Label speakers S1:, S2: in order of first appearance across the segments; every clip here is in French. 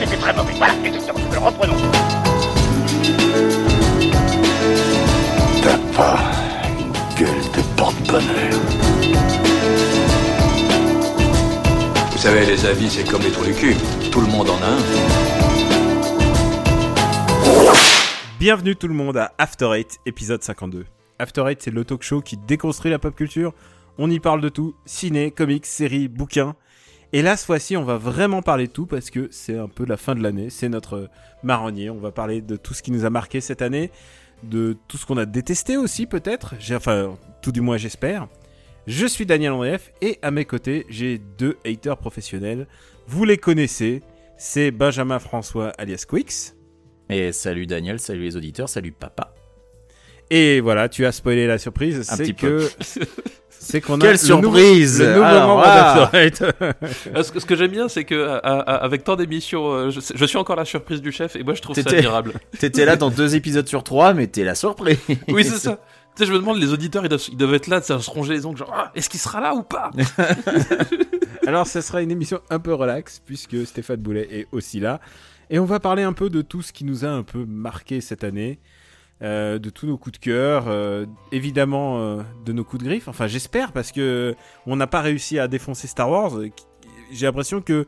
S1: c'était très mauvais. Voilà, exactement. Reprenons.
S2: T'as pas une gueule de porte-bonheur.
S3: Vous savez, les avis, c'est comme les trous du cul. Tout le monde en a un.
S4: Bienvenue tout le monde à After Eight, épisode 52. After Eight, c'est le talk show qui déconstruit la pop culture. On y parle de tout ciné, comics, séries, bouquins. Et là, ce fois-ci, on va vraiment parler de tout parce que c'est un peu la fin de l'année. C'est notre marronnier. On va parler de tout ce qui nous a marqué cette année, de tout ce qu'on a détesté aussi, peut-être. Enfin, tout du moins, j'espère. Je suis Daniel Andreef et à mes côtés, j'ai deux haters professionnels. Vous les connaissez. C'est Benjamin François alias Quix.
S5: Et salut Daniel, salut les auditeurs, salut papa.
S4: Et voilà, tu as spoilé la surprise.
S5: Un
S4: C'est
S5: petit
S4: que c'est qu'on a
S5: Quelle
S4: le nouveau-
S5: surprise
S4: le nouveau
S5: Alors,
S4: membre
S5: ah.
S6: Euh, Ce que, j'aime bien, c'est que à- à- avec tant d'émissions, euh, je, je suis encore la surprise du chef et moi je trouve ça admirable.
S5: T'étais là dans deux épisodes sur trois, mais t'es la surprise.
S6: Oui, c'est ça. Tu sais, je me demande, les auditeurs, ils doivent, ils doivent être là, ça se ronger les ongles, genre, ah, est-ce qu'il sera là ou pas
S4: Alors, ce sera une émission un peu relax puisque Stéphane Boulet est aussi là. Et on va parler un peu de tout ce qui nous a un peu marqué cette année. Euh, de tous nos coups de cœur, euh, évidemment euh, de nos coups de griffe. Enfin, j'espère parce que on n'a pas réussi à défoncer Star Wars. J'ai l'impression que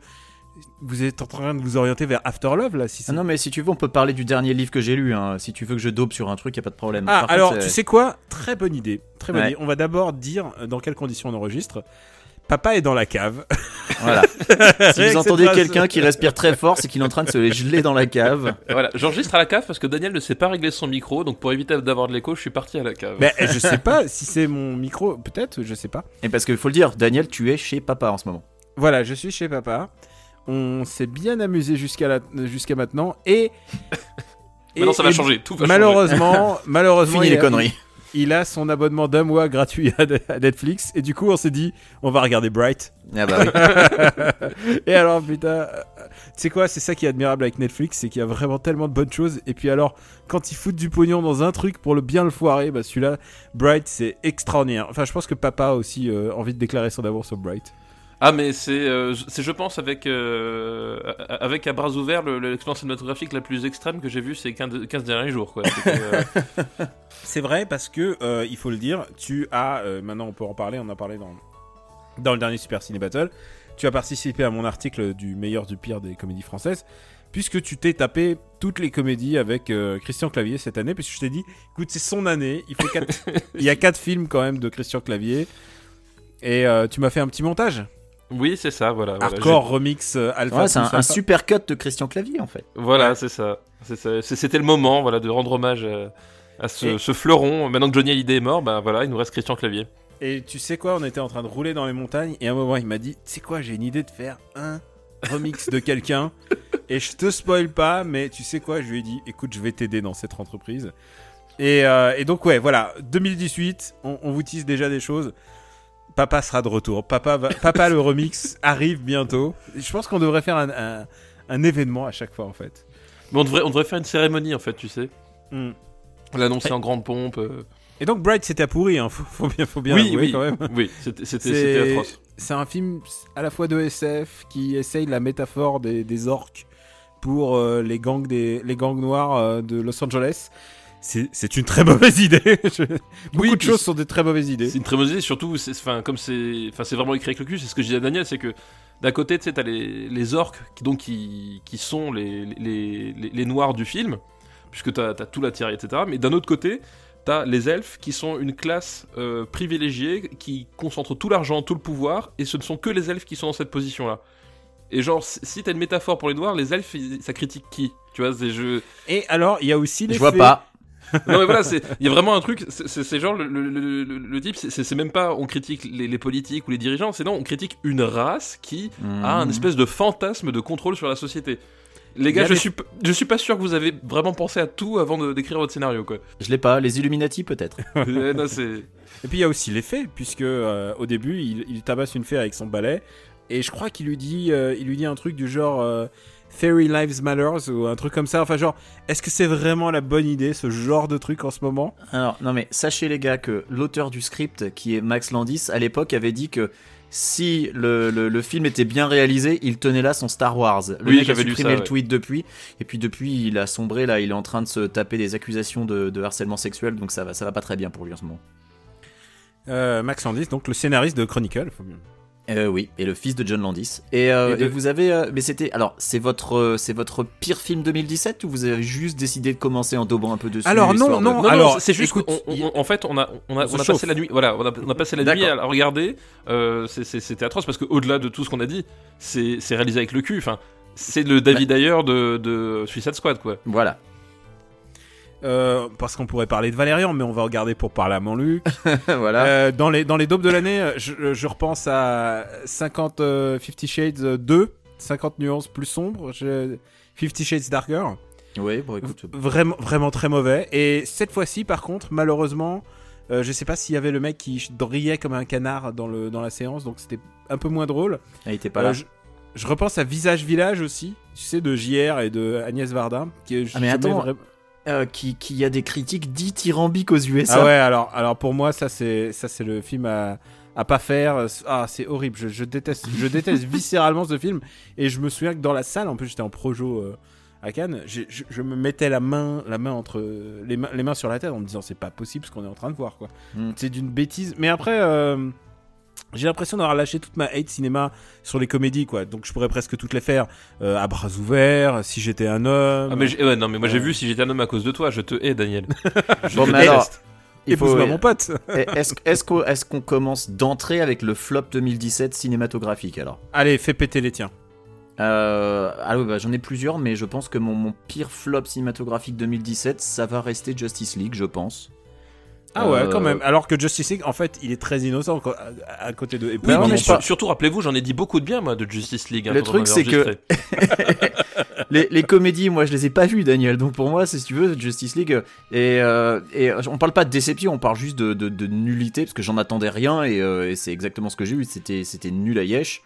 S4: vous êtes en train de vous orienter vers After Love là. Si
S5: Ah non, mais si tu veux, on peut parler du dernier livre que j'ai lu. Hein. Si tu veux que je dope sur un truc, y a pas de problème.
S4: Ah,
S5: Par
S4: alors,
S5: contre,
S4: tu sais quoi? Très bonne idée. Très bonne
S5: Ouais.
S4: idée. On va d'abord dire dans quelles conditions on enregistre. Papa est dans la cave.
S5: Voilà. si vous entendez quelqu'un qui respire très fort, c'est qu'il est en train de se geler dans la cave.
S6: Voilà, j'enregistre à la cave parce que Daniel ne sait pas régler son micro, donc pour éviter d'avoir de l'écho, je suis parti à la cave.
S4: Mais je sais pas si c'est mon micro, peut-être, je sais pas.
S5: Et parce qu'il faut le dire, Daniel, tu es chez papa en ce moment.
S4: Voilà, je suis chez papa. On s'est bien amusé jusqu'à la... jusqu'à maintenant et.
S6: Maintenant, ça va changer, tout va changer.
S4: malheureusement, malheureusement,
S5: Fini
S4: il
S5: les
S4: a-
S5: conneries.
S4: Il a son abonnement d'un mois gratuit à Netflix et du coup on s'est dit on va regarder Bright.
S5: Ah bah oui.
S4: et alors putain, euh, tu sais quoi, c'est ça qui est admirable avec Netflix, c'est qu'il y a vraiment tellement de bonnes choses. Et puis alors, quand ils foutent du pognon dans un truc pour le bien le foirer, bah celui-là, Bright, c'est extraordinaire. Enfin, je pense que papa a aussi euh, envie de déclarer son amour sur Bright.
S6: Ah, mais c'est, euh, c'est, je pense, avec, euh, avec à bras ouverts, le- l'expérience cinématographique la plus extrême que j'ai vue ces 15, 15 derniers jours, euh,
S4: C'est vrai parce que il faut le dire, tu as maintenant on peut en parler, on en a parlé dans dans le dernier Super Ciné Battle. Tu as participé à mon article du meilleur du pire des comédies françaises puisque tu t'es tapé toutes les comédies avec euh, Christian Clavier cette année puisque je t'ai dit écoute c'est son année, il faut quatre- il y a quatre films quand même de Christian Clavier. Et euh, tu m'as fait un petit montage
S6: Oui, c'est ça, voilà. voilà.
S4: hardcore remix euh, alpha
S5: Ouais, c'est un, super cut de Christian Clavier en fait.
S6: Voilà, c'est ça. C'est ça. C'est- C'était le moment, voilà, de rendre hommage à, à ce,
S4: Et-
S6: ce fleuron. Maintenant que Johnny Hallyday est mort, bah voilà, il nous reste Christian Clavier.
S4: Et tu sais quoi, on était en train de rouler dans les montagnes et à un moment il m'a dit, tu sais quoi, j'ai une idée de faire un remix de quelqu'un? Et je te spoil pas, mais tu sais quoi, je lui ai dit, écoute, je vais t'aider dans cette entreprise. Et, euh, et donc ouais, voilà, 2018, on, on vous tease déjà des choses. Papa sera de retour. Papa, va- Papa le remix arrive bientôt. Je pense qu'on devrait faire un, un- un événement à chaque fois en fait.
S6: Mais on devrait, on devrait faire une cérémonie, en fait, tu sais.
S4: Hmm.
S6: L'annoncer en grande pompe. euh.
S4: Et donc Bright c'était pourri, hein. faut, faut bien, faut bien
S6: oui, oui,
S4: quand même.
S6: oui, c'était c'était-
S4: C'est-
S6: c'était atroce.
S4: C'est un film à la fois de SF qui essaye la métaphore des, des orques pour euh, les gangs des les gangs noirs euh, de Los Angeles. C'est une très mauvaise idée. Je- Beaucoup de
S6: puis
S4: choses sont des très mauvaises idées.
S6: C'est une très mauvaise idée, surtout, enfin, comme c'est, enfin, c'est vraiment écrit avec le cul. C'est ce que je disais à Daniel, c'est que d'un côté, tu sais, t'as les, les orques qui donc qui, qui sont les, les, les, les noirs du film, puisque t'as as tout l'attiré, etc. Mais d'un autre côté, t'as les elfes qui sont une classe euh, privilégiée qui concentre tout l'argent, tout le pouvoir, et ce ne sont que les elfes qui sont dans cette position-là. Et genre, si- t'as une métaphore pour les noirs, les elfes, ça critique qui? Tu vois, c'est je.
S4: Et alors il y a aussi les
S5: Je vois pas.
S6: Non mais voilà, il y a vraiment un truc, c'est- genre le, le, le, le- le type, c'est- même pas on critique les, les politiques ou les dirigeants, c'est non, on critique une race qui a un
S5: Mhm.
S6: espèce de fantasme de contrôle sur la société. Les gars,
S4: a
S6: je
S4: des-
S6: suis, je suis pas sûr que vous avez vraiment pensé à tout avant de d'écrire votre scénario, quoi.
S5: Je l'ai pas. Les Illuminati peut-être.
S4: Et puis il y a aussi les fées, puisque euh, au début il, il tabasse une fée avec son balai, et je crois qu'il lui dit, euh, il lui dit un truc du genre, euh, Fairy Lives Matters ou un truc comme ça. Enfin, genre, est-ce que c'est vraiment la bonne idée, ce genre de truc en ce moment?
S5: Alors, non mais sachez les gars que l'auteur du script, qui est Max Landis, à l'époque avait dit que si le, le, le film était bien réalisé, il tenait là son Star Wars. Le
S6: Oui,
S5: mec a supprimé
S6: ça,
S5: le
S6: ouais.
S5: tweet depuis, et puis depuis il a sombré là, il est en train de se taper des accusations de, de harcèlement sexuel, donc ça va, ça va pas très bien pour lui en ce moment.
S4: Euh, Max Landis, donc le scénariste de Chronicle. faut bien-
S5: Euh, oui, et le fils de John Landis. Et, euh,
S4: Et de-
S5: et vous avez, euh, mais c'était, alors c'est votre, euh, c'est votre pire film 2017 ou vous avez juste décidé de commencer en daubant un peu dessus
S4: Alors, non,
S5: de-
S4: non,
S6: Non,
S4: Alors,
S6: non, c'est juste
S4: écoute,
S6: on- on- en fait, on a, on a,
S4: on
S6: a passé la nuit. Voilà, on a, on a passé la nuit à la regarder. Euh, C'était atroce parce qu'au-delà de tout ce qu'on a dit, c'est c'est réalisé avec le cul. Enfin, c'est le David Ayer de, de Suicide Squad, quoi.
S5: Voilà.
S4: Euh, parce qu'on pourrait parler de Valérian, mais on va regarder pour parler à Montluc.
S5: voilà.
S4: Euh, dans les dans les daubes de l'année, euh, je, je repense à 50 euh, Fifty Shades 2, 50 nuances plus sombres, je- Fifty Shades Darker.
S5: oui, bon écoute.
S4: Vraiment vraiment très mauvais. Et cette fois-ci, par contre, malheureusement, je sais pas s'il y avait le mec qui riait comme un canard dans le dans la séance, donc c'était un peu moins drôle.
S5: Il était pas là.
S4: je, je repense à Visage Village aussi, tu sais, de JR et de Agnès Varda. Qui,
S5: Ah, mais attends,
S4: vra-
S5: Euh, qui, qui a des critiques dithyrambiques aux USA.
S4: Ah ouais, alors, alors pour moi, ça c'est ça c'est le film à, à pas faire. Ah, c'est horrible. Je, je déteste, je déteste viscéralement ce film. Et je me souviens que dans la salle, en plus j'étais en projo euh, à Cannes, je, je me mettais la main, la main entre les mains, les mains sur la tête en me disant c'est pas possible ce qu'on est en train de voir quoi.
S5: Mm.
S4: C'est d'une bêtise. Mais après. euh, j'ai l'impression d'avoir lâché toute ma hate cinéma sur les comédies, quoi. Donc je pourrais presque toutes les faire euh, à bras ouverts, si j'étais un homme.
S6: Ah, mais ouais, non, mais moi j'ai
S4: Euh.
S6: vu si j'étais un homme à cause de toi, je te hais, Daniel. Je
S5: Bon,
S6: te
S5: mais alors,
S6: déteste.
S5: il faut-
S4: Épouse-moi mon pote.
S5: Est-ce est-ce qu'on est-ce qu'on commence d'entrée avec le flop 2017 cinématographique alors?
S4: Allez, fais péter les tiens.
S5: euh, ah oui, bah, j'en ai plusieurs, mais je pense que mon, mon pire flop cinématographique 2017, ça va rester Justice League, je pense.
S4: Ah ouais,
S5: Euh,
S4: quand même. Alors que Justice League, en fait, il est très innocent à, à côté de. Et
S6: Oui,
S5: non,
S6: mais sur- surtout, rappelez-vous, j'en ai dit beaucoup de bien, moi, de Justice League. hein,
S5: Le truc, c'est que- les, les comédies, moi, je les ai pas vues, Daniel. Donc pour moi, c'est si tu veux, Justice League. Et, euh, et on parle pas de déception, on parle juste de, de, de nullité, parce que j'en attendais rien, et, euh, et c'est exactement ce que j'ai eu. C'était c'était nul à yesh.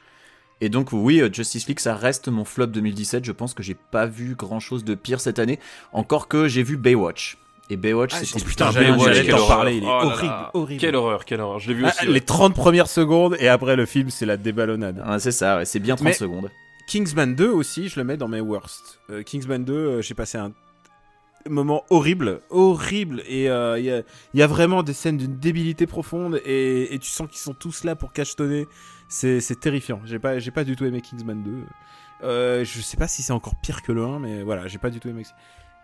S5: Et donc oui, euh, Justice League, ça reste mon flop 2017. Je pense que j'ai pas vu grand chose de pire cette année. Encore que j'ai vu Baywatch. Et Baywatch,
S4: Ah,
S5: c'était
S4: putain, Baywatch, t'en
S6: horreur.
S4: parler, il est
S6: Oh
S4: horrible,
S6: là.
S4: horrible.
S6: Quelle horreur, quelle horreur. Je l'ai vu
S4: Ah,
S6: aussi.
S4: les
S6: ouais.
S4: 30 premières secondes et après le film, c'est la déballonnade.
S5: Ah, c'est ça, ouais, c'est bien 30
S4: Mais-
S5: secondes.
S4: Kingsman 2 aussi, je le mets dans mes worst. Euh, Kingsman 2, euh, j'ai passé un moment horrible, horrible. Et euh, il y, a, il y a vraiment des scènes d'une débilité profonde et, et tu sens qu'ils sont tous là pour cachetonner. C'est terrifiant. J'ai pas, j'ai pas du tout aimé Kingsman 2. Euh, je sais pas si c'est encore pire que le 1, mais voilà, j'ai pas du tout aimé.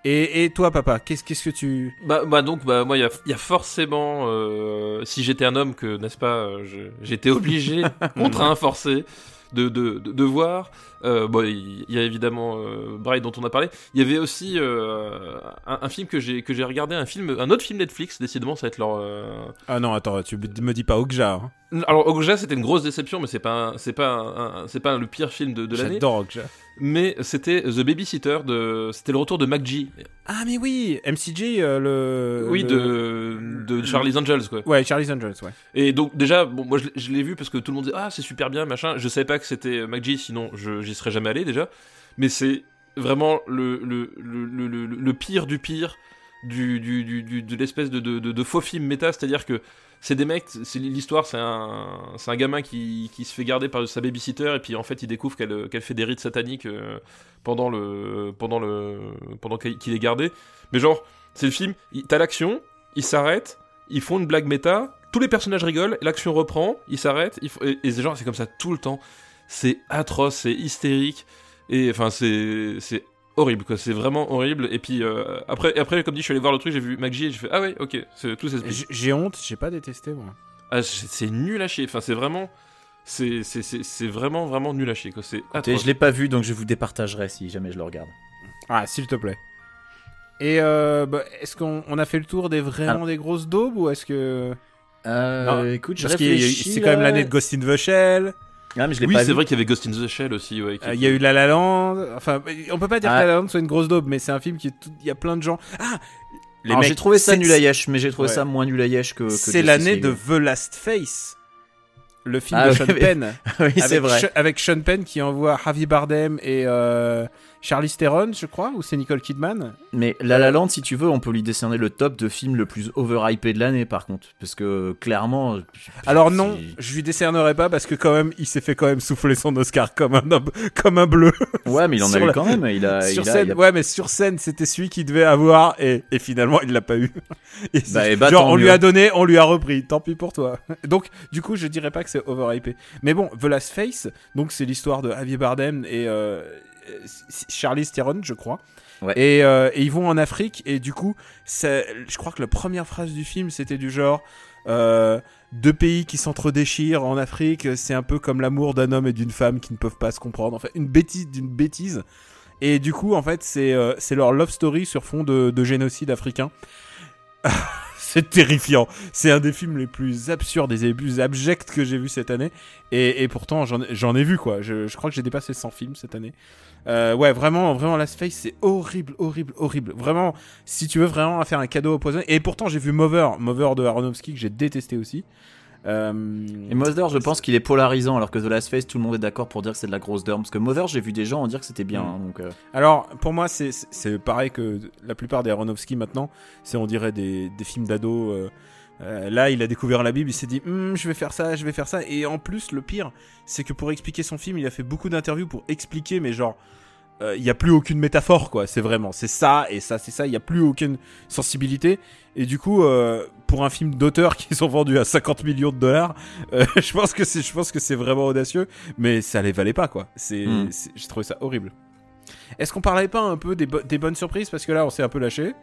S4: Et, et toi, papa, qu'est-ce que tu.
S6: Bah, bah donc bah moi il y a, il y a forcément euh, si j'étais un homme que n'est-ce pas euh, j'étais obligé contraint forcé de, de, de, de voir euh, bon il y a évidemment euh, Bright dont on a parlé il y avait aussi euh, un, un film que j'ai que j'ai regardé un film un autre film Netflix décidément ça va être leur euh,
S4: Ah non, attends, tu me dis pas Okja. Hein.
S6: alors Okja c'était une grosse déception mais c'est pas c'est pas c'est pas le pire film de, de l'année
S4: J'adore Okja.
S6: mais c'était The Babysitter de c'était le retour de MacG
S4: Ah mais oui, MCG, le.
S6: oui
S4: le-
S6: de de Charlie's Angels quoi
S4: Ouais, Charlie's Angels, ouais.
S6: Et donc déjà, bon, moi je, l'ai- je l'ai vu parce que tout le monde dit ah c'est super bien machin. Je savais pas que c'était MacG, sinon je j'y serais jamais allé déjà. Mais c'est vraiment le pire du pire du, de l'espèce de, faux film méta, c'est-à-dire que c'est des mecs, c'est l'histoire, c'est un, un gamin qui, se fait garder par sa babysitter et puis en fait il découvre qu'elle fait des rites sataniques euh, pendant le pendant le pendant qu'il est gardé. Mais genre c'est le film, il- t'as l'action, il s'arrête, ils font une blague méta, tous les personnages rigolent, l'action reprend, ils s'arrêtent, et, et genre c'est comme ça tout le temps. C'est atroce, c'est hystérique et enfin c'est c'est horrible quoi, c'est vraiment horrible. Et puis euh, après après comme dit je suis allé voir le truc, j'ai vu MacG et j'ai fait ah ouais ok, c'est tout s'explique.
S4: J'ai honte, j'ai pas détesté moi.
S6: Ah, c'est nul à chier. Enfin, c'est vraiment. C'est c'est- c'est- c'est vraiment, vraiment nul à chier. Quoi. C'est
S5: je l'ai pas vu, donc je vous départagerai si jamais je le regarde.
S4: Ah, s'il te plaît. Et euh, bah, est-ce qu'on on a fait le tour des vraiment des grosses daubes ou est-ce que
S5: Euh,
S4: Non,
S5: écoute, je réfléchis.
S4: c'est quand même l'année de Ghost in the Shell.
S5: Ah, mais je
S6: Oui, c'est vrai qu'il y avait Ghost in the Shell aussi. Ouais,
S4: euh, Il y a eu La La Land. Enfin, on peut pas dire
S5: Ah.
S4: que La La Land soit une grosse daube, mais c'est un film qui est tout- il y a plein de gens. Ah,
S5: j'ai trouvé ça nul à yesh, mais j'ai trouvé
S4: Ouais.
S5: ça moins nul à yesh que. que
S4: C'est l'année de The Last Face, le film
S5: Ah
S4: de
S5: oui,
S4: Sean
S5: mais-
S4: Penn.
S5: oui, c'est
S4: avec,
S5: vrai.
S4: Sh- avec Sean Penn qui envoie Javi Bardem et euh, Charlize Theron, je crois, ou c'est Nicole Kidman
S5: Mais La La Land, si tu veux, on peut lui décerner le top de film le plus overhypé de l'année, par contre. Parce que clairement.
S4: Alors non, je lui décernerai pas parce que quand même, il s'est fait quand même souffler son Oscar comme un comme un bleu.
S5: Ouais, mais il en a eu
S4: la-
S5: quand même. Il a,
S4: sur
S5: il a-
S4: scène,
S5: il a-
S4: ouais, mais sur scène, c'était celui qu'il devait avoir et, et finalement, il l'a pas eu. Et
S5: Bah, et bah,
S4: genre, on lui a donné, on lui a repris. Tant pis pour toi. Donc, du coup, je dirais pas que c'est overhypé. Mais bon, The Last Face, donc c'est l'histoire de Javier Bardem et euh, c'est Charlize Theron, je crois.
S5: Ouais.
S4: Et, euh, et ils vont en Afrique et du coup, je crois que la première phrase du film, c'était du genre. euh, deux pays qui s'entre-déchirent en Afrique, c'est un peu comme l'amour d'un homme et d'une femme qui ne peuvent pas se comprendre. Enfin, une bêtise d'une bêtise. Et du coup, en fait, c'est euh, c'est leur love story sur fond de, de génocide africain. c'est terrifiant. C'est un des films les plus absurdes et les plus abjects que j'ai vu cette année. Et, pourtant, j'en ai vu quoi. Je, crois que j'ai dépassé 100 films cette année. Euh, ouais, vraiment, vraiment, Last Face, c'est horrible, horrible, horrible. Vraiment, si tu veux vraiment faire un cadeau empoisonné. Et pourtant, j'ai vu Mover, Mover de Aronofsky que j'ai détesté aussi. Euh,
S5: Et Mother, je pense qu'il est polarisant, alors que The Last Face, tout le monde est d'accord pour dire que c'est de la grosse dorme. Parce que Mother, j'ai vu des gens en dire que c'était bien.
S4: Mm.
S5: hein, donc, euh,
S4: Alors, pour moi, c'est- pareil que la plupart des Aronofsky maintenant. C'est, on dirait, des, des films d'ado. euh, euh, là, il a découvert la Bible, il s'est dit, Hum, je vais faire ça, je vais faire ça. Et en plus, le pire, c'est que pour expliquer son film, il a fait beaucoup d'interviews pour expliquer, mais genre, euh, il n'y a plus aucune métaphore, quoi. C'est vraiment, c'est ça et ça, c'est ça. Il n'y a plus aucune sensibilité. Et du coup, euh, pour un film d'auteur qui sont vendus à 50 millions de dollars, euh, je pense que c'est, je pense que c'est vraiment audacieux, mais ça les valait pas, quoi. C'est,
S5: Mm.
S4: c'est- j'ai trouvé ça horrible. Est-ce qu'on parlait pas un peu des, bo- des bonnes surprises? Parce que là, on s'est un peu lâché.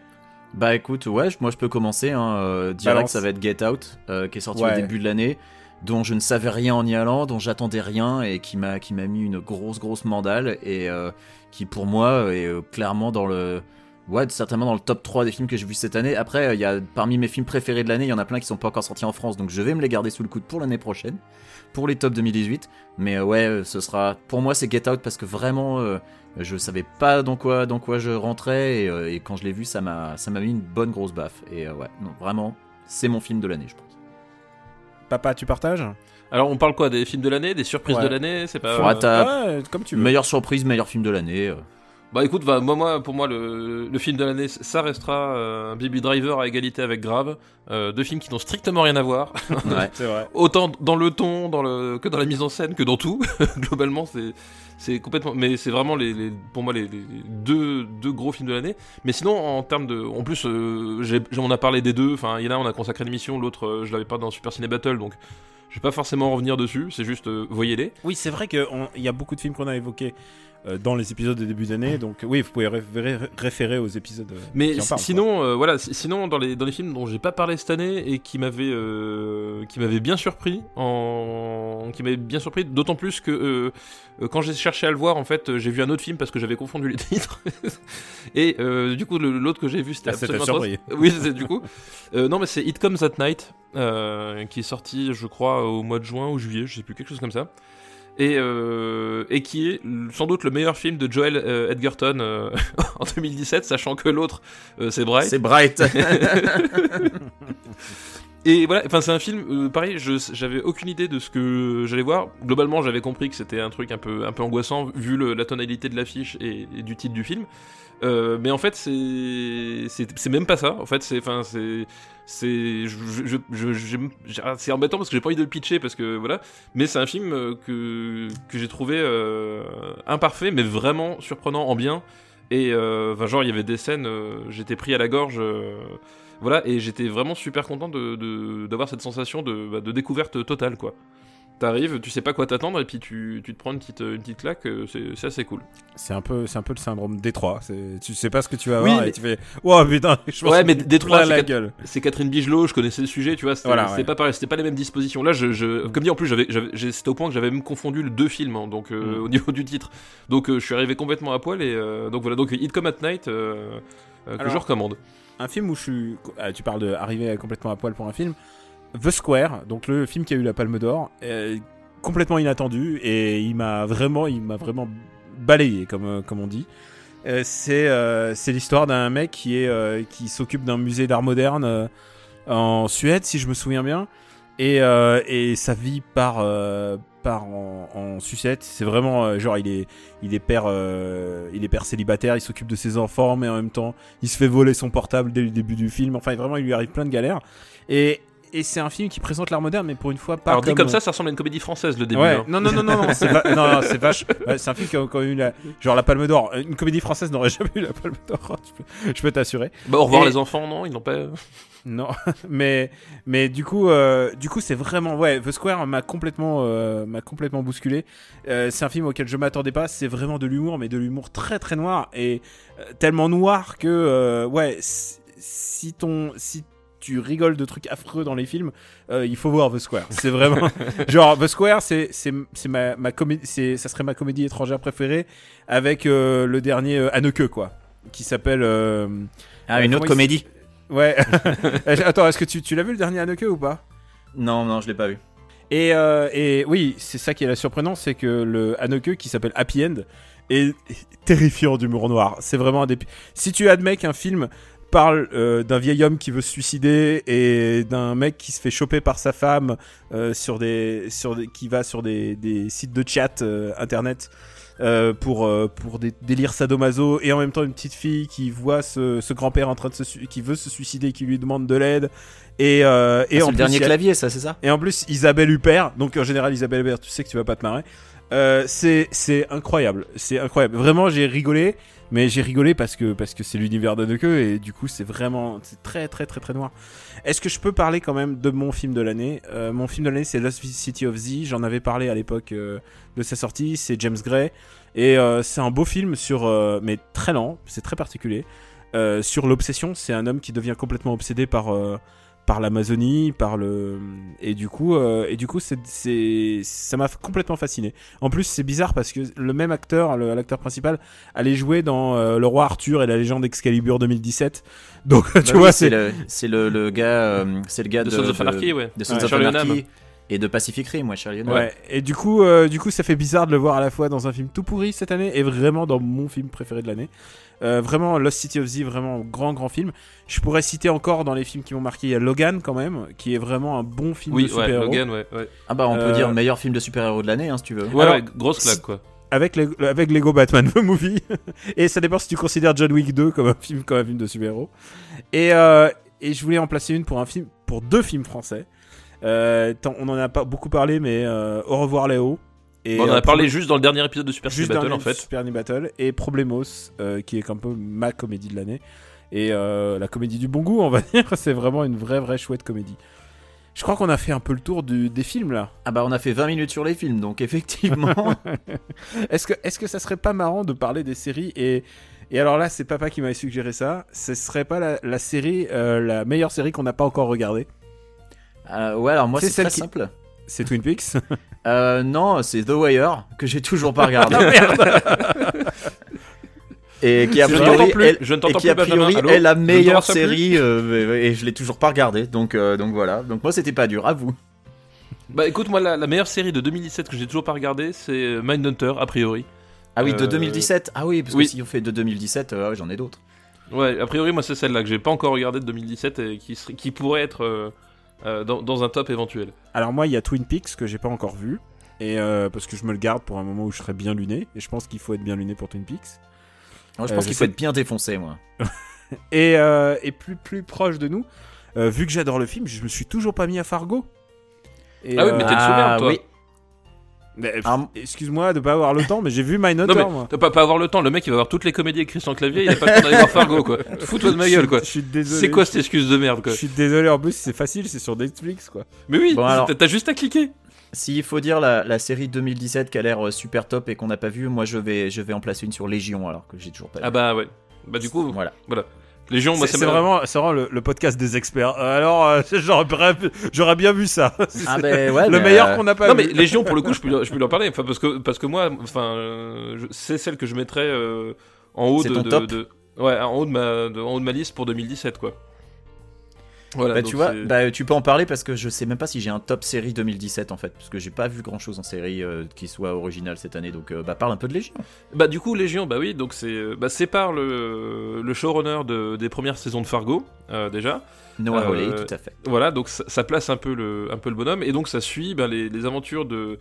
S5: Bah écoute, ouais, moi je peux commencer. Hein, euh, direct,
S4: Balance.
S5: ça va être Get Out, euh, qui est sorti
S4: Ouais.
S5: au début de l'année, dont je ne savais rien en y allant, dont j'attendais rien et qui m'a qui m'a mis une grosse grosse mandale et euh, qui pour moi est euh, clairement dans le ouais certainement dans le top 3 des films que j'ai vus cette année. Après, euh, il y a parmi mes films préférés de l'année, il y en a plein qui sont pas encore sortis en France, donc je vais me les garder sous le coude pour l'année prochaine, pour les top 2018. Mais euh, ouais, ce sera pour moi c'est Get Out parce que vraiment euh, je savais pas dans quoi, dans quoi je rentrais et, quand je l'ai vu, ça m'a, mis une bonne grosse baffe. Et ouais, non, vraiment, c'est mon film de l'année, je pense.
S4: Papa, tu partages?
S6: Alors, on parle quoi Des films de l'année Des surprises
S4: Ouais.
S6: de l'année C'est pas.
S5: Faudra ta-
S4: Ouais, comme tu veux.
S5: Meilleure surprise, meilleur film de l'année. euh.
S6: Bah écoute, bah, moi, moi, pour moi, le, le film de l'année, ça restera euh, Baby Driver à égalité avec Grave. Euh, deux films qui n'ont strictement rien à voir.
S5: Ouais.
S4: C'est vrai.
S6: Autant dans le ton, dans le, que dans la mise en scène, que dans tout. Globalement, c'est, c'est complètement. Mais c'est vraiment les, les- pour moi les, les deux, deux gros films de l'année. Mais sinon, en termes de, en plus, euh, j'ai, on a parlé des deux. Enfin, il y en a, on a consacré l'émission. L'autre, euh, je l'avais pas dans Super Ciné Battle, donc je vais pas forcément revenir dessus. C'est juste, euh, voyez-les.
S4: Oui, c'est vrai qu'il y a beaucoup de films qu'on a évoqués dans les épisodes de début d'année. Donc, oui, vous pouvez référer, référer aux épisodes. euh,
S6: Mais
S4: qui en
S6: si-
S4: parlent,
S6: sinon, euh, voilà, si- sinon dans les dans les films dont j'ai pas parlé cette année et qui m'avaient euh, qui m'avaient bien surpris, en qui m'avaient bien surpris, d'autant plus que euh, euh, quand j'ai cherché à le voir, en fait, euh, j'ai vu un autre film parce que j'avais confondu les titres. et euh, du coup, l'autre que j'ai vu, c'était
S4: Ah,
S6: absolument atroce. Oui, c'est du coup. Euh, non, mais c'est It Comes at Night euh, qui est sorti, je crois, au mois de juin ou juillet, je sais plus quelque chose comme ça. Et, euh, et qui est sans doute le meilleur film de Joel euh, Edgerton euh, en 2017, sachant que l'autre euh, c'est Bright.
S5: C'est Bright.
S6: Et voilà, enfin c'est un film, euh, pareil, j'avais aucune idée de ce que j'allais voir. Globalement, j'avais compris que c'était un truc un peu un peu angoissant vu la tonalité de l'affiche et, du titre du film. Euh, mais en fait, c'est même pas ça. En fait, c'est enfin c'est c'est j'ai- c'est embêtant parce que j'ai pas envie de le pitcher parce que voilà. Mais c'est un film euh, que que j'ai trouvé euh, imparfait mais vraiment surprenant en bien. Et enfin genre il y avait des scènes, j'étais pris à la gorge. Voilà, et j'étais vraiment super content de, de- d'avoir cette sensation de, bah, de découverte totale, quoi. T'arrives, tu sais pas quoi t'attendre, et puis tu, tu te prends une petite, une petite claque, euh, c'est, c'est assez cool.
S4: C'est un peu, c'est un peu le syndrome Détroit. C'est, tu sais pas ce que tu vas
S6: Oui,
S4: voir
S6: mais-
S4: et tu fais, wow putain, je pense
S6: Ouais, mais Détroit, c'est
S4: la
S6: quatre-
S4: gueule.
S6: C'est Catherine Bigelow, je connaissais le sujet, tu vois, c'était,
S4: Voilà,
S6: c'était
S4: ouais.
S6: pas pareil, c'était pas les mêmes dispositions. Là, je, je- comme dit, en plus, j'avais, j'avais- j'ai- c'était au point que j'avais même confondu le deux films, hein, donc euh,
S4: Mm.
S6: au niveau du titre. Donc euh, je suis arrivé complètement à poil, et euh, donc voilà, donc Hit Come at Night, que
S4: Alors,
S6: je recommande.
S4: Un film où je suis, ah, tu parles de arriver complètement à poil pour un film. The Square, donc le film qui a eu la Palme d'Or, euh, complètement inattendu et il m'a vraiment, vraiment balayé comme euh, comme on dit. Euh, c'est euh, l'histoire d'un mec qui euh, qui s'occupe d'un musée d'art moderne euh, en Suède si je me souviens bien et euh, et sa vie euh, part en, sucette. C'est vraiment euh, genre il est il est père euh, il est père célibataire, il s'occupe de ses enfants, mais en même temps il se fait voler son portable dès le début du film. Enfin vraiment il lui arrive plein de galères. Et et c'est un film qui présente l'art moderne, mais pour une fois pas
S6: Alors dit
S4: comme,
S6: comme ça, ça ressemble à une comédie française le début.
S4: Ouais,
S6: hein.
S4: non, non, non, non, non, c'est va- non, non, c'est vache. ouais, c'est un film qui a, a eu la, genre la Palme d'Or. Une comédie française n'aurait jamais eu la Palme d'Or. je peux- Je peux t'assurer.
S6: Bah au revoir
S4: Et-
S6: les enfants, non Ils n'ont pas.
S4: Non, mais mais du coup, euh, du coup, c'est vraiment ouais. The Square m'a complètement euh, m'a complètement bousculé. Euh, c'est un film auquel je m'attendais pas. C'est vraiment de l'humour, mais de l'humour très très noir et euh, tellement noir que euh, ouais, si- si ton si tu rigoles de trucs affreux dans les films, euh, il faut voir The Square. C'est vraiment genre The Square, c'est c'est c'est ma ma comédie, ça serait ma comédie étrangère préférée avec euh, le dernier euh, Anneke quoi, qui s'appelle euh,
S5: Ah, une autre comédie
S4: Ouais. Attends, est-ce que tu, tu l'as vu le dernier Anneke ou pas?
S5: Non, non, je l'ai pas vu.
S4: et, et oui, c'est ça qui est la surprenant, c'est que le Anneke qui s'appelle Happy End est terrifiant d'humour noir. C'est vraiment un des. Si tu admets qu'un film parle euh, d'un vieil homme qui veut se suicider et d'un mec qui se fait choper par sa femme euh, sur des sur des, qui va sur des, des sites de chat euh, internet pour pour des délires sadomaso et en même temps une petite fille qui voit ce, ce grand-père en train de se qui veut se suicider qui lui demande de l'aide et euh, et
S5: Ah,
S4: en
S5: c'est le dernier
S4: a-
S5: clavier, ça, c'est ça?
S4: Et en plus, Isabelle Huppert, donc en général, Isabelle Huppert, tu sais que tu vas pas te marrer. C'est c'est incroyable, c'est incroyable. Vraiment, j'ai rigolé, mais j'ai rigolé parce que c'est l'univers d'Anneke et du coup, c'est vraiment très très très très noir. Est-ce que je peux parler quand même de mon film de l'année? Euh, Mon film de l'année, c'est Lost City of Z. J'en avais parlé à l'époque euh, de sa sortie. C'est James Gray et euh, c'est un beau film sur mais très lent, c'est très particulier. Sur l'obsession, c'est un homme qui devient complètement obsédé par par l'Amazonie, par le et du coup euh, et du coup c'est c'est ça m'a complètement fasciné. En plus c'est bizarre parce que le même acteur, l'acteur principal, allait jouer dans euh, Le Roi Arthur et la Légende d'Excalibur 2017. Donc tu
S5: Bah oui,
S4: vois
S5: c'est
S4: c'est
S5: le, c'est le, le gars, euh, c'est le gars
S6: De
S5: de,
S6: Sons of Anarchy, ouais.
S5: de Sons
S4: Ouais,
S5: of Anarchy. Et de Pacific Rim, ouais, Charlie Hunnam.
S4: Ouais. Et du coup, euh, du coup, ça fait bizarre de le voir à la fois dans un film tout pourri cette année et vraiment dans mon film préféré de l'année. Euh, vraiment, Lost City of Z, vraiment grand grand film. Je pourrais citer encore dans les films qui m'ont marqué, il y a Logan quand même, qui est vraiment un bon film de
S6: Oui, ouais,
S4: super-héros.
S6: Logan, ouais. Ouais,
S5: Ah bah on peut
S4: Euh,
S5: dire meilleur film de super-héros de l'année, hein, si tu veux.
S6: ouais,
S4: Alors,
S6: ouais, grosse claque quoi.
S4: avec, les- avec Lego Batman The Movie. et ça dépend si tu considères John Wick 2 comme un film, comme un film de super-héros. Et, euh, et je voulais en placer une pour un film, pour deux films français. Euh, tant- on en a pas beaucoup parlé, mais euh, Au revoir Léo. Et,
S6: Bon, on en
S4: euh,
S6: a parlé juste dans le dernier épisode de Super City
S4: juste dans
S6: Battle
S4: le
S6: en fait.
S4: Super Nintendo Battle et Problemos, euh, qui est un peu ma comédie de l'année. Et euh, la comédie du bon goût, on va dire. C'est vraiment une vraie, vraie chouette comédie. Je crois qu'on a fait un peu le tour du- des films là.
S5: Ah bah on a fait 20 minutes sur les films, donc effectivement.
S4: Est-ce que, est-ce que ça serait pas marrant de parler des séries et, et alors là, c'est papa qui m'avait suggéré ça. Ce serait pas la, la série, euh, la meilleure série qu'on n'a pas encore regardée
S5: Euh, ouais, alors moi
S4: C'est
S5: très
S4: qui-
S5: simple.
S4: C'est Twin Peaks?
S5: Euh, non, c'est The Wire que j'ai toujours pas regardé. et qui a priori,
S6: plus,
S5: et qui a
S6: Benjamin.
S5: priori est la meilleure série euh, et je l'ai toujours pas regardée. Donc euh, donc voilà. Donc moi c'était pas dur, à vous.
S6: Bah écoute, moi la, la meilleure série de 2017 que j'ai toujours pas regardée, c'est Mindhunter a priori.
S5: Ah oui, de
S6: Euh,
S5: 2017. Ah oui, parce
S6: oui.
S5: que si on fait de 2017, euh, ouais, j'en ai d'autres.
S6: Ouais, a priori moi c'est celle-là que j'ai pas encore regardée de 2017 et qui, serait- qui pourrait être euh, euh, dans, dans un top éventuel.
S4: Alors moi, il y a Twin Peaks que j'ai pas encore vu. Et euh, parce que je me le garde pour un moment où je serai bien luné. Et je pense qu'il faut être bien luné pour Twin Peaks.
S5: Moi, je
S4: Euh,
S5: pense
S4: je
S5: qu'il faut être bien défoncé, moi.
S4: Et, euh, et plus, plus proche de nous, euh, vu que j'adore le film, je me suis toujours pas mis à Fargo. Et,
S6: Ah oui, mais t'es le sous-merde, toi.
S5: oui. Ah,
S4: Excuse-moi de pas avoir le temps, mais j'ai vu
S6: Non
S4: Mindhunter,
S6: mais
S4: moi.
S6: pas, pas avoir le temps, le mec il va avoir toutes les comédies écrites sur le clavier, il a pas le temps d'aller voir Fargo quoi. Fous-toi de ma gueule quoi.
S4: Je suis désolé.
S6: C'est quoi cette excuse de merde quoi
S4: Je suis désolé, en plus c'est facile, c'est sur Netflix quoi.
S6: Mais oui,
S5: Bon, alors-
S6: t'as- juste à cliquer.
S5: S'il faut dire la, la série 2017 qui a l'air euh, super top et qu'on n'a pas vu, moi je vais, je vais en placer une sur Légion alors que j'ai toujours pas vu.
S6: Ah bah ouais. Bah du coup,
S5: Voilà.
S6: Légion, moi
S4: C'est vraiment, c'est vraiment le, le podcast des experts. Euh, Alors euh, j'aurais bien- j'aurais bien vu ça.
S5: Ah ben ouais,
S4: le
S5: mais,
S4: meilleur
S5: euh,
S4: qu'on n'a pas
S6: Non mais. Légion pour le coup je peux, lui- je peux lui en parler enfin, parce que parce que moi enfin euh, je- c'est celle que je mettrais euh, en haut
S5: C'est
S6: de,
S5: ton
S6: de-
S5: top
S6: de- ouais en haut de ma de, en haut de ma liste pour 2017 quoi. Voilà,
S5: Bah tu vois, bah, tu peux en parler parce que je sais même pas si j'ai un top série 2017 en fait, parce que j'ai pas vu grand chose en série euh, qui soit originale cette année, donc euh, bah parle un peu de Légion.
S6: Bah du coup Légion bah oui donc c'est euh, bah c'est par le le showrunner de, des premières saisons de Fargo euh, déjà.
S5: Noah Hawley, tout à fait.
S6: Voilà, donc ça, ça place un peu le, un peu le bonhomme, et donc ça suit les, les aventures de,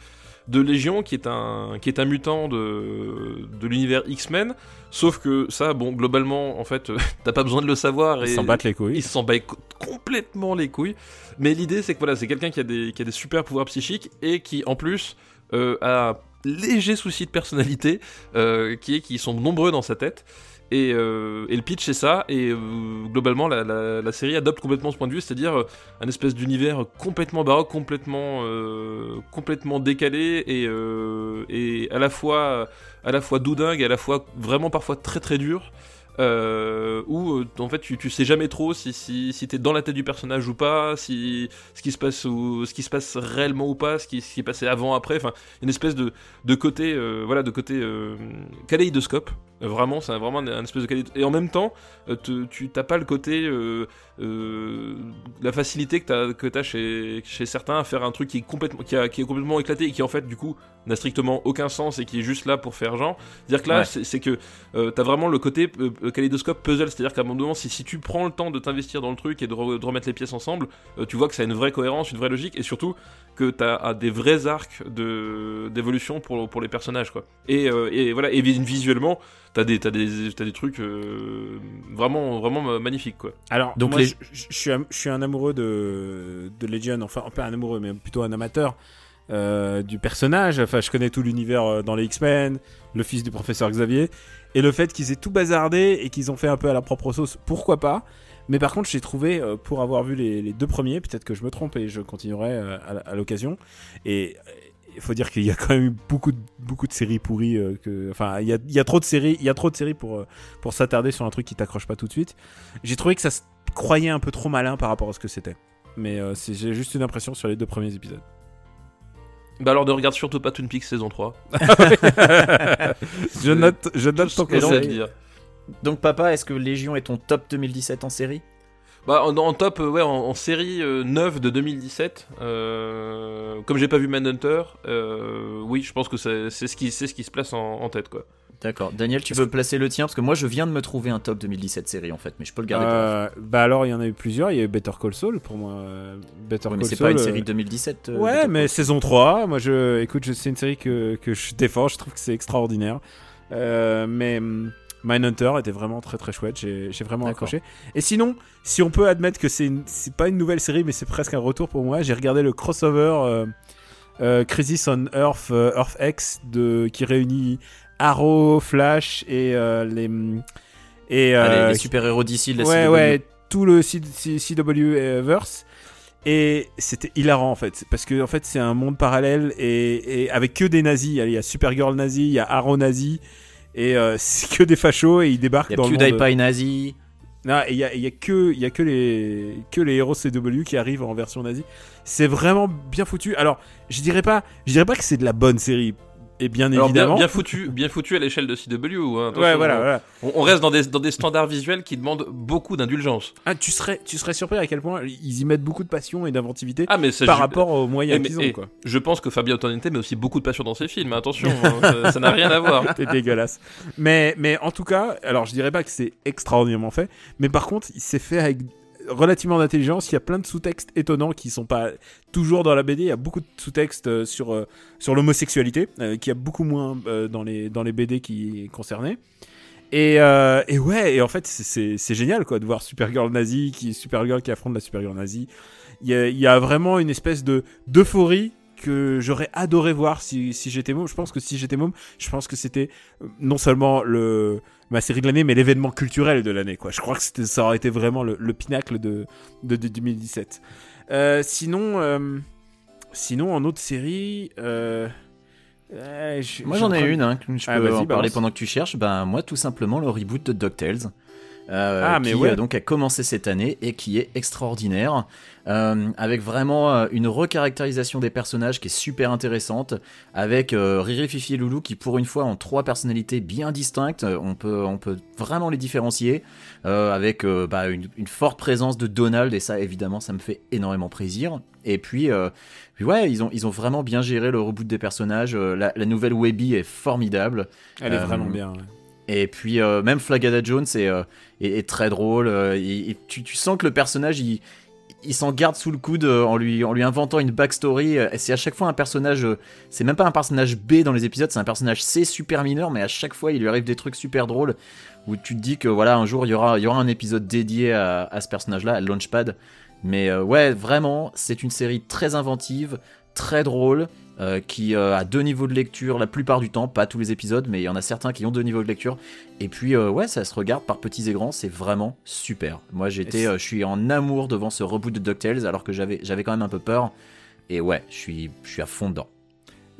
S6: de Légion, qui est un, qui est un mutant de, de l'univers X-Men. Sauf que ça, bon, globalement, en fait, t'as pas besoin de le savoir.
S4: Ils
S6: et
S4: s'en battent les couilles.
S6: il s'en bat co- complètement les couilles. Mais l'idée, c'est que voilà, c'est quelqu'un qui, a des- qui a des super pouvoirs psychiques et qui, en plus, euh, a un léger souci de personnalité, euh, qui est qu'ils sont nombreux dans sa tête. Et, euh, et le pitch, c'est ça. Et euh, globalement, la, série adopte complètement ce point de vue, c'est-à-dire euh, un espèce d'univers complètement baroque, complètement, complètement décalé et, et à la fois, à la fois doudingue, et à la fois vraiment parfois très très dur où en fait tu, tu sais jamais trop si, si, si t'es dans la tête du personnage ou pas, si ce qui se passe ou ce qui se passe réellement ou pas, ce qui, ce qui est passé avant après, enfin une espèce de, de côté voilà de côté kaléidoscope. Vraiment, c'est vraiment un, espèce de kaléidoscope. Et en même temps, euh, te- tu t'as pas le côté euh, euh, la facilité que t'as que t'as chez, chez certains à faire un truc qui est complètement qui, a- qui est complètement éclaté et qui en fait du coup n'a strictement aucun sens et qui est juste là pour faire genre. C'est-à-dire que là,
S5: Ouais.
S6: c'est que euh, t'as vraiment le côté kaléidoscope puzzle, c'est-à-dire qu'à un moment donné, si, si tu prends le temps de t'investir dans le truc et de, re- de remettre les pièces ensemble, tu vois que ça a une vraie cohérence, une vraie logique, et surtout que t'as as des vrais arcs de d'évolution pour, pour les personnages, quoi. Et, et voilà, et vi- visuellement, t'as des, t'as des, t'as des trucs euh, vraiment, vraiment magnifiques, quoi.
S4: Alors,
S5: Donc
S4: moi,
S5: les-
S4: je, je- je suis un, je suis un amoureux de, de Legion, enfin, pas un amoureux, mais plutôt un amateur euh, du personnage. Enfin, je connais tout l'univers euh, dans les X-Men, le fils du professeur Xavier, et le fait qu'ils aient tout bazardé et qu'ils ont fait un peu à la propre sauce, pourquoi pas? Mais par contre, j'ai trouvé, euh, pour avoir vu les, les deux premiers, peut-être que je me trompe et je continuerai euh, à, à l'occasion. Et il faut dire qu'il y a quand même eu beaucoup de, beaucoup de séries pourries. euh, que, enfin, il y a, il y a trop de séries, il y a trop de séries pour, euh, pour s'attarder sur un truc qui t'accroche pas tout de suite. J'ai trouvé que ça se croyait un peu trop malin par rapport à ce que c'était. Mais euh, c'est- j'ai juste une impression sur les deux premiers épisodes.
S6: Bah alors ne regarde surtout pas Twin Peaks saison 3.
S4: je note, je note ton conseil.
S6: dire.
S5: Donc papa, est-ce que Légion est ton top 2017 en série?
S6: Bah en, en top, euh, ouais, en, en série euh, 9 de 2017, euh, comme j'ai pas vu Manhunter, euh, oui, je pense que c'est ce qui, c'est ce qui se place en, en tête, quoi.
S5: D'accord. Daniel, tu peux placer le tien parce que moi je viens de me trouver un top 2017 série en fait, mais je peux le garder pour la fin.
S4: Euh, bah alors il y en a eu plusieurs, il y a eu Better Call Saul pour moi. euh, Better
S5: Ouais,
S4: Call
S5: mais c'est pas une
S4: euh,
S5: série de 2017. euh,
S4: Ouais,
S5: Better
S4: mais
S5: Call
S4: saison 3, moi je écoute, je- c'est une série que, que je défends, je trouve que c'est extraordinaire. Euh, mais hum, Mindhunter était vraiment très très chouette, j'ai vraiment accroché. Et sinon, si on peut admettre que c'est pas une nouvelle série, mais c'est presque un retour pour moi, j'ai regardé le crossover euh, euh, Crisis on Earth, euh, Earth X de, qui réunit Arrow, Flash et euh, les. Et,
S5: Ah, les- les, super-héros d'ici de la
S4: ouais,
S5: CW.
S4: ouais, tout le C- C- CW euh, verse. Et c'était hilarant en fait, parce que en fait c'est un monde parallèle et, et avec que des nazis. Il y a Supergirl nazi, il y a Arrow nazi, et euh, c'est que des fachos et ils débarquent dans le monde.
S5: Nazi.
S4: Non, il y a, y a que, il y a que les, que les héros CW qui arrivent en version nazie. C'est vraiment bien foutu. Alors, je dirais pas, je dirais pas que c'est de la bonne série. Et bien
S6: Alors
S4: évidemment.
S6: bien foutu, bien foutu à l'échelle de CW. Hein,
S4: ouais, voilà,
S6: on-
S4: voilà.
S6: On, on reste dans des, dans des standards visuels qui demandent beaucoup d'indulgence.
S4: Ah, tu serais, tu serais surpris à quel point ils y mettent beaucoup de passion et d'inventivité
S6: Ah mais ça,
S4: par
S6: je-
S4: rapport aux moyens qu'ils ont, quoi.
S6: Je pense que Fabio Antoninette met aussi beaucoup de passion dans ses films. Attention, hein, ça- ça n'a rien à voir.
S4: T'es dégueulasse. Mais, mais en tout cas, alors je dirais pas que c'est extraordinairement fait, mais par contre, il s'est fait avec relativement d'intelligence. Il y a plein de sous-textes étonnants qui sont pas toujours dans la BD. Il y a beaucoup de sous-textes euh, sur, euh, sur l'homosexualité, euh, qui a beaucoup moins dans, les, dans les BD qui concernaient. Et, euh, et ouais, et en fait, c'est- génial quoi de voir Supergirl nazi, qui Supergirl qui affronte la Supergirl nazie. Il y a, il y a vraiment une espèce de d'euphorie que j'aurais adoré voir si, si j'étais môme. Je pense que si j'étais môme, je pense que c'était euh, non seulement le ma série de l'année, mais l'événement culturel de l'année. Quoi. Je crois que ça aurait été vraiment le, le pinacle de, de, de 2017. Euh, sinon, euh, sinon, en autre série... euh, je-
S5: Moi
S4: je
S5: j'en ai une, hein, que je peux
S4: Ah, vas-y,
S5: en parler
S4: balance.
S5: pendant que tu cherches. Ben moi tout simplement le reboot de DuckTales. Euh,
S4: Ah, mais
S5: qui
S4: ouais.
S5: euh, donc a commencé cette année et qui est extraordinaire, euh, avec vraiment une recaractérisation des personnages qui est super intéressante, avec euh, Riri, Fifi et Loulou qui pour une fois ont trois personnalités bien distinctes, on peut, on peut vraiment les différencier, euh, avec bah, une, une forte présence de Donald et ça évidemment ça me fait énormément plaisir. Et puis, puis ouais, ils ont, ils ont vraiment bien géré le reboot des personnages, la, la nouvelle Webby est formidable.
S4: Elle est vraiment bien. ouais.
S5: Et puis euh, même Flagada Jones est, euh, très drôle. euh, tu, sens que le personnage, il, s'en garde sous le coude en lui, en lui inventant une backstory. C'est à chaque fois un personnage. c'est même pas un personnage B dans les épisodes, c'est un personnage C super mineur, mais à chaque fois il lui arrive des trucs super drôles où tu te dis que voilà, un jour il y aura, un épisode dédié à, à ce personnage-là, à Launchpad. Mais ouais, vraiment, c'est une série très inventive, très drôle. Euh, qui euh, a deux niveaux de lecture la plupart du temps, pas tous les épisodes, mais il y en a certains qui ont deux niveaux de lecture. Et puis euh, ouais, ça se regarde par petits et grands, c'est vraiment super. Moi j'étais, euh, je suis en amour devant ce reboot de DuckTales, alors que j'avais, j'avais quand même un peu peur. Et ouais, je suis, je suis à fond dedans.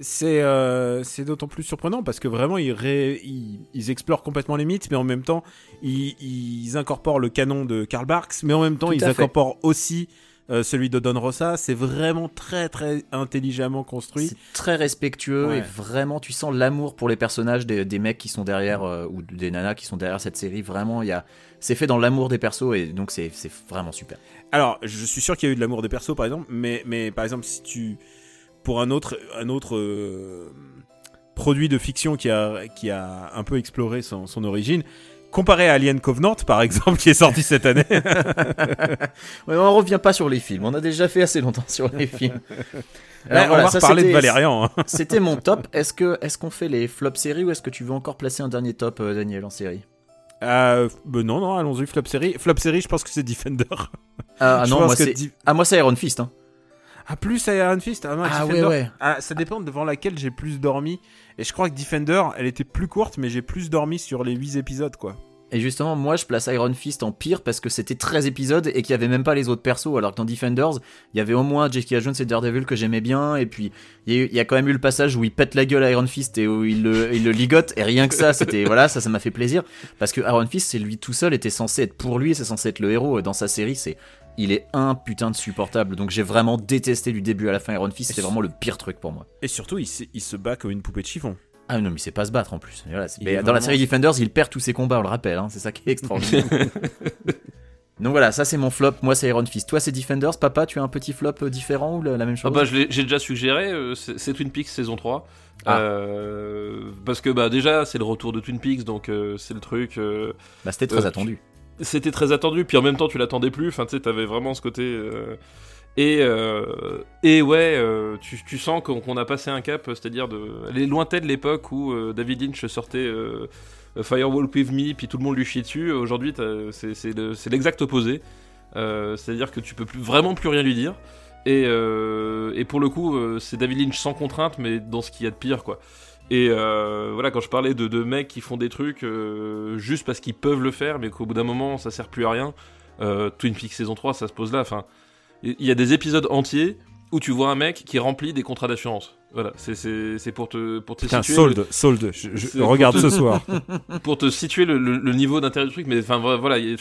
S4: C'est euh, c'est d'autant plus surprenant parce que vraiment ils, ré- ils, ils explorent complètement les mythes, mais en même temps ils, ils incorporent le canon de Karl Barks, mais en même temps
S5: Tout
S4: ils incorporent aussi euh, celui de Don Rosa. C'est vraiment très très intelligemment construit.
S5: C'est très respectueux
S4: Ouais.
S5: et vraiment tu sens l'amour pour les personnages des, des mecs qui sont derrière euh, ou des nanas qui sont derrière cette série. Vraiment, il y a, c'est fait dans l'amour des persos et donc c'est, c'est vraiment super.
S4: Alors, je suis sûr qu'il y a eu de l'amour des persos, par exemple, mais, mais par exemple, si tu. Pour un autre, un autre euh, produit de fiction qui a, qui a un peu exploré son, son origine, comparé à Alien Covenant, par exemple, qui est sorti cette année.
S5: Ouais, on revient pas sur les films. On a déjà fait assez longtemps sur les films.
S4: Là,
S5: Alors, voilà,
S4: on va
S5: ça,
S4: reparler de Valérian. hein.
S5: C'était mon top. Est-ce que est-ce qu'on fait les flops séries ou est-ce que tu veux encore placer un dernier top, euh, Daniel, en série?
S4: Euh, ben non, non, allons-y, Flop Série. Flop Série, je pense que c'est Defender.
S5: Ah
S4: Je
S5: non, moi c'est
S4: Di-
S5: ah moi c'est Iron Fist. Hein.
S4: Ah, plus Iron Fist Ah, non,
S5: Ah,
S4: Defender.
S5: ouais, ouais.
S4: Ah, ça dépend devant laquelle j'ai plus dormi. Et je crois que Defender, elle était plus courte, mais j'ai plus dormi sur les 8 épisodes, quoi.
S5: Et justement, moi je place Iron Fist en pire parce que c'était 13 épisodes et qu'il y avait même pas les autres persos. Alors que dans Defenders, il y avait au moins Jessica Jones et Daredevil que j'aimais bien. Et puis il y, a quand même eu le passage où il pète la gueule à Iron Fist et où il le, il le ligote. Et rien que ça, c'était voilà, ça, ça m'a fait plaisir parce que Iron Fist, c'est lui tout seul était censé être pour lui, c'est censé être le héros. Et dans sa série, c'est il est un putain de supportable. Donc j'ai vraiment détesté du début à la fin Iron Fist. C'était vraiment le pire truc pour moi.
S4: Et surtout, il, se- il se bat comme une poupée de chiffon.
S5: Ah non, mais il sait pas se battre en plus. Voilà, mais dans la série Defenders, il perd tous ses combats, on le rappelle, hein, c'est ça qui est extraordinaire. Donc voilà, ça c'est mon flop, moi c'est Iron Fist. Toi c'est Defenders, papa, tu as un petit flop euh, différent ou la, même
S6: Ah
S5: chose?
S6: bah je l'ai- j'ai déjà suggéré, euh, c'est Twin Peaks saison 3.
S5: Ah.
S6: Euh, parce que bah déjà c'est le retour de Twin Peaks donc euh, c'est le truc euh,
S5: Bah, c'était très
S6: euh,
S5: attendu.
S6: C'était très attendu puis en même temps tu l'attendais plus enfin tu sais t'avais vraiment ce côté euh, et euh, et ouais euh, tu, tu sens qu'on a passé un cap c'est-à-dire de les lointaine l'époque où David Lynch sortait Firewall with Me puis tout le monde lui chie dessus. Aujourd'hui c'est c'est le- c'est l'exact opposé. C'est-à-dire que tu peux plus, vraiment plus rien lui dire. Et, et pour le coup c'est David Lynch sans contrainte mais dans ce qu'il y a de pire quoi et euh, voilà, quand je parlais de, de mecs qui font des trucs euh, juste parce qu'ils peuvent le faire, mais qu'au bout d'un moment ça sert plus à rien, euh, Twin Peaks saison 3, ça se pose là. Enfin, il y a des épisodes entiers où tu vois un mec qui remplit des contrats d'assurance. Voilà, c'est- pour te, pour te
S4: Putain,
S6: situer.
S4: solde, solde. Je, je-
S6: C'est-
S4: regarde
S6: te-
S4: ce soir.
S6: pour te situer le, le- le niveau d'intérêt du truc mais enfin voilà il y, a-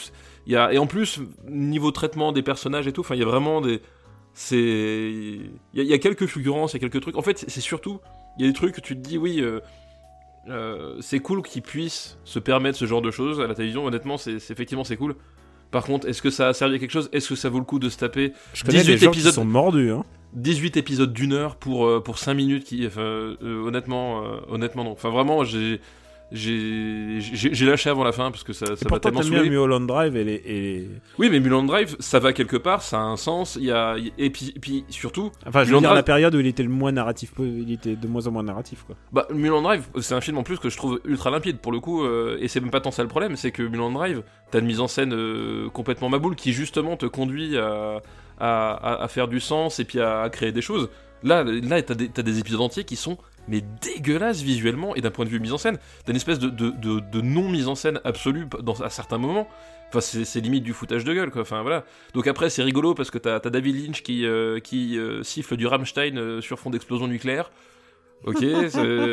S6: il y a et en plus niveau traitement des personnages et tout enfin il y a vraiment des c'est il y, a- il y a quelques fulgurances il y a quelques trucs en fait c'est surtout il y a des trucs que tu te dis oui euh, euh, c'est cool qu'ils puissent se permettre ce genre de choses à la télévision honnêtement c'est effectivement c'est cool par contre est-ce que ça a servi à quelque chose? Est-ce que ça vaut le coup de se taper
S4: Je connais
S6: 18
S4: des gens
S6: épisodes-
S4: qui sont mordus. Hein.
S6: 18 épisodes d'une heure pour, euh, pour 5 minutes qui enfin, euh, honnêtement euh, honnêtement non enfin vraiment j'ai j'ai lâché avant la fin parce que ça, ça m'a tellement saoulé
S4: Mulholland Drive et les... et
S6: oui mais Mulholland Drive ça va quelque part ça a un sens il y a et puis, et puis surtout
S4: Enfin, je veux dire
S6: Drive-
S4: la période où il était le moins narratif, il était de moins en moins narratif, quoi.
S6: bah Mulholland Drive c'est un film en plus que je trouve ultra limpide pour le coup euh, et c'est même pas tant ça le problème c'est que Mulholland Drive t'as une mise en scène euh, complètement maboule qui justement te conduit à, à, à- à faire du sens et puis à, à créer des choses là là t'as des, t'as des épisodes entiers qui sont mais dégueulasses visuellement et d'un point de vue mise en scène t'as une espèce de, de, de, de non mise en scène absolue dans, à certains moments Enfin, c'est limite du foutage de gueule. Enfin, voilà. Donc après, c'est rigolo parce que t'as as David Lynch qui, euh, euh, siffle du Rammstein euh, sur fond d'explosion nucléaire. Ok,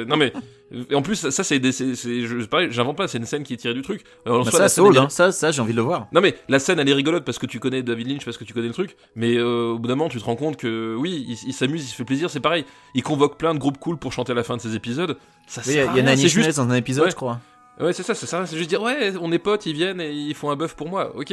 S6: non mais en plus ça c'est des- c'est c'est- je pareil, j'invente pas, c'est une scène qui est tirée du truc. Alors, en
S5: Bah, ça,
S6: la scène, elle
S5: hein. ça, ça j'ai envie de le voir.
S6: Non mais la scène elle est rigolote parce que tu connais David Lynch, parce que tu connais le truc, mais euh, au bout d'un moment tu te rends compte que oui, il, il s'amuse, il se fait plaisir, c'est pareil. Il convoque plein de groupes cool pour chanter à la fin de ses épisodes. Ça
S5: Oui, il y
S6: sert
S5: a
S6: c'est juste
S5: dans un épisode,
S6: Ouais.
S5: je crois.
S6: Ouais, c'est ça, c'est ça. C'est juste dire, ouais, on est potes, ils viennent et ils font un bœuf pour moi. Ok,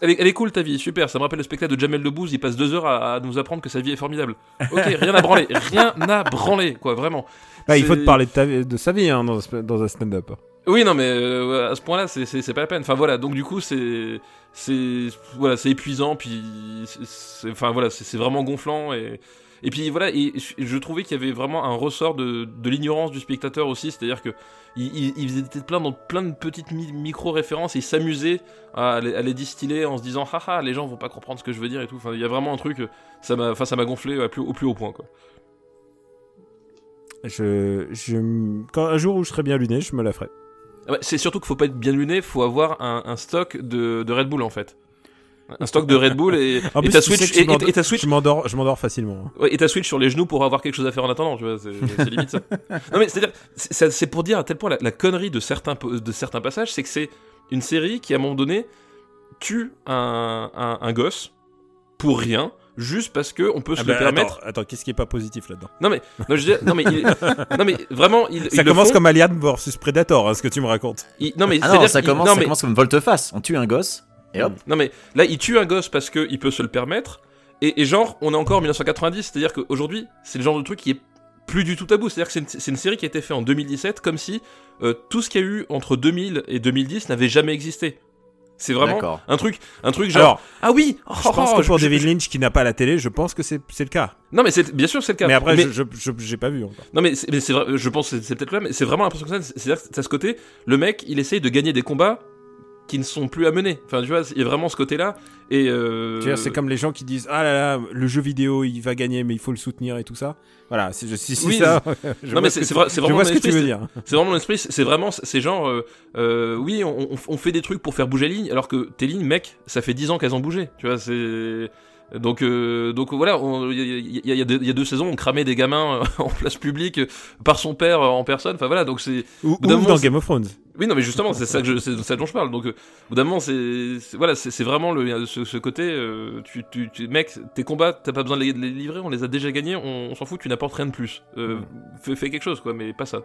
S6: elle est, elle est cool ta vie, super. Ça me rappelle le spectacle de Jamel Debbouze, il passe deux heures à, à nous apprendre que sa vie est formidable. Ok, rien à branler, rien à branler, quoi, vraiment.
S4: Bah, il faut te parler de, ta, de sa vie hein, dans, un- dans un stand-up.
S6: Oui, non, mais euh, à ce point-là, c'est- pas la peine. Enfin voilà, donc du coup, c'est c'est voilà, c'est épuisant, puis enfin voilà, c'est vraiment gonflant et et puis voilà, et je- trouvais qu'il y avait vraiment un ressort de, de l'ignorance du spectateur aussi, c'est-à-dire que il, il, il faisait plein dans plein de petites mi- micro-références et il s'amusait à, les- à les distiller en se disant haha les gens vont pas comprendre ce que je veux dire et tout. Enfin, il y a vraiment un truc, ça m'a, enfin ça m'a gonflé plus- au plus haut point quoi.
S4: Je, je, quand un jour où je serai bien luné, je me la ferai.
S6: Ah ouais, c'est surtout qu'il faut pas être bien luné, faut avoir un, un stock de, de Red Bull en fait. Un stock de Red Bull et,
S4: En
S6: et
S4: plus,
S6: ta
S4: tu sais
S6: Switch
S4: je
S6: et,
S4: m'endors-
S6: et- et ta Switch
S4: Je m'endors, je m'endors facilement. hein.
S6: ouais, et ta Switch sur les genoux pour avoir quelque chose à faire en attendant, tu vois, c'est limite ça. Non mais c'est-à-dire c'est- c'est c'est pour dire à tel point la, la connerie de certains de certains passages, c'est que c'est une série qui à un moment donné tue un, un, un gosse pour rien. Juste parce que on peut se
S4: Ah
S6: le
S4: bah,
S6: permettre.
S4: Attends, attends, qu'est-ce qui est pas positif là-dedans?
S6: Non mais, non, je dire- non mais, il- non mais vraiment, il,
S4: Ça
S6: ils le
S4: commence comme Alien versus Predator, hein, ce que tu me racontes.
S6: il- non mais
S5: Ah non,
S6: c'est-à-dire
S5: ça
S6: qu'il-
S5: commence,
S6: non,
S5: ça
S6: mais-
S5: commence comme volte-face. On tue un gosse et hop.
S6: Non mais là, il tue un gosse parce qu'il peut se le permettre. Et, et genre, on est encore en 1990, c'est-à-dire qu'aujourd'hui, c'est le genre de truc qui est plus du tout tabou. C'est-à-dire que c'est une, c'est une série qui a été faite en 2017, comme si euh, tout ce qu'il y a eu entre 2000 et 2010 n'avait jamais existé. C'est vraiment un truc, un truc genre.
S4: Alors,
S6: ah oui.
S4: je pense
S6: oh,
S4: que pour
S6: je-
S4: David
S6: je-
S4: Lynch qui n'a pas la télé, je pense que c'est c'est le cas.
S6: Non mais c'est bien sûr c'est le cas.
S4: Mais après,
S6: Mais-
S4: je j'ai pas vu encore.
S6: Non mais c'est c'est je pense que c'est c'est peut-être là, mais c'est vraiment l'impression que ça. C'est-à-dire que t'as ce côté, le mec, il essaye de gagner des combats qui ne sont plus à mener. Enfin, tu vois, il y a vraiment ce côté-là. Et euh...
S4: C'est comme les gens qui disent ah là là, le jeu vidéo il va gagner, mais il faut le soutenir et tout ça. Voilà, c'est
S6: Oui,
S4: ça.
S6: Non mais
S4: ce
S6: c'est vrai, vraiment mon
S4: ce que tu
S6: esprit,
S4: veux
S6: c'est-
S4: dire.
S6: C'est vraiment mon esprit, c'est vraiment, c'est genre, euh, euh, oui, on, on- on fait des trucs pour faire bouger les lignes, alors que tes lignes, mec, ça fait 10 ans qu'elles ont bougé, tu vois, c'est... Donc, euh, donc voilà, il y, a- y y deux- saisons, on cramait des gamins euh, en place publique euh, par son père en personne, enfin voilà, donc c'est...
S4: Ou,
S6: moment,
S4: dans Game of Thrones.
S6: Oui, non mais justement, c'est ça, que je- c'est ça dont je parle, donc euh, au bout d'un moment, c'est... Voilà, c'est vraiment le, ce, ce côté, euh, tu, tu, tu- mec, tes combats, t'as pas besoin de les, de les livrer, on les a déjà gagnés, on, on s'en fout, tu n'apportes rien de plus. Euh, fais, fais quelque chose, quoi, mais pas ça.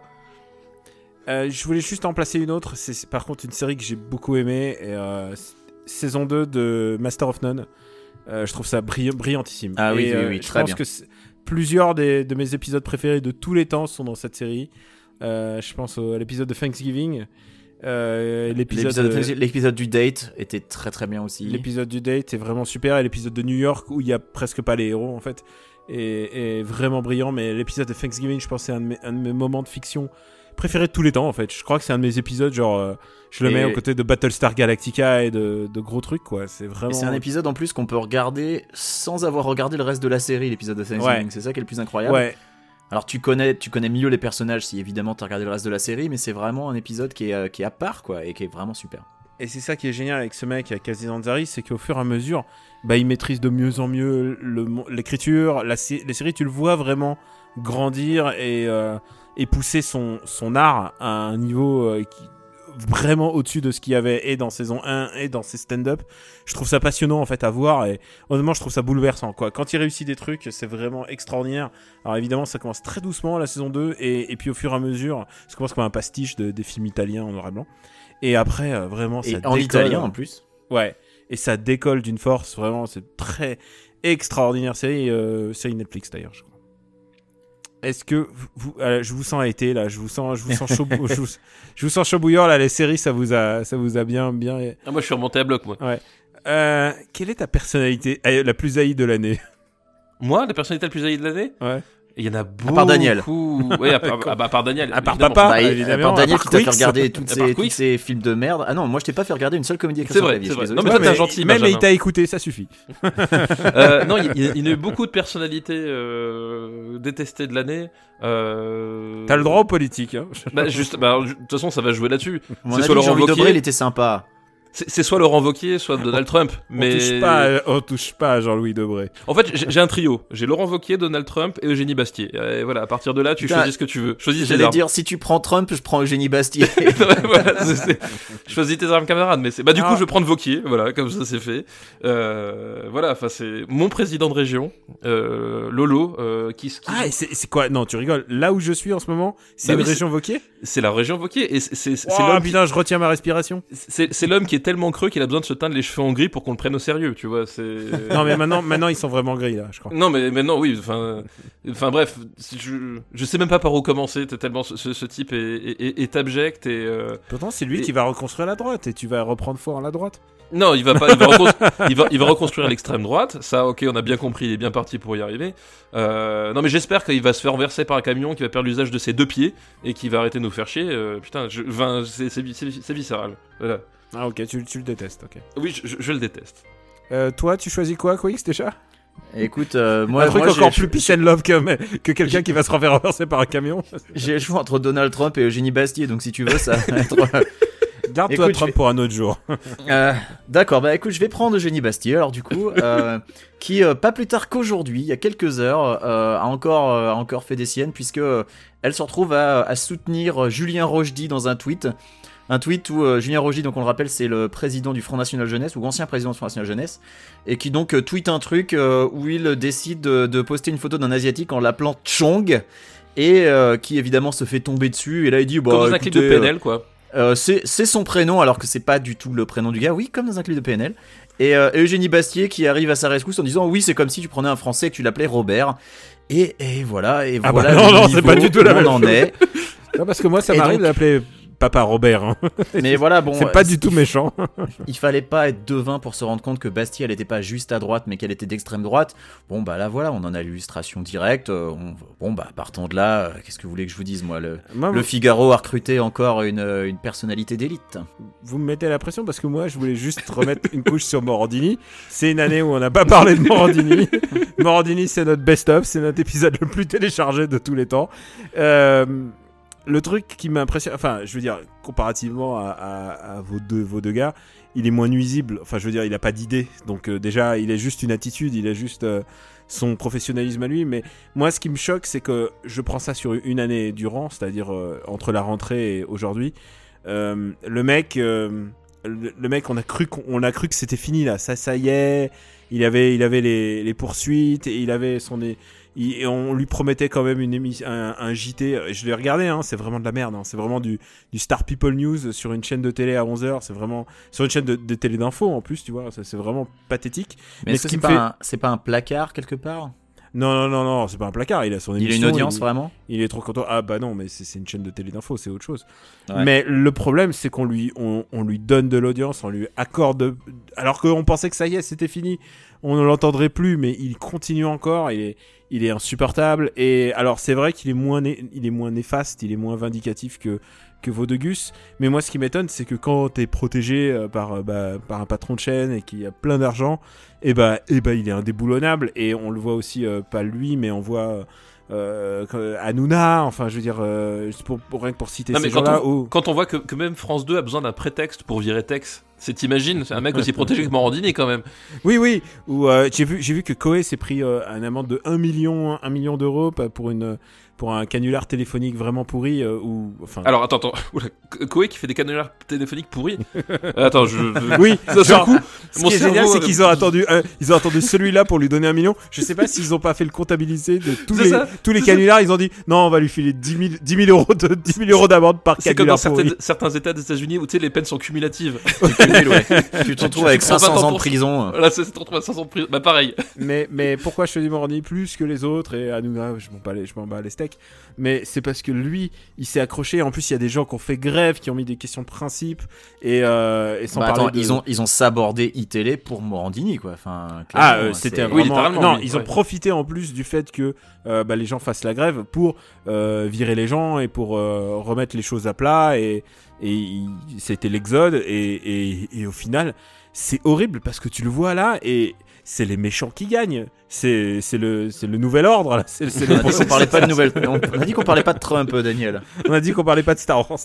S4: Je voulais juste en placer une autre. C'est par contre une série que j'ai beaucoup aimée. Et, saison 2 de Master of None. Euh, je trouve ça brillant- brillantissime.
S5: Ah oui,
S4: Et,
S5: oui,
S4: euh,
S5: oui,
S4: je
S5: très
S4: pense
S5: bien.
S4: que plusieurs des- de mes épisodes préférés de tous les temps sont dans cette série. Euh, je pense à l'épisode de Thanksgiving. euh, l'épisode
S5: du date était très très bien aussi.
S4: L'épisode du date est vraiment super et l'épisode de New York où il y a presque pas les héros en fait est, est vraiment brillant. Mais l'épisode de Thanksgiving, je pense, c'est un de mes moments de fiction préférés de tous les temps en fait. Je crois que c'est un de mes épisodes, genre, euh, je le
S5: Et-
S4: mets aux côtés de Battlestar Galactica et de, de gros trucs quoi. C'est vraiment.
S5: c'est un épisode en plus qu'on peut regarder sans avoir regardé le reste de la série, l'épisode de Thanksgiving.
S4: Ouais.
S5: C'est ça qui est le plus incroyable.
S4: Ouais,
S5: Alors tu connais, tu connais mieux les personnages si évidemment t'as regardé le reste de la série, mais c'est vraiment un épisode qui est, euh, qui est à part quoi et qui est vraiment super.
S4: Et c'est ça qui est génial avec ce mec, avec Aziz Ansari, c'est qu'au fur et à mesure, bah, il maîtrise de mieux en mieux l'écriture, la, les séries, tu le vois vraiment grandir et, euh, et pousser son, son art à un niveau euh, qui, vraiment au-dessus de ce qu'il y avait et dans saison 1 et dans ses stand-up. Je trouve ça passionnant en fait à voir et honnêtement je trouve ça bouleversant quoi. Quand il réussit des trucs, c'est vraiment extraordinaire. Alors évidemment ça commence très doucement la saison 2 et, et puis au fur et à mesure, ça commence comme un pastiche de- des films italiens en noir et blanc. Et après euh, vraiment ça
S5: Et en
S4: décolle.
S5: italien en plus.
S4: Ouais, et ça décolle d'une force, vraiment, c'est très extraordinaire série, euh, série Netflix d'ailleurs, je crois. Est-ce que vous, euh, je vous sens été là, je vous sens, je vous sens chaud, je, vous, je vous sens chaud bouillant là, les séries, ça vous a, ça vous a bien, bien.
S6: Ah, moi, je suis remonté à bloc, moi.
S4: Euh, quelle est ta personnalité euh, la plus haïe de l'année?
S6: Moi, la personnalité la plus haïe de l'année?
S4: Ouais.
S6: Il y en a beaucoup.
S5: part Daniel.
S6: Oui, à part, à part Daniel.
S4: À part
S6: évidemment.
S4: papa.
S5: Bah, et-
S4: évidemment,
S5: par Daniel
S4: à part
S5: qui t'a fait regarder toutes
S6: À part
S5: ces, tous ces films de merde. Ah non, moi je t'ai pas fait regarder une seule comédie avec
S6: C'est vrai, c'est vrai. Non, mais toi, t'es gentil,
S4: Même
S6: Benjamin.
S4: il t'a écouté, ça suffit.
S6: Euh, non, il y, a- il y a eu beaucoup de personnalités euh, détestées de l'année. Euh...
S4: T'as le droit aux politiques. Hein.
S6: Bah, juste, bah, de toute façon, ça va jouer là-dessus.
S5: À mon
S6: Wauquiez.
S5: Debré, il était sympa.
S6: C'est c'est soit Laurent Wauquiez, soit Donald Trump.
S4: On
S6: Mais
S4: touche pas, à- on touche pas à Jean-Louis Debré.
S6: en fait, j'ai un trio. J'ai Laurent Wauquiez, Donald Trump et Eugénie Bastier. Et voilà, à partir de là, tu choisis ce que tu veux. Choisis tes
S5: J'allais
S6: armes.
S5: dire, si tu prends Trump, je prends Eugénie Bastier.
S6: Ouais, voilà, c'est- c'est- Choisis tes armes, camarade. Mais c'est bah du coup,
S4: Ah.
S6: je vais prendre Vauquier. Voilà, comme ça, c'est fait. Euh, voilà, enfin, c'est mon président de région, euh, Lolo, euh, qui, qui-
S4: Ah, c'est c'est quoi? Non, tu rigoles. Là où je suis en ce moment, c'est
S6: Bah oui, c'est-
S4: région Vauquier
S6: c'est la région Vauquier et c'est c'est- c'est
S4: Oh
S6: l'homme qui-
S4: putain, je retiens ma respiration.
S6: c'est l'homme qui est est tellement creux qu'il a besoin de se teindre les cheveux en gris pour qu'on le prenne au sérieux, tu vois. C'est.
S4: Non, mais maintenant, maintenant, ils sont vraiment gris, là, je crois.
S6: Non, mais maintenant, oui. Enfin, enfin bref, je, je sais même pas par où commencer. Tellement ce, ce- ce type est, est- est- est abject et. euh,
S4: Pourtant, c'est lui
S6: Et-
S4: qui va reconstruire la droite et tu vas reprendre foi en la droite.
S6: Non, il va pas. Il va, reconstru- il va, il va reconstruire l'extrême droite. Ça, ok, on a bien compris. Il est bien parti pour y arriver. Euh, non, mais j'espère qu'il va se faire renverser par un camion, qu'il va perdre l'usage de ses deux pieds et qu'il va arrêter de nous faire chier. Euh, putain, je, enfin, c'est c'est vi- c'est vi- c'est viscéral. Voilà.
S4: Ah, ok, tu, tu le détestes, ok.
S6: Oui, je, je- je le déteste.
S4: Euh, toi, tu choisis quoi, Quix, déjà?
S5: Écoute, euh, moi,
S4: Un truc
S5: moi,
S4: encore plus peace and love que, que quelqu'un qui va se faire renverser par un camion.
S5: J'ai le choix entre Donald Trump et Eugénie Bastier, donc si tu veux, ça va être.
S4: Garde-toi Trump
S5: vais-
S4: pour un autre jour.
S5: Euh, D'accord, bah écoute, je vais prendre Eugénie Bastier, alors du coup, euh, qui, euh, pas plus tard qu'aujourd'hui, il y a quelques heures, euh, a, encore, euh, a encore fait des siennes, puisque euh, elle se retrouve à, à soutenir euh, Julien Rochdy dans un tweet. Un tweet où euh, Julien Rochdy, donc on le rappelle, c'est le président du Front National Jeunesse, ou ancien président du Front National Jeunesse, et qui donc euh, tweet un truc euh, où il décide de, de poster une photo d'un Asiatique en l'appelant Chong, et euh, qui évidemment se fait tomber dessus, et là il dit, bah,
S6: Comme dans un clip de PNL, quoi.
S5: euh, c'est c'est son prénom alors que c'est pas du tout le prénom du gars. Oui, comme dans un clip de PNL. Et euh, Eugénie Bastier qui arrive à sa rescousse en disant oui, c'est comme si tu prenais un Français et que tu l'appelais Robert. Et, et voilà, et
S4: Ah
S5: voilà.
S4: bah non, non, c'est pas du tout
S5: où
S4: la
S5: on
S4: même
S5: en est.
S4: Non, parce que moi, ça m'arrive
S5: donc-
S4: d'appeler Papa Robert. hein.
S5: Mais voilà, bon,
S4: c'est pas
S5: euh,
S4: du tout méchant.
S5: il fallait pas être devin pour se rendre compte que Bastier elle était pas juste à droite mais qu'elle était d'extrême droite. Bon bah là voilà, on en a l'illustration directe. Euh, on- Bon bah partant de là, euh, qu'est-ce que vous voulez que je vous dise moi le,
S4: Moi,
S5: le Figaro a recruté encore une, une personnalité d'élite.
S4: vous me mettez la pression parce que moi, je voulais juste remettre une couche sur Morandini. C'est une année où on n'a pas parlé de Morandini. Morandini, c'est notre best-of, c'est notre épisode le plus téléchargé de tous les temps. Euh, le truc qui m'impressionne, enfin, je veux dire, comparativement à, vos, deux, vos deux gars, il est moins nuisible. Enfin, je veux dire, il a pas d'idée. Donc, euh, déjà, il a juste une attitude, il a juste euh, son professionnalisme à lui. Mais moi, ce qui me choque, c'est que je prends ça sur une année durant, c'est-à-dire euh, entre la rentrée et aujourd'hui. Le mec, le, mec, on a cru a cru que c'était fini là. Ça, ça y est. Il avait, il avait les, les poursuites et il avait son, il- et on lui promettait quand même une émission, un, un JT. Je l'ai regardé, hein, c'est vraiment de la merde. hein. C'est vraiment du, du Star People News sur une chaîne de télé à 11h. C'est vraiment sur une chaîne de, de télé d'info en plus, tu vois. C'est vraiment pathétique.
S5: Mais,
S4: Mais
S5: est-ce
S4: ce
S5: que
S4: qui
S5: c'est
S4: me
S5: pas,
S4: fait-
S5: pas un placard quelque part?
S4: Non, non, non, non, c'est pas un placard. Il a son
S5: Il a
S4: émission.
S5: une audience
S4: il-
S5: vraiment?
S4: Il est trop content. Ah bah non, mais c'est c'est une chaîne de télé d'info, c'est autre chose.
S5: Ouais.
S4: Mais le problème, c'est qu'on lui, on, on lui donne de l'audience, on lui accorde. Alors qu'on pensait que ça y est, c'était fini, on ne l'entendrait plus, mais il continue encore il est insupportable. Et alors, c'est vrai qu'il est moins, est moins néfaste, il est moins vindicatif que que Vaudegus. Mais moi, ce qui m'étonne, c'est que quand t'es protégé euh, par, euh, bah, par un patron de chaîne et qu'il a plein d'argent, et bah, et bah, il est indéboulonnable. Et on le voit aussi, euh, pas lui, mais on voit euh, Hanouna. Enfin, je veux dire, euh, pour, pour- rien que pour citer
S6: Non,
S4: ces gens-là.
S6: quand on voit que, que même France 2 a besoin d'un prétexte pour virer Tex, c'est t'imagines, c'est un mec aussi protégé que Morandini quand même.
S4: Oui, oui. Ou euh, j'ai vu, vu que Koé s'est pris euh, un amende de 1 million, 1 million d'euros pa- pour une pour un canular téléphonique vraiment pourri euh, ou enfin.
S6: Alors attends, attends, Koé qui fait des canulars téléphoniques pourris. Euh, attends, je. je-
S4: oui. Genre,
S6: coup,
S4: ce qui est génial, c'est qu'ils ont attendu, euh, ils ont attendu celui-là pour lui donner un million. Je sais pas s'ils ont pas fait le comptabiliser de tous les
S6: ça,
S4: tous les
S6: ça.
S4: canulars. Ils ont dit non, on va lui filer 10 000, 10 000 euros de 10 000 euros d'amende par
S6: C'est comme dans
S4: canular
S6: certains États des États-Unis où tu sais les peines sont cumulatives.
S5: Tu te retrouves avec
S6: prends
S5: 500 ans
S6: 20
S5: de prison.
S6: Là, c'est 500 de prison. Bah pareil.
S4: mais, mais pourquoi je fais du Morandi plus que les autres et m'en bats les, je m'en bats les steaks. Mais c'est parce que lui, il s'est accroché. En plus, il y a des gens qui ont fait grève, qui ont mis des questions de principe et, euh, et sans
S5: Bah,
S4: parler
S5: attends,
S4: de-
S5: ils ont ils ont sabordé iTélé pour Morandini quoi. Enfin,
S4: Ah, euh, c'était
S5: c'est-
S4: vraiment...
S6: Oui, littéralement,
S4: Non,
S6: oui,
S4: ils ont
S6: ouais.
S4: profité en plus du fait que euh, bah, les gens fassent la grève pour euh, virer les gens et pour euh, remettre les choses à plat. Et, c'était l'exode. Et, et, et au final, c'est horrible parce que tu le vois là et c'est les méchants qui gagnent. C'est c'est le, c'est le nouvel ordre. C'est
S5: On a dit qu'on parlait pas de nouvelles. On a dit qu'on parlait pas de Trump, Daniel.
S4: On a dit qu'on parlait pas de Star Wars.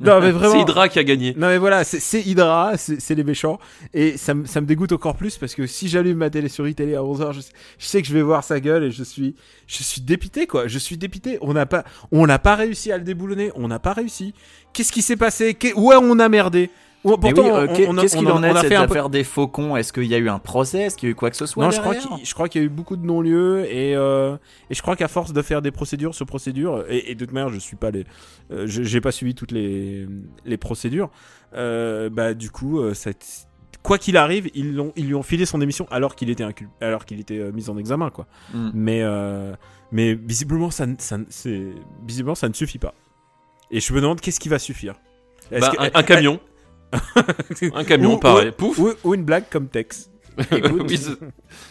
S4: Non, mais vraiment.
S6: C'est Hydra qui a gagné.
S4: Non mais voilà, c'est- Hydra, c'est les méchants. Et ça, me- ça me dégoûte encore plus parce que si j'allume ma télé sur iTélé à 11h, je, sais- je sais que je vais voir sa gueule et je suis, je suis dépité quoi. Je suis dépité. On n'a pas, on n'a pas réussi à le déboulonner. On n'a pas réussi. Qu'est-ce qui s'est passé? Ouais, on a merdé? Ou-
S5: Mais
S4: pourtant,
S5: oui, euh, qu'est-ce
S4: on
S5: qu'il en est
S4: on
S5: de
S4: a
S5: cette
S4: fait un peu-
S5: affaire des faucons? Est-ce qu'il y a eu un procès? Est-ce qu'il y a eu quoi que ce soit
S4: Non, je crois qu'il je crois qu'il y a eu beaucoup de non-lieux et, euh, et je crois qu'à force de faire des procédures sur procédures et, et de toute manière je suis pas les euh, je- j'ai pas suivi toutes les les procédures euh, bah du coup euh, quoi qu'il arrive ils l'ont ils lui ont filé son émission alors qu'il était incul- alors qu'il était euh, mis en examen quoi.
S5: Mm.
S4: mais euh, mais visiblement ça visiblement ça ne suffit pas. Et je me demande qu'est-ce qui va suffire? Est-ce
S6: Bah,
S4: que-
S6: un, un camion. un camion,
S4: Ou-
S6: pareil.
S4: ou-
S6: Pouf.
S4: ou, ou une blague comme Tex
S5: Écoute,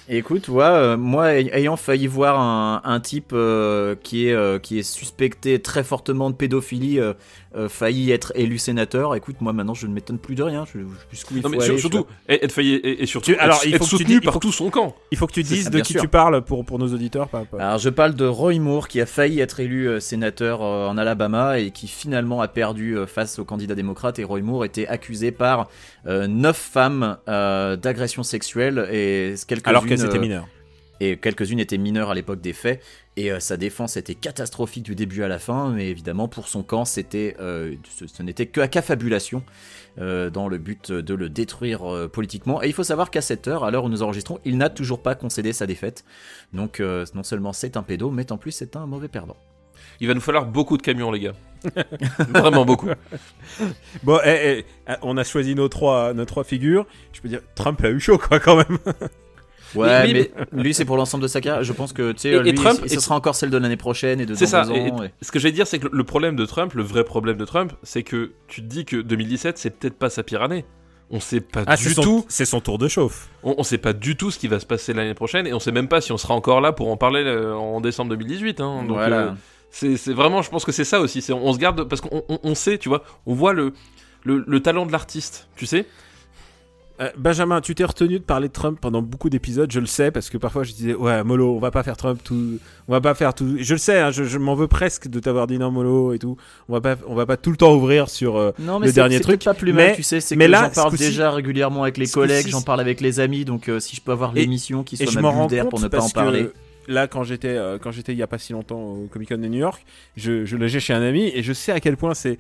S5: Écoute, ouais, euh, moi ay- ayant failli voir un, un type euh, qui, est, euh, qui est suspecté très fortement de pédophilie, euh, euh, failli être élu sénateur, écoute, moi maintenant je ne m'étonne plus de rien. Je, je- jusqu'où il
S6: Non,
S5: faut
S6: mais
S5: aller,
S6: surtout, et- être failli et, et surtout,
S4: Tu- alors,
S6: être,
S4: il
S6: être
S4: faut que tu
S6: soutenu
S4: dis-
S6: par
S4: faut
S6: tout son camp.
S4: il faut que tu dises
S5: ça,
S4: de qui
S5: sûr.
S4: tu parles pour, pour nos auditeurs pas, pas-
S5: Alors je parle de Roy Moore qui a failli être élu euh, sénateur euh, en Alabama et qui finalement a perdu euh, face au candidat démocrate et Roy Moore était accusé par neuf femmes euh, d'agression sexuelle et quelques-unes
S4: alors qu'elles étaient
S5: euh,
S4: mineures
S5: et quelques-unes étaient mineures à l'époque des faits. Et euh, sa défense était catastrophique du début à la fin mais évidemment pour son camp c'était euh, ce, ce n'était que accafabulation euh, dans le but de le détruire euh, politiquement. Et il faut savoir qu'à cette heure à l'heure où nous enregistrons il n'a toujours pas concédé sa défaite. Donc euh, non seulement c'est un pédo mais en plus c'est un mauvais perdant.
S6: Il va nous falloir beaucoup de camions, les gars. Vraiment beaucoup.
S4: Bon, eh, eh, on a choisi nos trois, nos trois figures. Je peux dire, Trump a eu chaud, quoi, quand même.
S5: ouais
S6: Mais-
S5: mais, lui c'est pour l'ensemble de sa carrière je pense que tu sais
S6: Et- et
S5: lui
S6: Trump-
S5: ce
S6: et-
S5: sera encore celle de l'année prochaine et de
S6: C'est ça.
S5: deux
S6: Et-
S5: ans,
S6: et
S5: et-
S6: Ce que je vais dire, c'est que le- problème de Trump, le vrai problème de Trump, c'est que tu te dis que 2017, c'est peut-être pas sa pire année. On sait pas
S4: Ah,
S6: du
S4: son,
S6: tout.
S4: c'est son tour de chauffe.
S6: On, on sait pas du tout ce qui va se passer l'année prochaine et on sait même pas si on sera encore là pour en parler euh, en décembre 2018. hein. Donc,
S5: voilà
S6: euh, c'est vraiment, je pense que c'est ça aussi. c'est- On se garde parce qu'on on- on sait, tu vois, on voit le, le, le talent de l'artiste, tu sais.
S4: Euh, Benjamin, tu t'es retenu de parler de Trump pendant beaucoup d'épisodes, je le sais, parce que parfois je disais, ouais, Molo, on va pas faire Trump tout. On va pas faire tout. Je le sais, hein, je, je m'en veux presque de t'avoir dit non, Molo et tout. On va pas, on va pas tout le temps ouvrir sur. euh,
S5: Non,
S4: le
S5: c'est-
S4: dernier
S5: c'est
S4: truc,
S5: pas plus
S4: mais-
S5: tu sais, c'est
S4: mais
S5: que j'en parle déjà régulièrement avec les collègues, j'en parle avec les amis, donc euh, si je peux avoir l'émission qui soit
S4: je
S5: ma pour ne pas en parler.
S4: que là, quand j'étais, euh, quand j'étais il y a pas si longtemps au Comic Con de New York, je, je logeais chez un ami et je sais à quel point c'est,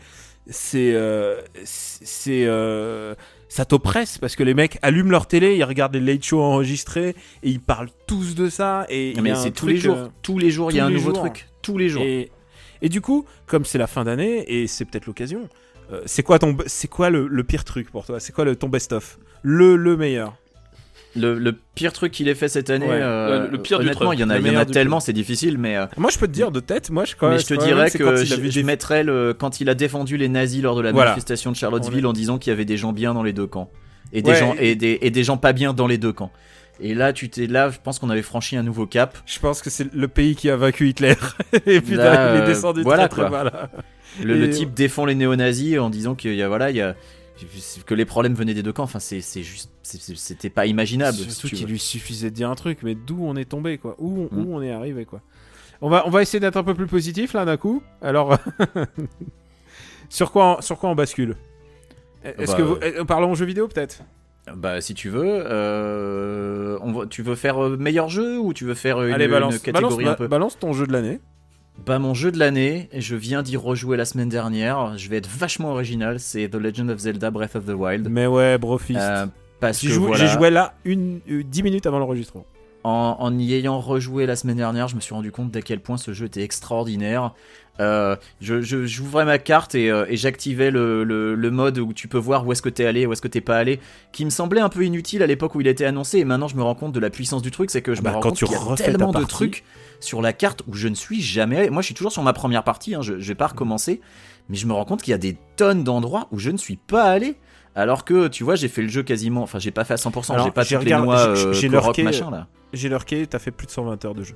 S4: c'est, euh, c'est, euh, ça t'oppresse parce que les mecs allument leur télé, ils regardent les late shows enregistrés et ils parlent tous de ça et
S5: Mais c'est tous les jours, tous les jours, il y a un nouveau
S4: jours.
S5: truc, tous les jours.
S4: Et, et du coup, comme c'est la fin d'année et c'est peut-être l'occasion, c'est quoi ton, c'est quoi le, le pire truc pour toi? C'est quoi le, ton best-of? Le, le meilleur?
S5: Le, le pire truc qu'il ait fait cette année,
S4: Ouais,
S5: euh,
S6: le- le pire
S5: honnêtement,
S6: truc,
S5: il y en a,
S4: le
S5: il y en
S4: meilleur
S5: a
S4: du
S5: tellement, c'est difficile, mais, euh,
S4: Moi, je peux te dire de tête, moi, je, quand
S5: mais je te dirais que je, je
S4: des-
S5: mettrais le, quand il a défendu les nazis lors de la
S4: Voilà.
S5: manifestation de Charlottesville en disant qu'il y avait des gens bien dans les deux camps et des
S4: Ouais.
S5: gens et des, et des gens pas bien dans les deux camps. Et là, tu t'es là, je pense qu'on avait franchi un nouveau cap.
S4: Je pense que c'est le pays qui a vaincu Hitler. et putain,
S5: Là,
S4: il est
S5: euh,
S4: descendu
S5: voilà,
S4: très très bas là.
S5: Le,
S4: Et-
S5: le type défend les néo-nazis en disant qu'il y a voilà, il y a que les problèmes venaient des deux camps. Enfin, c'est juste, c'était pas imaginable. si
S4: Surtout
S5: tu
S4: qu'il lui suffisait de dire un truc, mais d'où on est tombé quoi Où,
S5: Mm.
S4: où on est arrivé quoi on va, on va essayer d'être un peu plus positif là d'un coup. Alors, sur, quoi, on- sur quoi on bascule? Est-ce
S5: Bah,
S4: que vous,
S5: euh,
S4: eh, parlons jeux vidéo peut-être?
S5: Bah, si tu veux, euh, on tu veux faire euh, meilleur jeu ou tu veux faire euh, une,
S4: Allez, balance,
S5: une catégorie
S4: balance,
S5: un peu?
S4: balance ton jeu de l'année.
S5: Bah, mon jeu de l'année, je viens d'y rejouer la semaine dernière. Je vais être vachement original. C'est The Legend of Zelda Breath of the Wild.
S4: Mais ouais, brofist.
S5: Euh, parce
S4: J'ai
S5: que voilà,
S4: j'ai joué là une, euh, 10 minutes avant l'enregistrement.
S5: en, en y ayant rejoué la semaine dernière, je me suis rendu compte d'à quel point ce jeu était extraordinaire. Euh, je, je- j'ouvrais ma carte et, euh, et j'activais le, le- le mode où tu peux voir où est-ce que t'es allé, où est-ce que t'es pas allé, qui me semblait un peu inutile à l'époque où il était annoncé. Et maintenant, je me rends compte de la puissance du truc, c'est que je
S4: Ah bah,
S5: me rends
S4: quand
S5: compte qu'il y a
S4: ta
S5: tellement de trucs sur la carte où je ne suis jamais allé. Moi, je suis toujours sur ma première partie, hein, je, je vais pas recommencer, mais je me rends compte qu'il y a des tonnes d'endroits où je ne suis pas allé. Alors que, tu vois, j'ai fait le jeu quasiment, enfin, j'ai pas fait à 100%,
S4: Alors,
S5: j'ai pas toutes les
S4: regardé-
S5: noix
S4: j'ai-
S5: euh,
S4: j'ai lurké,
S5: machin là.
S4: J'ai lurké, t'as fait plus de 120 heures de jeu.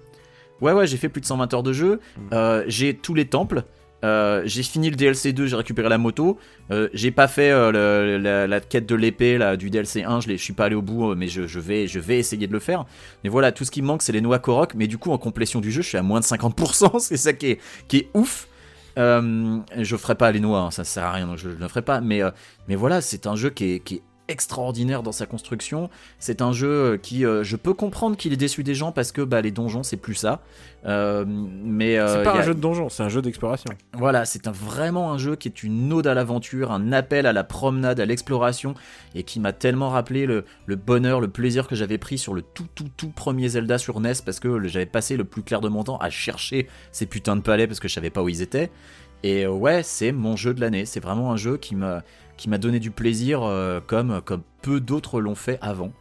S5: Ouais, ouais, j'ai fait plus de 120 heures de jeu.
S4: Mm.
S5: Euh, j'ai tous les temples. Euh, j'ai fini le DLC 2, j'ai récupéré la moto. Euh, j'ai pas fait euh, la, quête de l'épée du DLC 1, je, suis pas allé au bout, mais je, vais, essayer de le faire. Mais voilà, tout ce qui me manque, c'est les noix Korok. Mais du coup, en complétion du jeu, je suis à moins de 50%. c'est ça qui est, ouf. Je ferai pas les noix, hein, ça sert à rien, donc je, je le ferai pas. Mais, voilà, c'est un jeu qui est extraordinaire dans sa construction. C'est un jeu qui, euh, je peux comprendre qu'il est déçu des gens parce que bah, les donjons c'est plus ça. Euh, mais euh,
S4: C'est pas un jeu de donjon, c'est un jeu d'exploration.
S5: voilà, c'est un- vraiment un jeu qui est une ode à l'aventure, un appel à la promenade, à l'exploration, et qui m'a tellement rappelé le, le bonheur, le plaisir que j'avais pris sur le tout tout tout premier Zelda sur NES, parce que j'avais passé le plus clair de mon temps à chercher ces putains de palais parce que je savais pas où ils étaient. Et euh, ouais, c'est mon jeu de l'année. C'est vraiment un jeu qui m'a qui m'a donné du plaisir euh, comme comme peu d'autres l'ont fait avant,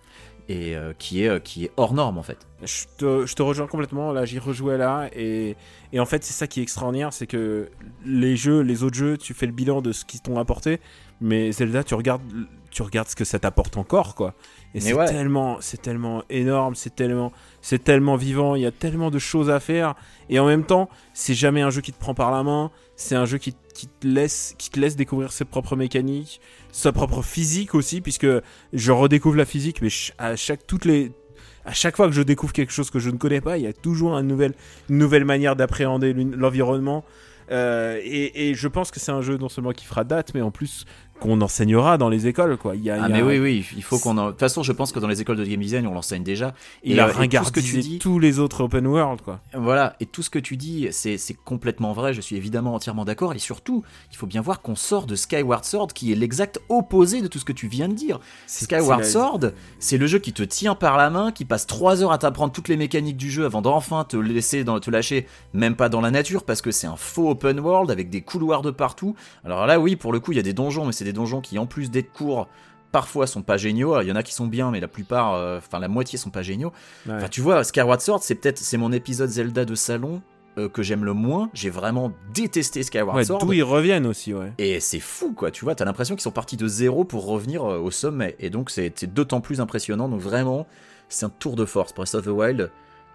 S5: et euh, qui est qui est hors norme en fait.
S4: Je te, je te rejoins complètement, là j'y rejouais là, et, et en fait c'est ça qui est extraordinaire, c'est que les jeux, les autres jeux, tu fais le bilan de ce qu'ils t'ont apporté, mais Zelda tu regardes, tu regardes ce que ça t'apporte encore quoi. Et c'est
S5: ouais.
S4: tellement, c'est tellement énorme, c'est tellement, c'est tellement vivant, il y a tellement de choses à faire, et en même temps c'est jamais un jeu qui te prend par la main, c'est un jeu qui, te laisse, découvrir ses propres mécaniques, sa propre physique aussi, puisque je redécouvre la physique, mais à chaque fois que je découvre quelque chose que je ne connais pas, il y a toujours une nouvelle, manière d'appréhender l'environnement. Euh, et je pense que c'est un jeu non seulement qui fera date, mais en plus qu'on enseignera dans les écoles. Quoi. Il y a,
S5: Ah
S4: il y a-
S5: mais oui oui, il faut qu'on en... de toute façon, je pense que dans les écoles de game design, on l'enseigne déjà.
S4: Il
S5: Et,
S4: a
S5: euh, et tout ce que
S4: ringardisé
S5: tu dis-
S4: tous les autres open world. Quoi.
S5: Voilà, et tout ce que tu dis, c'est c'est complètement vrai, je suis évidemment entièrement d'accord, et surtout, il faut bien voir qu'on sort de Skyward Sword, qui est l'exact opposé de tout ce que tu viens de dire. Skyward Sword, c'est le jeu qui te tient par la main, qui passe 3 heures à t'apprendre toutes les mécaniques du jeu avant d'enfin te laisser dans, te lâcher, même pas dans la nature, parce que c'est un faux open world avec des couloirs de partout. Alors là, oui, pour le coup, il y a des donjons, mais c'est des donjons qui, en plus d'être courts, parfois sont pas géniaux. Alors, Il y en a qui sont bien, mais la plupart, euh, enfin la moitié sont pas géniaux.
S4: Ouais.
S5: Enfin, tu vois, Skyward Sword, c'est peut-être c'est mon épisode Zelda de salon euh, que j'aime le moins. J'ai vraiment détesté Skyward
S4: Ouais,
S5: Sword.
S4: D'où ils reviennent aussi. Ouais.
S5: Et c'est fou, quoi. Tu vois, t'as l'impression qu'ils sont partis de zéro pour revenir euh, au sommet. Et donc, c'est c'est d'autant plus impressionnant. Donc, vraiment, c'est un tour de force. Breath of the Wild,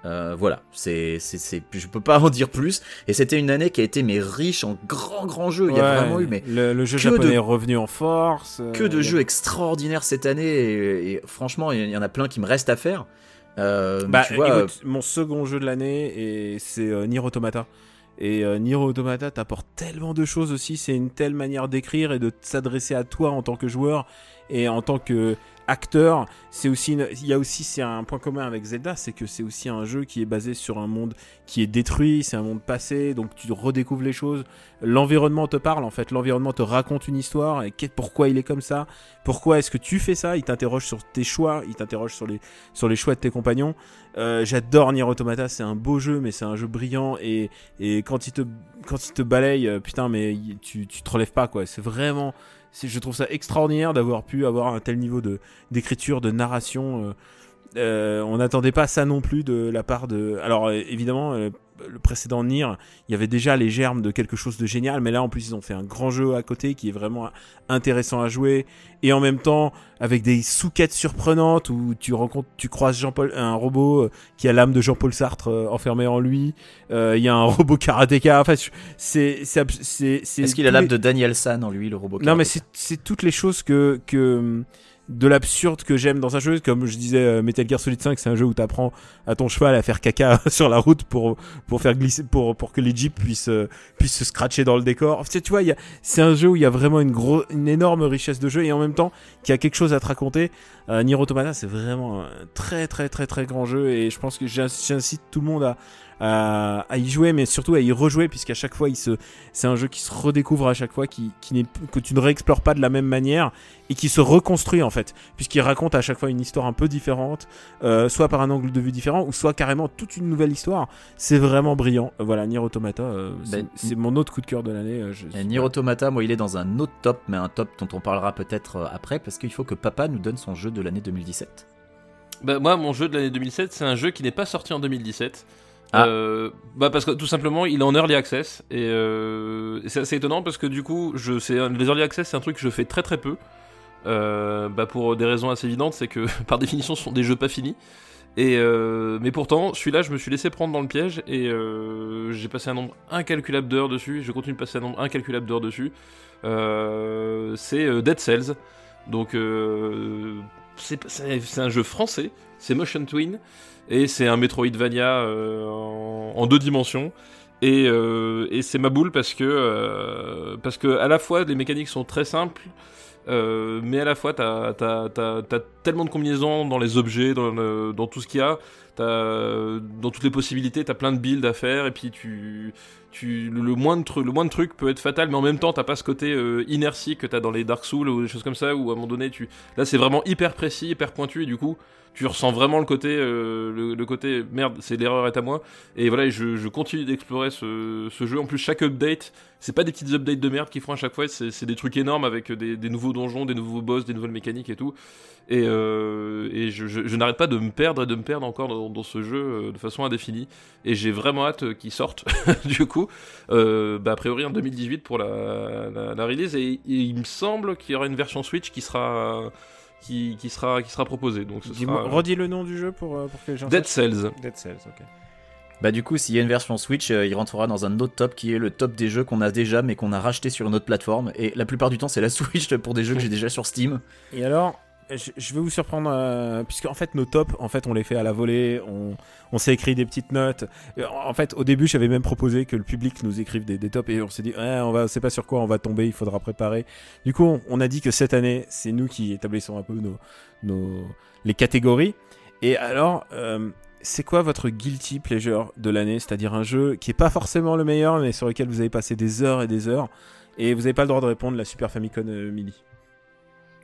S5: euh, voilà. C'est, c'est, je peux pas en dire plus. Et c'était une année qui a été mais riche en grands, grands jeux. Il y a vraiment eu mais
S4: le, le jeu japonais
S5: de-
S4: est revenu en force. euh,
S5: que de
S4: a-
S5: jeux extraordinaires cette année. Et, et franchement, il y en a plein qui me restent à faire. Euh,
S4: Bah,
S5: tu vois,
S4: écoute, mon second jeu de l'année, et c'est Nier Automata. Et Nier Automata t'apporte tellement de choses aussi. C'est une telle manière d'écrire et de s'adresser à toi en tant que joueur et en tant que acteur. C'est aussi, une- il y a aussi, c'est un point commun avec Zelda, c'est que c'est aussi un jeu qui est basé sur un monde qui est détruit. C'est un monde passé, donc tu redécouvres les choses. L'environnement te parle en fait. L'environnement te raconte une histoire et pourquoi il est comme ça? Pourquoi est-ce que tu fais ça? Il t'interroge sur tes choix. Il t'interroge sur les sur les choix de tes compagnons. Euh, J'adore Nier Automata, c'est un beau jeu, mais c'est un jeu brillant et, et quand il te quand il te balaye, euh, putain, mais tu tu te relèves pas quoi. C'est vraiment, je trouve ça extraordinaire d'avoir pu avoir un tel niveau d'écriture, de narration. Euh, on n'attendait pas ça non plus de la part de. Alors euh, évidemment, euh, le précédent Nier, il y avait déjà les germes de quelque chose de génial, mais là en plus ils ont fait un grand jeu à côté qui est vraiment intéressant à jouer et en même temps avec des sous-quêtes surprenantes où tu rencontres, tu croises Jean-Paul, un robot qui a l'âme de Jean-Paul Sartre euh, enfermé en lui. Il y a un robot karatéka. Enfin, c'est c'est
S5: est-ce qu'il a l'âme
S4: les-
S5: de Daniel San en lui, le robot
S4: non, mais
S5: karatéka
S4: c'est c'est toutes les choses que, que de l'absurde que j'aime dans un jeu. Comme je disais, euh, Metal Gear Solid 5, c'est un jeu où t'apprends à ton cheval à faire caca sur la route pour, pour faire glisser, pour, pour que les jeeps puissent, euh, puissent se scratcher dans le décor. Tu sais, tu vois, c'est un jeu où il y a vraiment une, gros, une énorme richesse de jeu et en même temps qui a quelque chose à te raconter. Euh, Nier c'est vraiment un très, très, très, très grand jeu et je pense que j'in- j'incite tout le monde à, à, à y jouer, mais surtout à y rejouer, puisqu'à chaque fois, il se, c'est un jeu qui se redécouvre à chaque fois, qui, qui n'est, que tu ne réexplores pas de la même manière et qui se reconstruit en fait, puisqu'il raconte à chaque fois une histoire un peu différente, euh, soit par un angle de vue différent, ou soit carrément toute une nouvelle histoire. C'est vraiment brillant. Euh, voilà, Nier Automata, euh, c'est,
S5: Ben,
S4: c'est mon autre coup de cœur de l'année. euh,
S5: Et Nier Automata, moi, il est dans un autre top, mais un top dont on parlera peut-être euh, après, parce qu'il faut que papa nous donne son jeu de l'année 2017.
S6: Bah, moi, mon jeu de l'année 2007, c'est un jeu qui n'est pas sorti en 2017.
S5: Ah.
S6: Euh, bah parce que tout simplement il est en early access et, euh, c'est assez étonnant parce que du coup je un- les early access c'est un truc que je fais très très peu. Euh, bah pour des raisons assez évidentes c'est que par définition ce sont des jeux pas finis. Et mais pourtant celui-là je me suis laissé prendre dans le piège et j'ai passé un nombre incalculable d'heures dessus je continue de passer un nombre incalculable d'heures dessus. C'est Dead Cells. Donc c'est un jeu français c'est Motion Twin et c'est un Metroidvania euh, en, deux dimensions. Et, euh, et c'est ma boule parce que, euh, parce que à la fois les mécaniques sont très simples, mais à la fois, t'as as, tellement de combinaisons dans les objets, dans, dans tout ce qu'il y a, dans toutes les possibilités, t'as plein de builds à faire, et puis tu, le, moindre, le truc peut être fatal, mais en même temps, t'as pas ce côté euh, inertie que t'as dans les Dark Souls ou des choses comme ça, où à un moment donné, tu, là, c'est vraiment hyper précis, hyper pointu, et du coup, tu ressens vraiment le côté, euh, le, côté merde, c'est l'erreur est à moi. Et voilà, je, continue d'explorer ce, jeu. En plus, chaque update, c'est pas des petites updates de merde qu'ils font à chaque fois, c'est des trucs énormes avec des, nouveaux donjons, des nouveaux boss, des nouvelles mécaniques et tout. Et, euh, je, n'arrête pas de me perdre et de me perdre encore dans, dans ce jeu de façon indéfinie. Et j'ai vraiment hâte euh, qu'il sorte, du coup, euh, bah, a priori en 2018 pour la, la, la release. Et, et il me semble qu'il y aura une version Switch qui sera, qui, qui sera, qui sera proposée. Donc ce
S4: Dis-moi,
S6: sera
S4: redis le nom du jeu pour, euh, pour que les gens
S6: Dead. Cells.
S4: Dead Cells, ok.
S5: Bah du coup, s'il y a une version Switch, euh, il rentrera dans un autre top qui est le top des jeux qu'on a déjà mais qu'on a racheté sur une autre plateforme. Et la plupart du temps, c'est la Switch pour des jeux que j'ai déjà sur Steam.
S4: Et alors, je, je vais vous surprendre, euh, puisque en fait nos tops, en fait on les fait à la volée, on, on s'est écrit des petites notes. Et En fait, au début, j'avais même proposé que le public nous écrive des, des tops et on s'est dit, ouais, on va, c'est pas sur quoi on va tomber, il faudra préparer. Du coup, on, on a dit que cette année, c'est nous qui établissons un peu nos, nos les catégories. Et alors, euh, c'est quoi votre guilty pleasure de l'année? C'est-à-dire un jeu qui est pas forcément le meilleur, mais sur lequel vous avez passé des heures et des heures. Et vous n'avez pas le droit de répondre la Super Famicom euh, Mini.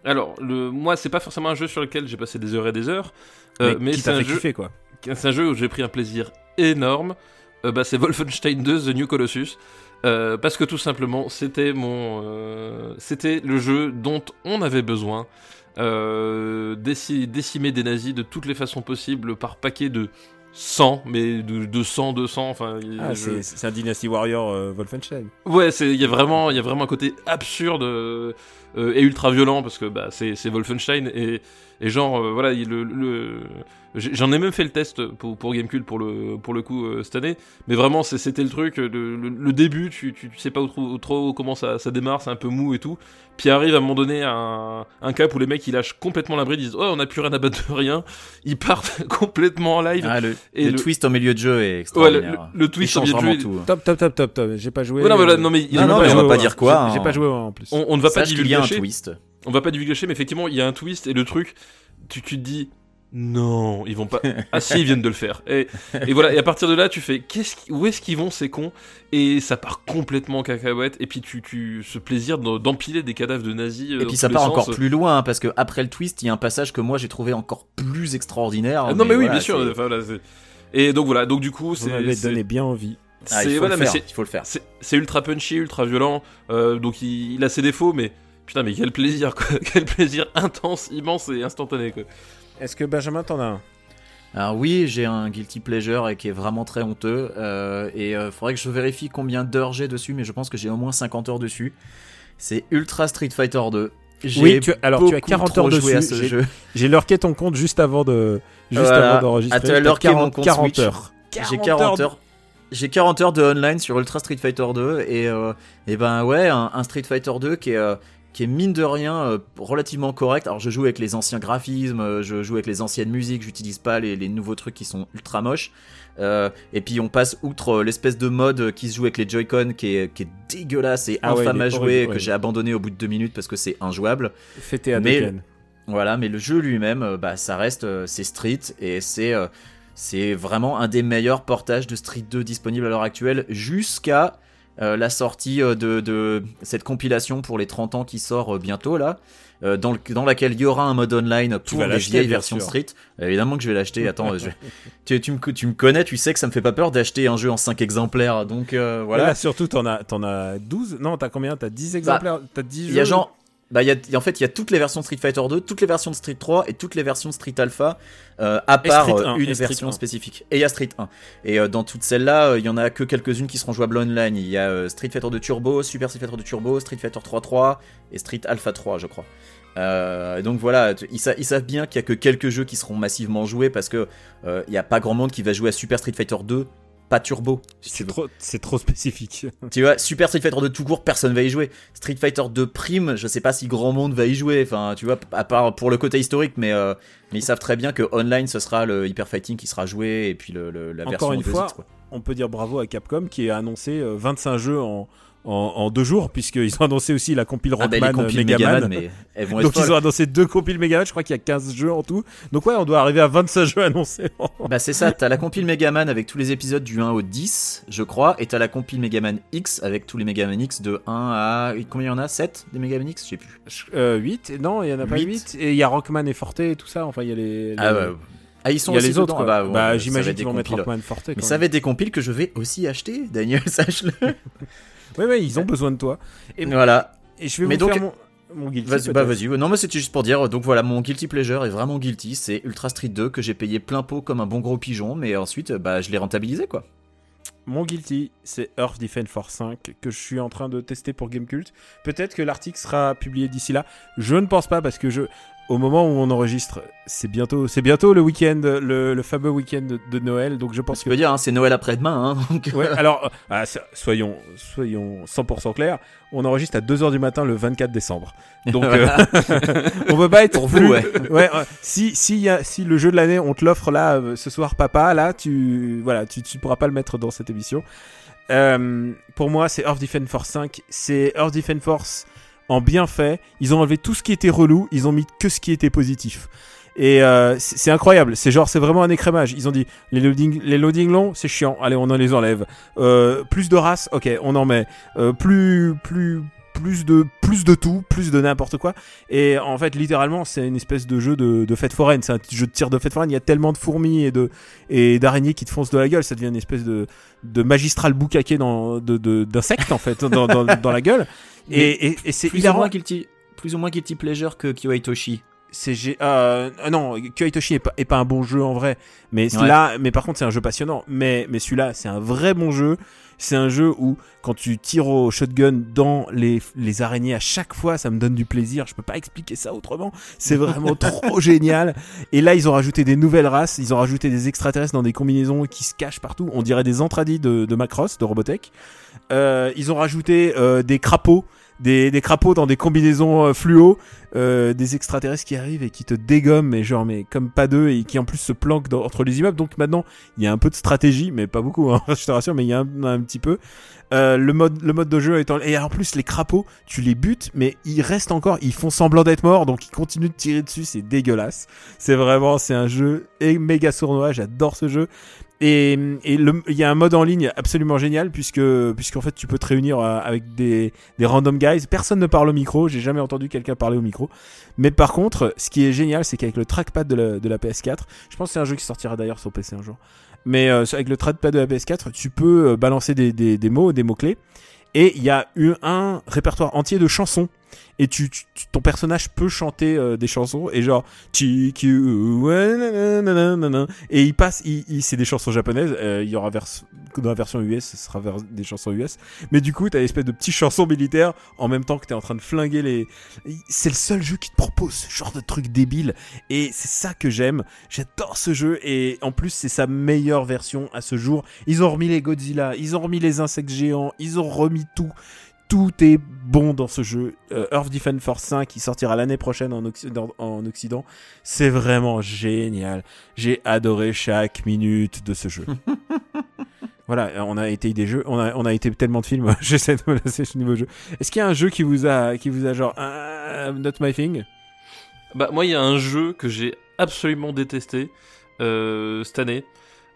S6: Alors, le, moi, c'est pas forcément un jeu sur lequel j'ai passé des heures et des heures, euh, mais, c'est un, jeu-
S4: kiffer, quoi.
S6: c'est un jeu où j'ai pris un plaisir énorme. Euh, bah, c'est Wolfenstein 2 The New Colossus. Euh, parce que tout simplement, c'était mon, c'était le jeu dont on avait besoin. Déci- décimer des nazis de toutes les façons possibles par paquet de 100, mais de, de 100, 200, enfin.
S4: Ah,
S6: je-
S4: c'est un Dynasty Warrior euh, Wolfenstein.
S6: Ouais, il y a vraiment il y a vraiment un côté absurde euh, et ultra violent parce que bah c'est c'est Wolfenstein et et genre euh, voilà il- le, j'en ai même fait le test pour pour Gamecube pour le pour le coup euh, cette année mais vraiment c'était le truc le, le, le début tu, tu tu sais pas où trop, trop comment ça ça démarre c'est un peu mou et tout puis arrive à un moment donné un, un cap où les mecs ils lâchent complètement la bride ils disent oh on a plus rien à battre de rien ils partent complètement en live
S5: Ah, le,
S6: Et
S5: le
S6: le-
S5: twist en milieu de jeu est
S6: ouais le,
S5: extraordinaire.
S6: le, le twist
S5: change
S6: milieu de jeu,
S5: tout. hein.
S4: Top, top, top, top, top. J'ai pas joué.
S6: Ouais, non, mais là,
S4: euh,
S6: non, mais il-
S5: Non, non,
S6: j'ai
S5: mais on
S6: pas
S5: va pas dire quoi.
S4: J'ai
S5: hein.
S4: pas joué en plus.
S6: on, on ne va pas
S5: Sache a un twist.
S6: on va pas divulgacher, mais effectivement, il y a un twist et le truc, tu, tu te dis. Non, ils vont pas. Ah si, ils viennent de le faire. Et, et voilà. Et à partir de là, tu fais, qu'est-ce, qui- où est-ce qu'ils vont ces cons? Et ça part complètement en cacahuète. Et puis tu, tu, ce plaisir d'empiler des cadavres de nazis. euh,
S5: Et puis ça part
S6: sens.
S5: encore plus loin, hein, parce que après le twist, il y a un passage que moi j'ai trouvé encore plus extraordinaire.
S6: Ah, non, mais, oui,
S5: voilà,
S6: bien sûr. enfin, voilà, et donc voilà. Donc du coup, c'est.
S4: donné bien envie.
S5: Ah, il
S6: c'est-
S5: faut
S6: voilà,
S5: le
S6: mais
S5: faire.
S6: c'est-
S5: Il faut le faire.
S6: C'est c'est ultra punchy, ultra violent. euh, donc il, il a ses défauts, mais putain, mais quel plaisir, quoi. quel plaisir intense, immense et instantané, quoi.
S4: Est-ce que Benjamin t'en a un?
S5: Alors oui, j'ai un guilty pleasure et qui est vraiment très honteux. euh, et euh, faudrait que je vérifie combien d'heures j'ai dessus, mais je pense que j'ai au moins 50 heures dessus. C'est Ultra Street Fighter 2. J'ai
S4: Oui, tu, alors tu as
S5: beaucoup
S4: 40
S5: trop
S4: heures
S5: joué à
S4: dessus.
S5: ce
S4: J'ai-
S5: jeu.
S4: J'ai lurké ton compte juste avant de juste
S5: Voilà.
S4: avant d'enregistrer.
S5: À tout à l'heure
S4: T'as
S5: qu'il y a mon compte
S4: 40
S5: Switch.
S4: heures.
S5: J'ai 40 heures. J'ai 40 heures de online sur Ultra Street Fighter 2 et, euh, et ben ouais, un, un Street Fighter 2 qui est, euh, qui est mine de rien euh, relativement correct. Alors je joue avec les anciens graphismes, euh, je joue avec les anciennes musiques, j'utilise pas les, les nouveaux trucs qui sont ultra moches. Euh, et puis on passe outre l'espèce de mode qui se joue avec les Joy-Con qui est, qui est dégueulasse et
S4: Ah
S5: infâme à jouer que j'ai abandonné au bout de deux minutes parce que c'est injouable.
S4: Fêté à
S5: Mais-. Voilà, mais le jeu lui-même, bah, ça reste, c'est Street et c'est, c'est vraiment un des meilleurs portages de Street 2 disponibles à l'heure actuelle jusqu'à euh, la sortie euh, de, de cette compilation pour les 30 ans qui sort euh, bientôt là. dans, le- dans laquelle il y aura un mode online pour les vieilles versions. Street. Évidemment que je vais l'acheter. Attends, je- tu, tu, me, tu me connais, tu sais que ça me fait pas peur d'acheter un jeu en 5 exemplaires. Donc euh,
S4: Voilà. surtout, t'en as, t'en as 12 Non, t'as combien? T'as 10 exemplaires? T'as 10
S5: Il y a
S4: jeux?
S5: genre. Bah, y a, y a- en fait, il y a toutes les versions de Street Fighter 2, toutes les versions de Street 3 et toutes les versions de Street Alpha, euh, à part euh,
S4: 1,
S5: une version
S4: 1.
S5: spécifique. Et il y a Street 1. Et euh, dans toutes celles-là, il y en a que quelques-unes qui seront jouables online. Il y a euh, Street Fighter 2 Turbo, Super Street Fighter 2 Turbo, Street Fighter 3.3 et Street Alpha 3, je crois. Euh, donc voilà, ils, sa- ils savent bien qu'il y a que quelques jeux qui seront massivement joués parce que euh, il y a pas grand monde qui va jouer à Super Street Fighter 2, pas Turbo. si
S4: C'est trop, c'est trop spécifique.
S5: Tu vois, Super Street Fighter 2 tout court, personne va y jouer. Street Fighter 2 Prime, je sais pas si grand monde va y jouer. Enfin, tu vois, à part pour le côté historique, mais, euh, mais ils savent très bien que online ce sera le Hyper Fighting qui sera joué et puis le, le- la
S4: Encore
S5: version
S4: une
S5: 2X,
S4: fois,
S5: quoi.
S4: On peut dire bravo à Capcom qui a annoncé euh, 25 jeux en, en, en deux jours, puisqu'ils ont annoncé aussi la compile
S5: Ah bah,
S4: Rockman
S5: les compiles
S4: Megaman.
S5: Megaman, mais elles vont être
S4: Donc ils ont annoncé deux compiles Megaman, je crois qu'il y a 15 jeux en tout. Donc ouais, on doit arriver à 25 jeux annoncés.
S5: Bah c'est ça, t'as la compile Megaman avec tous les épisodes du 1 au 10, je crois, et t'as la compile Megaman X avec tous les Megaman X de 1 à... Combien il y en a? 7 des Megaman X? Je sais plus.
S4: Euh, 8 Non, il y en a pas
S5: Huit.
S4: 8. Et il y a Rockman et Forte et tout ça. Enfin, il y a les...
S5: Ah
S4: les-
S5: ouais. Ah ils sont
S4: Il y a
S5: aussi
S4: les autres.
S5: Ah, ouais,
S4: bah,
S5: va
S4: j'imagine qu'ils vont mettre. Rockman Forte.
S5: Mais ça va être des compiles que je vais aussi acheter, Daniel, sache-le.
S4: Ouais, ouais, ils ont besoin de toi. Et,
S5: voilà.
S4: et je vais
S5: Mais
S4: vous
S5: donc-
S4: faire mon, mon guilty.
S5: Vas-y, bah vas-y. Non, mais c'était juste pour dire. Donc voilà, mon guilty pleasure est vraiment guilty. C'est Ultra Street 2 que j'ai payé plein pot comme un bon gros pigeon, mais ensuite, bah, je l'ai rentabilisé quoi.
S4: Mon guilty, c'est Earth Defense Force 5 que je suis en train de tester pour Gamecult. Peut-être que l'article sera publié d'ici là. Je ne pense pas parce que je, au moment où on enregistre, c'est bientôt, c'est bientôt le week-end, le, le fameux week-end de, de Noël. Donc je pense
S5: Tu
S4: que
S5: peux dire, hein, c'est Noël après-demain. Hein, donc...
S4: Ouais, alors, euh, ah, soyons, soyons 100% clairs, on enregistre à 2h du matin le 24 décembre. Donc, euh, on peut pas être
S5: Pour vous,
S4: plus-
S5: ouais.
S4: ouais. Si, si, y a, si le jeu de l'année, on te l'offre là, euh, ce soir, papa, là, tu, voilà, tu, tu pourras pas le mettre dans cette émission. Euh, pour moi, c'est Earth Defense Force 5. C'est Earth Defense Force en bien fait. Ils ont enlevé tout ce qui était relou, ils ont mis que ce qui était positif. Et euh, c'est incroyable, c'est genre, c'est vraiment un écrémage. Ils ont dit, les loadings les loading longs, c'est chiant, allez, on en les enlève. Euh, plus de races, ok, on en met. Euh, plus, plus, plus de, plus de tout, plus de n'importe quoi. Et en fait, littéralement, c'est une espèce de jeu de, de fête foraine. C'est un jeu de tir de fête foraine. Il y a tellement de fourmis et de et d'araignées qui te foncent de la gueule. Ça devient une espèce de, de magistral boucaquet dans, de, d'insectes, en fait, dans, dans la gueule. Et, et, et c'est
S5: plus, ou
S4: hilarant.
S5: moins guilty, plus ou moins guilty pleasure que Kyoei Toshi.
S4: c'est G- euh, non Kyoei Toshi est pas, est pas un bon jeu en vrai. Mais
S5: Ouais.
S4: là mais par contre c'est un jeu passionnant. Mais mais celui-là c'est un vrai bon jeu. C'est un jeu où quand tu tires au shotgun dans les, les araignées à chaque fois ça me donne du plaisir. Je peux pas expliquer ça autrement. C'est vraiment trop génial. Et là ils ont rajouté des nouvelles races. Ils ont rajouté des extraterrestres dans des combinaisons qui se cachent partout. On dirait des entradis de, de Macross de Robotech. Euh, ils ont rajouté euh, des crapauds des, crapauds dans des combinaisons euh, fluo, euh, des extraterrestres qui arrivent et qui te dégomment, mais genre, mais comme pas deux, et qui en plus se planquent dans- entre les immeubles. Donc maintenant, il y a un peu de stratégie, mais pas beaucoup, hein, je te rassure, mais il y a un, un petit peu. Euh, le mode le mode de jeu étant et en plus les crapauds tu les butes mais ils restent encore ils font semblant d'être morts donc ils continuent de tirer dessus c'est dégueulasse c'est vraiment c'est un jeu et méga sournois j'adore ce jeu et il y a un mode en ligne absolument génial puisque puisqu'en fait tu peux te réunir euh, avec des des random guys personne ne parle au micro j'ai jamais entendu quelqu'un parler au micro mais par contre ce qui est génial c'est qu'avec le trackpad de la, de la PS4 je pense que c'est un jeu qui sortira d'ailleurs sur PC un jour mais euh, avec le trackpad de la PS4, tu peux euh, balancer des, des, des mots, des mots-clés. Et il y a eu un répertoire entier de chansons. Et tu, ton personnage peut chanter euh, des chansons. Et genre. Et il passe, il, c'est des chansons japonaises. euh, il y aura vers, dans la version US, ce sera vers- des chansons US. Mais du coup, t'as une espèce de petites chansons militaires en même temps que t'es en train de flinguer les. C'est le seul jeu qui te propose ce genre de truc débile. Et c'est ça que j'aime. J'adore ce jeu et en plus c'est sa meilleure version à ce jour. Ils ont remis les Godzilla, ils ont remis les insectes géants, ils ont remis tout. Tout est bon dans ce jeu. Euh, Earth Defense Force 5 qui sortira l'année prochaine en Occident. En Occident. C'est vraiment génial. J'ai adoré chaque minute de ce jeu. voilà, on a été des jeux, on a, on a été tellement de films. J'essaie de me lasser ce niveau jeu. Est-ce qu'il y a un jeu qui vous a, qui vous a genre, ah, not my thing?
S6: Bah, moi, il y a un jeu que j'ai absolument détesté euh, cette année.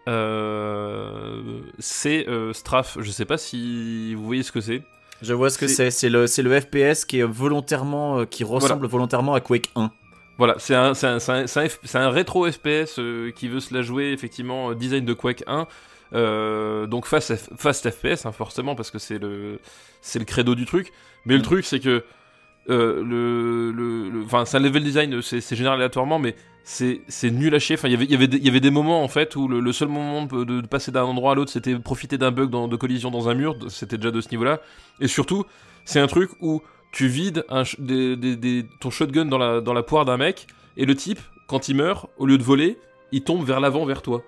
S6: Euh, c'est euh, Strafe. Je sais pas si vous voyez ce que c'est.
S5: Je vois ce que
S6: C'est-
S5: c'est. Le, le FPS qui est volontairement, euh, qui ressemble volontairement à Quake 1.
S6: Voilà, c'est un, un, un, un rétro FPS euh, qui veut se la jouer, effectivement, euh, design de Quake 1. Euh, donc fast, fast FPS, hein, forcément, parce que c'est le, le credo du truc. Mais le
S5: Mm.
S6: truc, c'est que euh, le, le, le- enfin, c'est un level design, c'est c'est généré aléatoirement, mais c'est c'est nul à chier. Enfin, il y avait- il y avait des- il y avait des moments en fait où le, le seul moment de, de passer d'un endroit à l'autre, c'était profiter d'un bug dans- de collision dans un mur. C'était déjà de ce niveau-là. Et surtout, c'est un truc où tu vides un ch- des- des- des- ton shotgun dans la, dans la poire d'un mec, et le type, quand il meurt, au lieu de voler, il tombe vers l'avant, vers toi.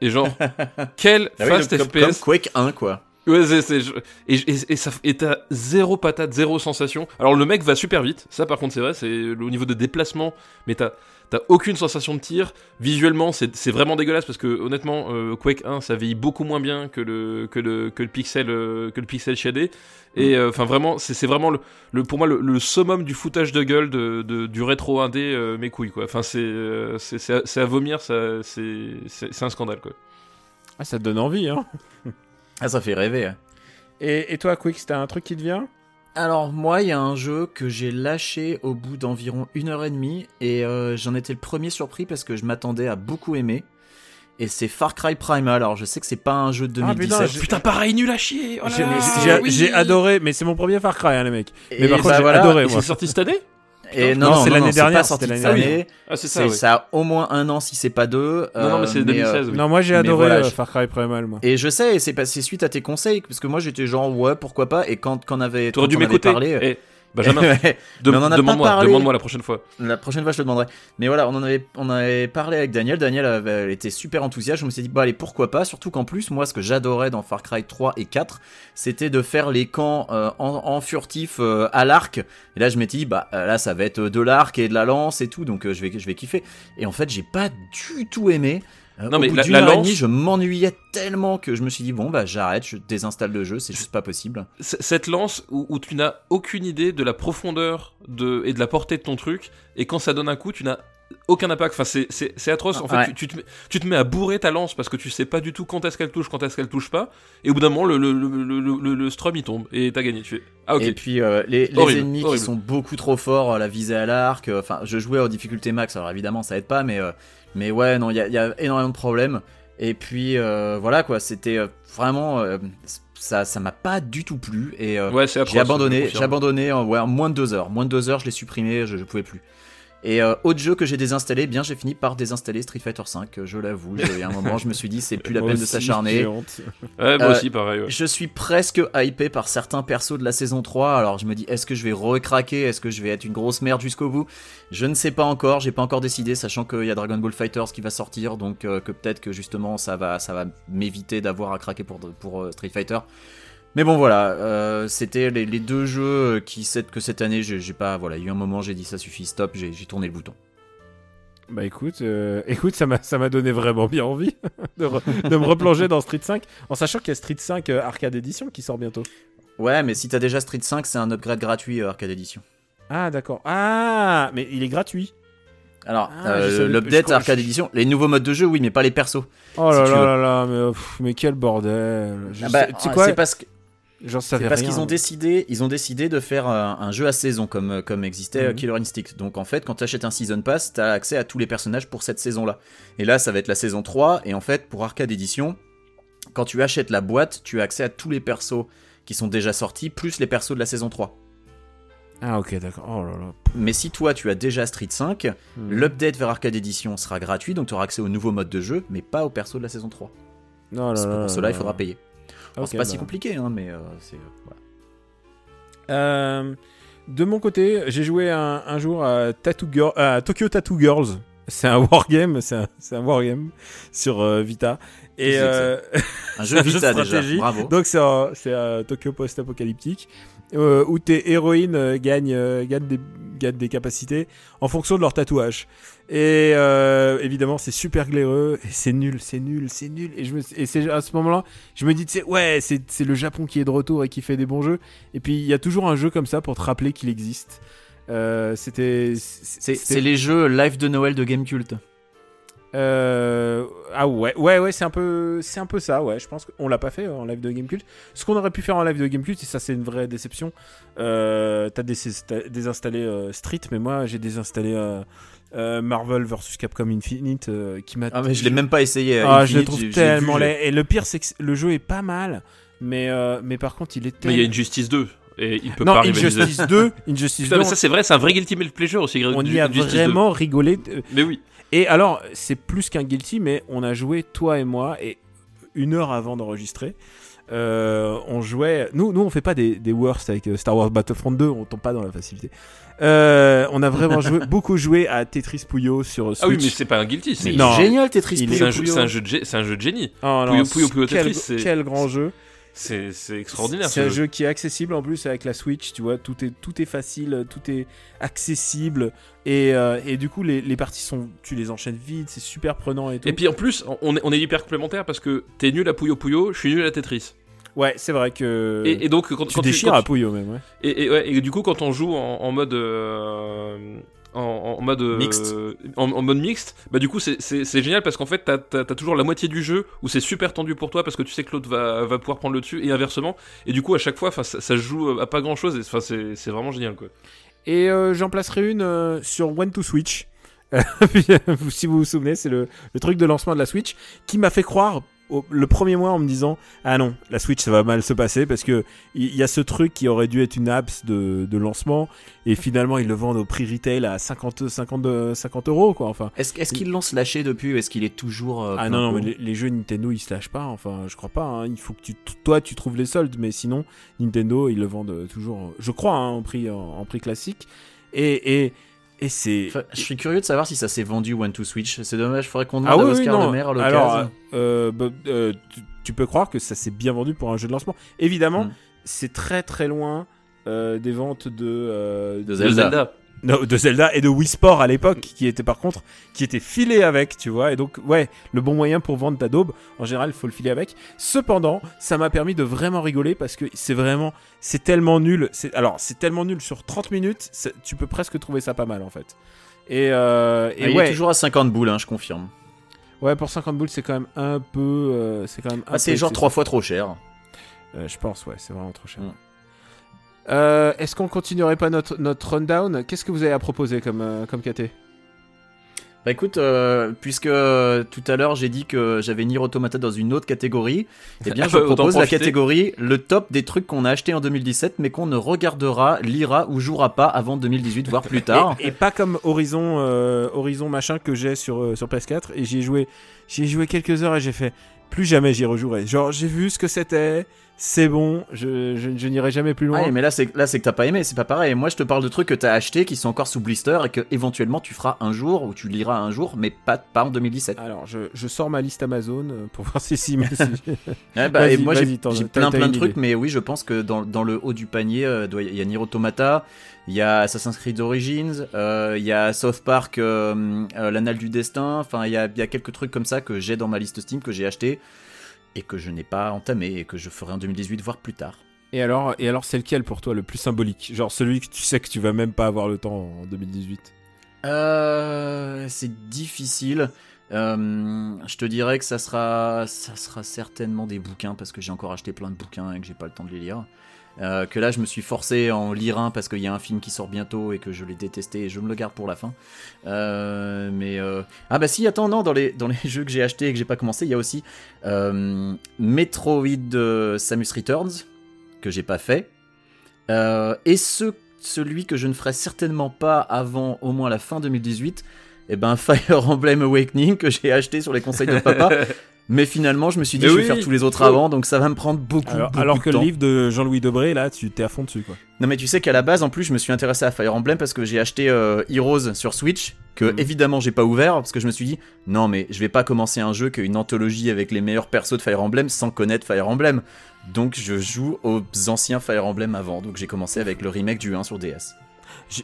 S6: Et genre, quel
S5: Ah oui,
S6: fast
S5: donc, comme,
S6: FPS
S5: comme Quake 1, quoi.
S6: Ouais, c'est, c'est- je- et, et, et ça, et t'as zéro patate, zéro sensation. Alors le mec va super vite, ça par contre c'est vrai, c'est au niveau de déplacement, mais t'as, T'as aucune sensation de tir. Visuellement, c'est c'est vraiment dégueulasse parce que honnêtement, euh, Quake 1, ça vieillit beaucoup moins bien que le que le que le pixel euh, que le pixel shadé. Et euh, enfin vraiment, c'est c'est vraiment le, le pour moi le, le summum du foutage de gueule de, de- du rétro indé euh, mes couilles quoi. Enfin c'est euh, c'est c'est à, c'est à vomir, ça c'est c'est c'est un scandale quoi.
S4: Ah, ça te donne envie, hein.
S5: Ah, ça fait rêver. hein.
S4: Et, et toi, Quick, c'était un truc qui te vient?
S5: Alors moi, il y a un jeu que j'ai lâché au bout d'environ une heure et demie et euh, j'en étais le premier surpris parce que je m'attendais à beaucoup aimer. Et c'est Far Cry Primal. Alors je sais que c'est pas un jeu de
S4: Ah,
S5: 2017.
S4: putain, je-
S6: Putain pareil nul à chier. Oh
S4: J'ai
S6: oui.
S4: adoré, mais c'est mon premier Far Cry, hein, les mecs.
S5: Et
S4: Mais par
S5: bah
S4: contre, j'ai
S5: voilà.
S4: adoré,
S6: Et
S4: moi.
S6: c'est sorti cette année?
S5: Et
S4: Non,
S5: non, non,
S4: c'est l'année dernière, c'était l'année
S5: année.
S6: Ah c'est ça. Ouais.
S5: Ça a au moins un an si c'est pas deux.
S6: Non non mais
S5: euh,
S6: c'est 2016. oui.
S4: Non, moi j'ai adoré
S5: voilà,
S4: euh,
S5: je-
S4: Far Cry Primal, moi.
S5: Et je sais, et c'est passé suite à tes conseils, parce que moi j'étais genre ouais pourquoi pas, et quand quand on avait, quand
S6: dû
S5: on avait parlé,
S6: Benjamin, de- demande-moi, la prochaine fois.
S5: La prochaine fois, je te demanderai. Mais voilà, on en avait, on avait parlé avec Daniel. Daniel avait, était super enthousiaste. Je me suis dit, bah allez, pourquoi pas? Surtout qu'en plus, moi, ce que j'adorais dans Far Cry 3 et 4, c'était de faire les camps euh, en, en furtif euh, à l'arc. Et là, je m'étais dit, bah euh, là, ça va être de l'arc et de la lance et tout, donc euh, je vais, je vais kiffer. Et en fait, j'ai pas du tout aimé. Euh,
S6: Non,
S5: au
S6: mais
S5: bout
S6: la- la
S5: et
S6: lance-
S5: demie, je m'ennuyais tellement que je me suis dit, bon, bah j'arrête, je désinstalle le jeu, c'est juste pas possible.
S6: Cette lance où, où tu n'as aucune idée de la profondeur de, et de la portée de ton truc, et quand ça donne un coup, tu n'as aucun impact. Enfin, c'est- atroce. En fait,
S5: Ouais.
S6: tu, tu te mets, tu te mets à bourrer ta lance parce que tu sais pas du tout quand est-ce qu'elle touche, quand est-ce qu'elle touche pas, et au bout d'un moment, le, le, le, le, strum il tombe, et t'as gagné. Tu fais Ah, ok.
S5: Et puis euh, les, les
S6: Horrible,
S5: ennemis
S6: horrible.
S5: qui sont beaucoup trop forts à la visée à l'arc. euh, Enfin, je jouais en difficulté max, alors évidemment ça aide pas, mais euh, mais ouais, non, il y a, il y a énormément de problèmes. Et puis euh, voilà quoi, c'était euh, vraiment euh, ça, ça m'a pas du tout plu et euh,
S6: ouais,
S5: j'ai abandonné, j'ai abandonné en, ouais, en moins de deux heures. Moins de deux heures, je l'ai supprimé, je, je pouvais plus. Et euh, autre jeu que j'ai désinstallé, eh bien j'ai fini par désinstaller Street Fighter 5, je l'avoue. Il y a un moment, je me suis dit c'est plus la peine de s'acharner.
S6: Ouais, moi
S5: Euh,
S6: aussi, pareil. ouais.
S5: Je suis presque hypé par certains persos de la saison 3, alors je me dis est-ce que je vais recraquer, est-ce que je vais être une grosse merde jusqu'au bout? Je ne sais pas encore, j'ai pas encore décidé, sachant qu'il y a Dragon Ball Fighters qui va sortir, donc euh, que peut-être que justement ça va, ça va m'éviter d'avoir à craquer pour, pour euh, Street Fighter. Mais bon voilà, euh, c'était les, les deux jeux qui cette- que cette année j'ai pas voilà, il y a eu un moment j'ai dit ça suffit, stop, j'ai tourné le bouton.
S4: Bah écoute, euh, écoute, ça m'a, ça m'a donné vraiment bien envie de, re- de me replonger dans Street 5, en sachant qu'il y a Street 5 euh, Arcade Edition qui sort bientôt.
S5: Ouais, mais si t'as déjà Street 5, c'est un upgrade gratuit Arcade Edition.
S4: Ah d'accord. Ah, mais il est gratuit.
S5: Alors,
S4: Ah,
S5: euh, l'update Arcade Edition, les nouveaux modes de jeu, oui, mais pas les persos.
S4: Oh
S5: Si
S4: là là là là, mais, pff, mais quel bordel.
S5: Ah bah,
S4: sais- tu sais quoi
S5: c'est parce que
S4: J'en savais
S5: parce qu'ils ont décidé, ils ont décidé de faire euh, un jeu à saison comme euh, comme existait euh,
S4: Mhm.
S5: Killer Instinct. Donc en fait, quand tu achètes un season pass, tu as accès à tous les personnages pour cette saison-là. Et là, ça va être la saison 3 et en fait, pour Arcade Edition, quand tu achètes la boîte, tu as accès à tous les persos qui sont déjà sortis plus les persos de la saison 3.
S4: Ah ok d'accord. Oh là là.
S5: Mais si toi tu as déjà Street 5,
S4: Hmm.
S5: l'update vers Arcade Edition sera gratuit, donc tu auras accès aux nouveaux modes de jeu, mais pas aux persos de la saison 3.
S4: Oh là là
S5: pour cela, il faudra payer. C'est pas si
S4: bah.
S5: compliqué, hein, mais euh, c'est euh, voilà.
S4: Euh, de mon côté, j'ai joué un, un jour à, Tattoo Girl- à Tokyo Tattoo Girls. C'est un wargame, c'est un, wargame sur Vita. Et
S5: un jeu Vita déjà.
S4: stratégie.
S5: Bravo.
S4: donc c'est Tokyo post-apocalyptique euh, où tes héroïnes euh, gagnent, euh, gagnent, des, gagnent des capacités en fonction de leur tatouage. Et évidemment, c'est super glaireux et c'est nul, c'est nul, c'est nul. Et je me, et c'est à ce moment-là, je me dis, tu sais, ouais, c'est c'est le Japon qui est de retour et qui fait des bons jeux. Et puis il y a toujours un jeu comme ça pour te rappeler qu'il existe. Euh, C'était,
S5: C'est
S4: c'était-
S5: c'est les jeux live de Noël de Game Cult.
S4: Euh, ah ouais, ouais, ouais, c'est un peu, c'est un peu ça, ouais. Je pense qu'on l'a pas fait en live de Gamecult. Ce qu'on aurait pu faire en live de Gamecult, et ça c'est une vraie déception. Euh, t'as dés- t'as désinstallé euh, Street, mais moi j'ai désinstallé euh, euh, Marvel vs Capcom Infinite, euh, qui m'a.
S5: Ah mais je l'ai même pas essayé.
S4: Ah,
S5: Infinite,
S4: je le trouve tellement
S5: vu,
S4: laid. Et le pire, c'est que le jeu est pas mal, mais euh, mais par contre, il est
S6: Mais
S4: tellement.
S6: il y a Injustice 2 et il peut
S4: non,
S6: pas.
S4: Injustice 2, Injustice
S6: Putain,
S4: 2,
S6: mais ça c'est vrai, c'est un vrai guilty pleasure aussi.
S4: on y a
S6: Injustice 2.
S4: vraiment rigolé. euh,
S6: Mais oui.
S4: Et alors, c'est plus qu'un guilty, mais on a joué, toi et moi, et une heure avant d'enregistrer, euh, on jouait. Nous, nous, on fait pas des, des worst avec euh, Star Wars Battlefront 2, on tombe pas dans la facilité. Euh, on a vraiment joué, beaucoup joué à Tetris Puyo sur Switch.
S6: Ah oui, mais c'est pas un guilty. C'est
S5: génial Tetris Puyo
S6: c'est un, jeu- un de gé- c'est un jeu de génie.
S4: Oh non,
S6: Puyo Puyo Puyo
S4: quel,
S6: Tetris, c'est-
S4: quel grand jeu.
S6: C'est extraordinaire.
S4: C'est
S6: ce
S4: un jeu qui est accessible en plus avec la Switch, tu vois, tout est, tout est facile, tout est accessible. Et, euh, et du coup, les, les parties sont. Tu les enchaînes vite, c'est super prenant et tout.
S6: Et puis en plus, on est, on est hyper complémentaires parce que t'es nul à Puyo Puyo, je suis nul à Tetris.
S4: ouais, c'est vrai que.
S6: Et, et donc quand,
S4: tu
S6: quand
S4: déchires
S6: quand
S4: à Puyo même, ouais.
S6: Et, et, ouais, et du coup, quand on joue en, en mode. euh, en, en mode euh,
S5: Mixte.
S6: en, en mode mixte bah du coup c'est- génial parce qu'en fait t'as toujours la moitié du jeu où c'est super tendu pour toi parce que tu sais que l'autre va, va pouvoir prendre le dessus et inversement et du coup à chaque fois ça, ça se joue à pas grand chose et c'est c'est vraiment génial quoi
S4: Et euh, j'en placerai une euh, sur One to Switch. si vous vous souvenez, c'est le, le truc de lancement de la Switch qui m'a fait croire au- le premier mois en me disant ah non la Switch ça va mal se passer parce que il y, a ce truc qui aurait dû être une apps de, de lancement et finalement ils le vendent au prix retail à 50 50 50 euros quoi enfin
S5: Est-ce est-ce qu'ils l'ont slashé depuis ou est-ce qu'il est toujours. euh,
S4: ah non non mais les, les jeux Nintendo ils se lâchent pas enfin je crois pas hein. il faut que tu toi tu trouves les soldes mais sinon Nintendo ils le vendent euh, toujours je crois hein, en prix en, en prix classique et et et c'est
S5: Enfin, je suis curieux de savoir si ça s'est vendu One to Switch. C'est dommage, faudrait qu'on
S4: Ah
S5: demande
S4: oui,
S5: à
S4: oui,
S5: Oscar
S4: non.
S5: Le Maire à
S4: Alors,
S5: l'occasion.
S4: euh, bah, euh, tu, tu peux croire que ça s'est bien vendu pour un jeu de lancement. Évidemment,
S5: Mm.
S4: c'est très très loin euh, des ventes de, euh,
S5: De
S6: De
S5: Zelda.
S4: De Zelda et de Wii Sport à l'époque, qui était par contre, qui était filé avec, tu vois. Et donc, ouais, le bon moyen pour vendre ta daube, en général, il faut le filer avec. Cependant, ça m'a permis de vraiment rigoler parce que c'est vraiment, c'est tellement nul. C'est, alors, c'est tellement nul sur 30 minutes, tu peux presque trouver ça pas mal en fait. Et, euh, et
S5: Ah, il
S4: ouais,
S5: est toujours à 50 boules, hein, je confirme.
S4: ouais, pour 50 boules, c'est quand même un peu, euh, c'est quand même. un
S5: Ah, c'est genre trois fois trop cher.
S4: Euh, je pense, ouais, c'est vraiment trop cher.
S5: Mm.
S4: Euh, Est-ce qu'on continuerait pas notre, notre rundown? Qu'est-ce que vous avez à proposer comme, euh, comme KT
S5: Bah écoute, euh, puisque euh, tout à l'heure j'ai dit que j'avais Nier Automata dans une autre catégorie, eh bien je propose la catégorie le top des trucs qu'on a acheté en 2017 mais qu'on ne regardera, lira ou jouera pas avant 2018 voire plus tard.
S4: et, et pas comme Horizon, euh, Horizon machin que j'ai sur, euh, sur PS4 et j'y ai joué, j'y ai joué quelques heures et j'ai fait plus jamais j'y rejouerai. Genre j'ai vu ce que c'était, c'est bon, je, je, je n'irai jamais plus loin.
S5: Ouais, mais là c'est là c'est que t'as pas aimé, c'est pas pareil. Moi je te parle de trucs que t'as acheté qui sont encore sous blister et que éventuellement tu feras un jour ou tu liras un jour, mais pas pas en 2017.
S4: Alors je, je sors ma liste Amazon euh, pour voir si si. mais si-
S5: Ouais, bah, et moi j'ai plein plein de trucs,
S4: idée.
S5: mais oui, je pense que dans, dans le haut du panier, euh, il y a Nier Automata, il y a Assassin's Creed Origins, euh, il y a South Park, euh, l'Anal du Destin, enfin il y a, il y a quelques trucs comme ça que j'ai dans ma liste Steam, que j'ai acheté et que je n'ai pas entamé et que je ferai en 2018, voire plus tard.
S4: Et alors, et alors c'est lequel pour toi le plus symbolique? Genre celui que tu sais que tu vas même pas avoir le temps en 2018
S5: Euh, c'est difficile. Euh, je te dirais que ça sera, ça sera certainement des bouquins parce que j'ai encore acheté plein de bouquins et que j'ai pas le temps de les lire. Euh, que là, je me suis forcé en lire un parce qu'il y a un film qui sort bientôt et que je l'ai détesté et je me le garde pour la fin. Euh, mais euh, ah bah si, attends, non, dans les dans les jeux que j'ai achetés et que j'ai pas commencé, il y a aussi Metroid Samus Returns que j'ai pas fait et ce celui que je ne ferai certainement pas avant au moins la fin 2018, et ben Fire Emblem Awakening que j'ai acheté sur les conseils de papa. Mais finalement, je me suis dit,
S6: Mais
S5: je vais
S6: oui,
S5: faire tous les autres avant, donc ça va me prendre beaucoup,
S4: Alors,
S5: beaucoup
S4: alors
S5: de
S4: que
S5: temps.
S4: le livre de Jean-Louis Debré, là, tu t'es à fond dessus, quoi.
S5: Non, mais tu sais qu'à la base, en plus, je me suis intéressé à Fire Emblem parce que j'ai acheté euh, Heroes sur Switch, que
S4: Mhm.
S5: évidemment j'ai pas ouvert parce que je me suis dit, non, mais je vais pas commencer un jeu qui est une anthologie avec les meilleurs persos de Fire Emblem sans connaître Fire Emblem. Donc je joue aux anciens Fire Emblem avant, donc j'ai commencé avec le remake du 1 sur DS.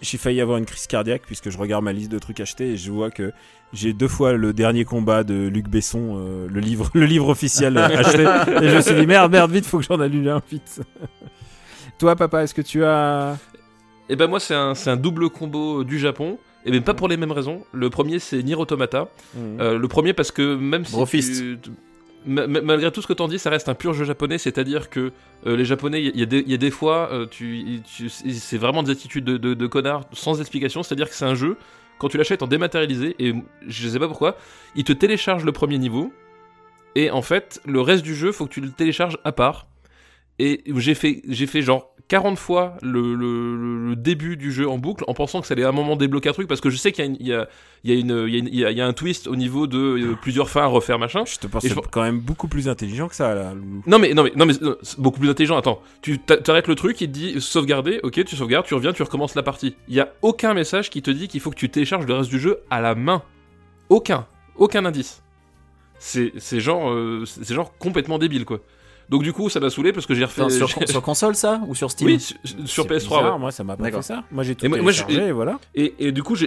S4: J'ai failli avoir une crise cardiaque puisque je regarde ma liste de trucs achetés et je vois que j'ai deux fois le dernier combat de Luc Besson, euh, le livre, le livre officiel euh, acheté. Et je me suis dit merde, merde, vite, faut que j'en annule un vite. Toi, papa, est-ce que tu as
S6: Et ben moi c'est un, c'est un double combo du Japon. Et même pas pour les mêmes raisons. Le premier c'est Nier Automata. Euh, le premier parce que même si tu- tu- ma- ma- malgré tout ce que t'en dis, ça reste un pur jeu japonais, c'est-à-dire que euh, les japonais, il y, a des- il y a des fois, euh, tu, tu- c'est vraiment des attitudes de, de, de connards sans explication, c'est-à-dire que c'est un jeu, quand tu l'achètes en dématérialisé, et je sais pas pourquoi, il te télécharge le premier niveau, et en fait, le reste du jeu, faut que tu le télécharges à part. Et j'ai fait, j'ai fait genre 40 fois le, le- le- le début du jeu en boucle en pensant que ça allait à un moment débloquer un truc parce que je sais qu'il y a, il y il y il y un twist au niveau de euh, plusieurs fins à refaire machin.
S4: Je te pense
S6: je-
S4: quand même beaucoup plus intelligent que ça, là.
S6: Non mais non mais non mais euh, c'est beaucoup plus intelligent. Attends, tu t'a- t'arrêtes le truc, il te dit sauvegarder, ok, tu sauvegardes, tu reviens, tu recommences la partie. Il y a aucun message qui te dit qu'il faut que tu télécharges le reste du jeu à la main. Aucun, aucun indice. C'est c'est genre euh, c'est genre complètement débile quoi. Donc du coup, ça m'a saoulé parce que j'ai refait.
S5: Sur, sur console ça ou sur Steam
S6: oui, sur, sur
S4: C'est
S6: PS3.
S4: bizarre,
S6: ouais.
S4: Moi, ça m'a pas fait ça. Moi, j'ai tout
S6: Et moi-
S4: téléchargé, et voilà.
S6: Et, et du coup, j'ai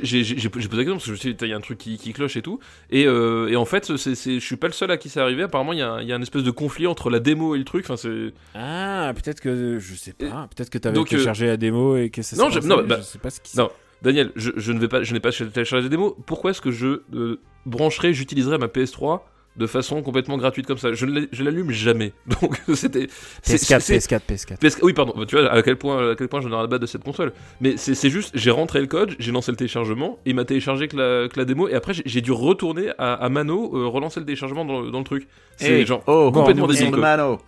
S6: posé la question parce que je me suis dit, il y a un truc qui, qui cloche et tout. Et, euh, et en fait, c'est je suis pas le seul à qui c'est arrivé. Apparemment, il y, a y a un espèce de conflit entre la démo et le truc. Enfin, c'est.
S4: Ah, peut-être que je sais pas. Peut-être que t'avais
S6: euh,
S4: téléchargé la démo et que ça. s'est
S6: non, je-
S4: passé,
S6: non, bah,
S4: je sais pas ce qui.
S6: non. Daniel, je, je ne vais pas, je n'ai pas téléchargé la démo. Pourquoi est-ce que je euh, brancherai, j'utiliserai ma PS3 de façon complètement gratuite comme ça Je ne l'allume jamais. Donc c'était. c'est-
S4: PS4,
S6: c'est-
S4: PS4, PS4.
S6: PS- oui, pardon, tu vois à quel point, à quel point j'en ai bas de cette console. Mais c'est c'est juste, j'ai rentré le code, j'ai lancé le téléchargement, et il m'a téléchargé que la, que la démo, et après j'ai- dû retourner à, à Mano euh, relancer le téléchargement dans, le- dans le truc. C'est
S5: Eh,
S6: genre
S5: oh,
S6: complètement
S5: bon,
S6: débile,
S5: bon. Mano.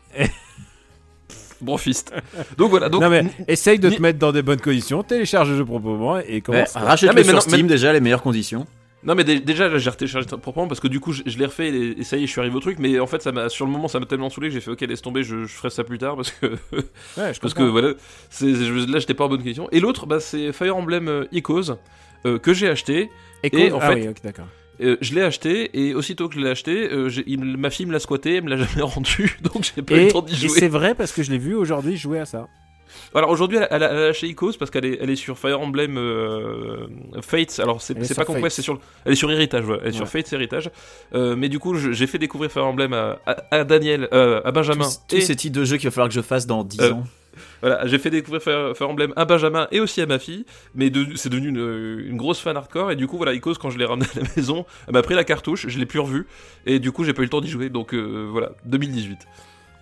S6: brofiste. Donc voilà, donc.
S4: non mais essaye de te mettre dans des bonnes conditions, télécharge le jeu proprement et commence.
S5: Rachète-le
S6: Ah, mais
S5: sur Steam déjà les meilleures conditions.
S6: Non mais dé- déjà là j'ai retéléchargé proprement parce que du coup je, je l'ai refait et, et ça y est je suis arrivé au truc. Mais en fait ça m'a sur le moment ça m'a tellement saoulé que j'ai fait ok laisse tomber je, je ferai ça plus tard parce que
S4: Ouais, je
S6: parce que voilà je- là j'étais pas en bonne condition. Et l'autre bah c'est Fire Emblem euh, Echoes euh, que j'ai acheté.
S4: Et,
S6: et en
S4: ah
S6: fait-
S4: oui, ok, d'accord.
S6: Euh, je l'ai acheté et aussitôt que je l'ai acheté euh, il- ma fille me l'a squatté elle me l'a jamais rendu. Donc j'ai pas eu le temps d'y
S4: et
S6: jouer.
S4: c'est vrai parce que je l'ai vu aujourd'hui jouer à ça.
S6: Alors aujourd'hui elle, a- elle lâché Echoes parce qu'elle est, elle est sur Fire Emblem euh, Fates. Alors c'est pas Conquest c'est sur elle est sur Héritage ouais. elle est sur. Fates Héritage. Euh, mais du coup j'ai fait découvrir Fire Emblem à, à- à Daniel euh, à Benjamin
S5: Tous, tous
S6: et
S5: ces types de jeux qu'il va falloir que je fasse dans 10
S6: Euh,
S5: ans.
S6: voilà j'ai fait découvrir Fire, Fire Emblem à Benjamin et aussi à ma fille. Mais de- c'est devenu une, une grosse fan hardcore. Et du coup voilà Echoes quand je l'ai ramené à la maison elle m'a pris la cartouche. Je l'ai plus revu et du coup j'ai pas eu le temps d'y jouer. Donc euh, voilà 2018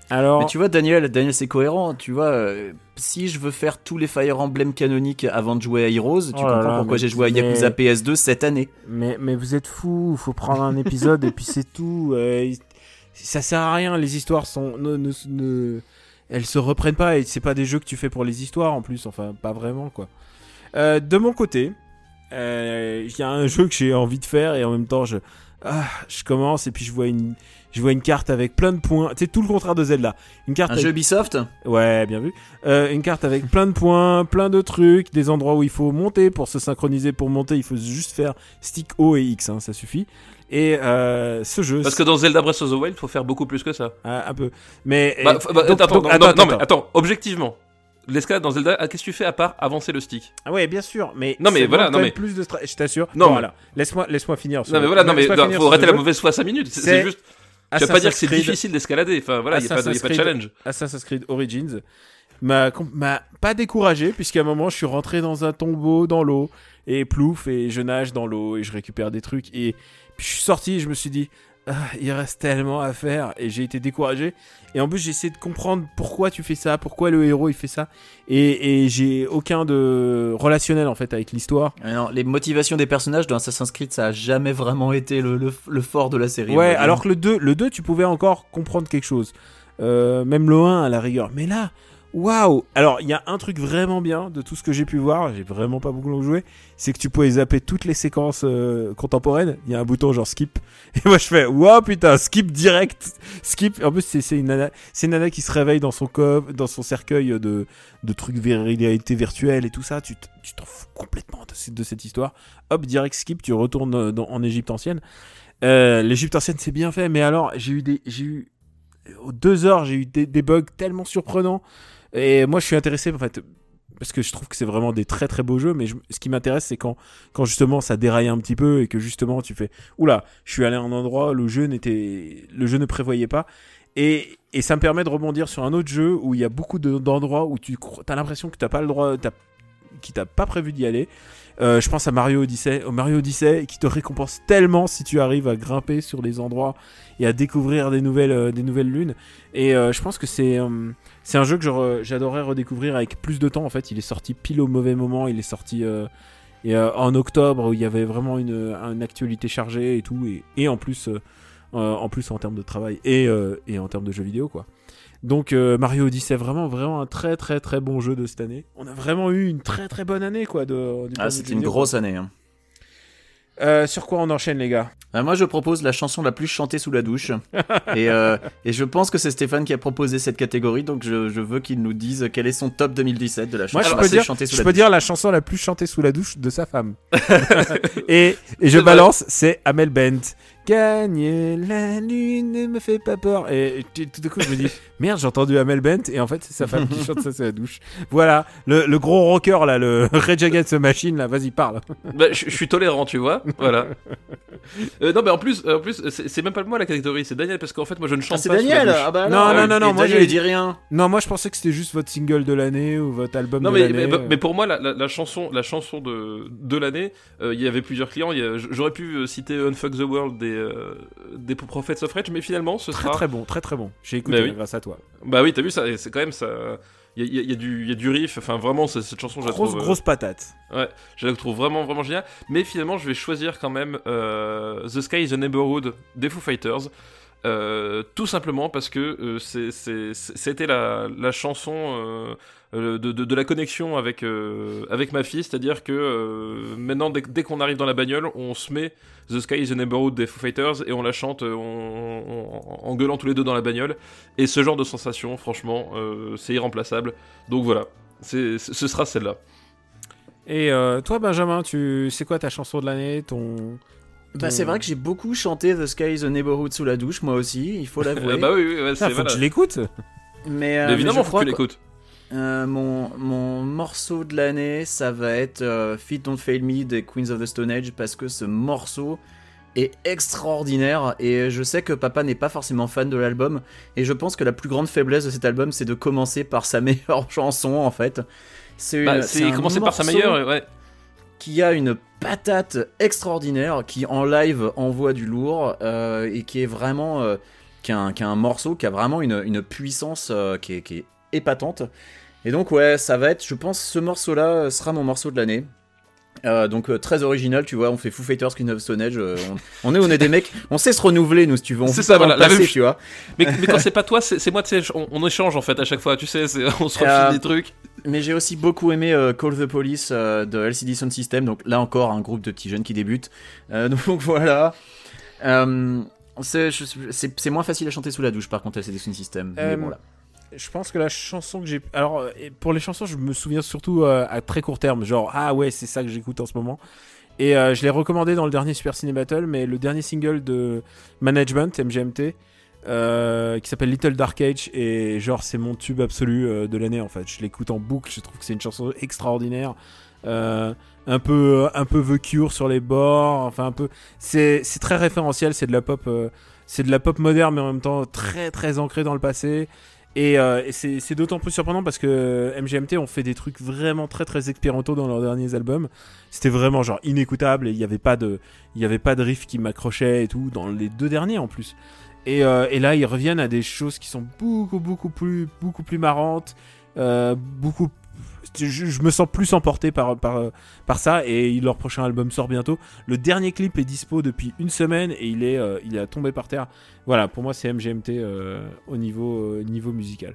S4: Alors,
S5: Mais tu vois, Daniel, Daniel c'est cohérent. Tu vois, euh, si je veux faire tous les Fire Emblem canoniques avant de jouer à Heroes, tu
S4: Oh
S5: comprends
S4: là,
S5: pourquoi j'ai joué à
S4: mais-
S5: Yakuza PS2 cette année.
S4: mais, mais vous êtes fous, faut prendre un épisode et puis c'est tout. euh, il- ça sert à rien, les histoires sont. Ne, ne, ne- elles se reprennent pas et c'est pas des jeux que tu fais pour les histoires en plus, enfin, pas vraiment quoi. Euh, de mon côté, euh, il y a un jeu que j'ai envie de faire et en même temps je. ah, je commence et puis je vois une. Je vois une carte avec plein de points. C'est tout le contraire de Zelda. Une carte
S5: Un
S4: avec
S5: jeu Ubisoft
S4: Ouais, bien vu. Euh, une carte avec plein de points, plein de trucs, des endroits où il faut monter pour se synchroniser. Pour monter, il faut juste faire stick O et X, hein, ça suffit. Et euh, ce jeu,
S6: parce que dans Zelda Breath of the Wild faut faire beaucoup plus que ça
S4: Ah, un peu. Mais
S6: Bah,
S4: et-
S6: bah,
S4: donc-
S6: attends,
S4: donc-
S6: non,
S4: attends,
S6: non, non, mais
S4: attends.
S6: objectivement, l'escalade dans Zelda, ah, qu'est-ce que tu fais à part avancer le stick?
S4: Ah ouais, bien sûr. Mais
S6: Non, mais voilà, non, mais-
S4: plus de Je t'assure.
S6: Non,
S4: Bon, alors, laisse-moi, laisse-moi finir. sur
S6: Non mais voilà, non mais
S4: laisse-moi
S6: non,
S4: finir
S6: faut arrêter la
S4: jeu.
S6: mauvaise foi 5 minutes. C'est juste, tu vas pas dire que c'est
S4: Creed-
S6: difficile d'escalader. Enfin voilà, il y a pas de, a pas challenge.
S4: Assassin's Creed Origins m'a pas découragé puisqu'à un moment je suis rentré dans un tombeau dans l'eau et plouf et je nage dans l'eau et je récupère des trucs et puis je suis sorti et je me suis dit Ah, il reste tellement à faire et j'ai été découragé et en plus j'ai essayé de comprendre pourquoi tu fais ça pourquoi le héros il fait ça et, et j'ai aucun de relationnel en fait avec l'histoire
S5: Ah Les motivations des personnages dans Assassin's Creed, ça a jamais vraiment été le, le- le fort de la série.
S4: Ouais, alors que le 2, le 2, tu pouvais encore comprendre quelque chose. Euh, même le 1 à la rigueur. Mais là, waouh Alors, il y a un truc vraiment bien de tout ce que j'ai pu voir, j'ai vraiment pas beaucoup joué, c'est que tu pouvais zapper toutes les séquences euh, contemporaines. Il y a un bouton genre skip. Et moi, je fais, waouh putain, skip direct Skip. En plus, c'est une nana, c'est une nana qui se réveille dans son coffre, dans son cercueil de, de trucs réalité virtuelle et tout ça. Tu t'en fous complètement de, de cette histoire. Hop, direct skip, tu retournes euh, en Égypte ancienne. Euh, L'Égypte ancienne, c'est bien fait, mais alors, j'ai eu des. J'ai eu. Aux deux heures, j'ai eu des bugs tellement surprenants. Et moi, je suis intéressé, en fait, parce que je trouve que c'est vraiment des très très beaux jeux, mais ce qui m'intéresse, c'est quand, quand justement ça déraille un petit peu et que justement tu fais Oula, je suis allé à un endroit où le jeu, n'était, le jeu ne prévoyait pas. Et, et ça me permet de rebondir sur un autre jeu où il y a beaucoup de- d'endroits où tu as l'impression que tu pas le droit, t'as- qui t'a pas prévu d'y aller. Euh, je pense à Mario Odyssey, au Mario Odyssey qui te récompense tellement si tu arrives à grimper sur les endroits et à découvrir des nouvelles, euh, des nouvelles lunes. Et euh, je pense que c'est c'est un jeu que j'adorerais redécouvrir avec plus de temps. En fait, il est sorti pile au mauvais moment. Il est sorti euh, et, euh, en octobre où il y avait vraiment une, une actualité chargée et tout. Et, et en plus, euh, en plus en termes de travail et, et en termes de jeux vidéo quoi. Donc Mario Odyssey vraiment vraiment un très très très bon jeu de cette année. On a vraiment eu une très très bonne année quoi de. du point
S5: Ah, c'était une grosse année. hein.
S4: Euh, sur quoi on enchaîne, les gars
S5: Euh, moi, je propose la chanson la plus chantée sous la douche. et, euh, et je pense que c'est Stéphane qui a proposé cette catégorie, donc je, je veux qu'il nous dise quel est son top 2017 de la chanson
S4: Moi, je
S5: la
S4: peux,
S5: plus
S4: dire,
S5: chantée sous
S4: je
S5: la
S4: peux
S5: douche.
S4: dire la chanson la plus chantée sous la douche de sa femme. et, et je balance, c'est Amel Bent gagner la lune ne me fait pas peur. Et, tout d'un coup, je me dis, merde, j'ai entendu Amel Bent, et en fait, c'est sa femme qui chante ça, c'est la douche. Voilà, le, le gros rocker, là, le Rage Against the Machine, là, vas-y, parle.
S6: Bah, je je suis tolérant, tu vois. Voilà. Euh, non, mais en plus, en plus, c'est c'est même pas moi la catégorie, c'est Daniel parce qu'en fait, moi, je ne chante
S5: Ah, c'est
S6: pas. sous la
S5: Daniel. Ah bah
S4: Non, non,
S5: euh,
S4: non, non, moi,
S5: il dit rien.
S4: Non, moi, je pensais que c'était juste votre single de l'année ou votre album
S6: Non
S4: de
S6: mais,
S4: l'année.
S6: mais, mais pour moi la, la- la chanson la chanson de, de l'année euh, il y avait plusieurs clients j'aurais pu euh, citer Unfuck the World des euh, des Prophets of Rage mais finalement ce
S4: Très
S6: sera
S4: très bon, très très bon. J'ai écouté
S6: Bah oui.
S4: grâce à toi.
S6: bah oui t'as vu c'est quand même ça il y y y a du il y a du riff enfin vraiment cette chanson je la
S4: Grosse
S6: trouve euh,
S4: grosse patate.
S6: je la trouve vraiment vraiment géniale mais finalement je vais choisir quand même euh, The Sky is a Neighborhood des Foo Fighters euh, tout simplement parce que euh, c'était la, la chanson euh, de, de- de la connexion avec, euh, avec ma fille, c'est-à-dire que euh, maintenant, dès, dès qu'on arrive dans la bagnole, on se met The Sky is the Neighborhood des Foo Fighters et on la chante euh, on- on- en gueulant tous les deux dans la bagnole. Et ce genre de sensation, franchement, euh, c'est irremplaçable. Donc voilà, c'est- ce sera celle-là.
S4: Et euh, toi, Benjamin, tu c'est quoi ta chanson de l'année ton...
S5: Bah,
S4: ton-
S5: c'est vrai que j'ai beaucoup chanté The Sky is a Neighborhood sous la douche, moi aussi, il faut l'avouer.
S6: Euh, bah oui, oui, ouais,
S4: Ah,
S6: c'est
S4: faut
S6: voilà.
S4: que je l'écoute.
S5: Mais, euh,
S6: Mais évidemment,
S5: mais je
S6: faut
S5: crois
S6: que tu l'écoutes.
S5: Euh, mon, mon morceau de l'année, ça va être euh, Feet Don't Fail Me des Queens of the Stone Age parce que ce morceau est extraordinaire et je sais que papa n'est pas forcément fan de l'album et je pense que la plus grande faiblesse de cet album c'est de commencer par sa meilleure chanson en fait. C'est
S6: Bah, commencer par sa meilleure, ouais.
S5: qui a une patate extraordinaire, qui en live envoie du lourd euh, et qui est vraiment euh, qui, a un, qui a un morceau qui a vraiment une, une puissance qui, est, qui est épatante. Et donc ouais, ça va être, je pense, ce morceau-là sera mon morceau de l'année. Euh, donc euh, très original, tu vois, on fait Foo Fighters, Queen of Stone Age, euh, on, on est on est des mecs, on sait se renouveler nous si tu veux, on
S6: C'est ça, voilà, la même
S5: tu vois.
S6: Mais, mais quand c'est pas toi, c'est moi, tu sais, on, on échange en fait à chaque fois, tu sais, c'est- on se refile
S5: Euh,
S6: des trucs.
S5: Mais j'ai aussi beaucoup aimé euh, Call the Police euh, de LCD Sound System, donc là encore un groupe de petits jeunes qui débutent. Euh, donc voilà. Euh, c'est moins facile à chanter sous la douche par contre LCD Sound System.
S4: Euh,
S5: mais bon, là.
S4: Je pense que la chanson que j'ai. Alors, euh, pour les chansons, je me souviens surtout euh, à très court terme. Genre, ah ouais, c'est ça que j'écoute en ce moment. Et euh, je l'ai recommandé dans le dernier Super Ciné Battle, mais le dernier single de Management, MGMT, qui s'appelle Little Dark Age, et genre, c'est mon tube absolu de l'année en fait. Je l'écoute en boucle, je trouve que c'est une chanson extraordinaire. Un peu un peu The Cure sur les bords enfin un peu c'est très référentiel c'est de la pop c'est de la pop moderne mais en même temps très très ancré dans le passé et, euh, c'est d'autant plus surprenant parce que MGMT ont fait des trucs vraiment très très expérimentaux dans leurs derniers albums. C'était vraiment genre inécoutable et il n'y avait pas de il riff qui m'accrochait et tout dans les deux derniers en plus. Et, euh, et là ils reviennent à des choses qui sont beaucoup beaucoup plus beaucoup plus marrantes, euh, beaucoup je, je me sens plus emporté par, par, par ça et leur prochain album sort bientôt. Le dernier clip est dispo depuis une semaine et il est, euh, il est tombé par terre. Voilà, pour moi c'est MGMT euh, au niveau, euh, niveau musical.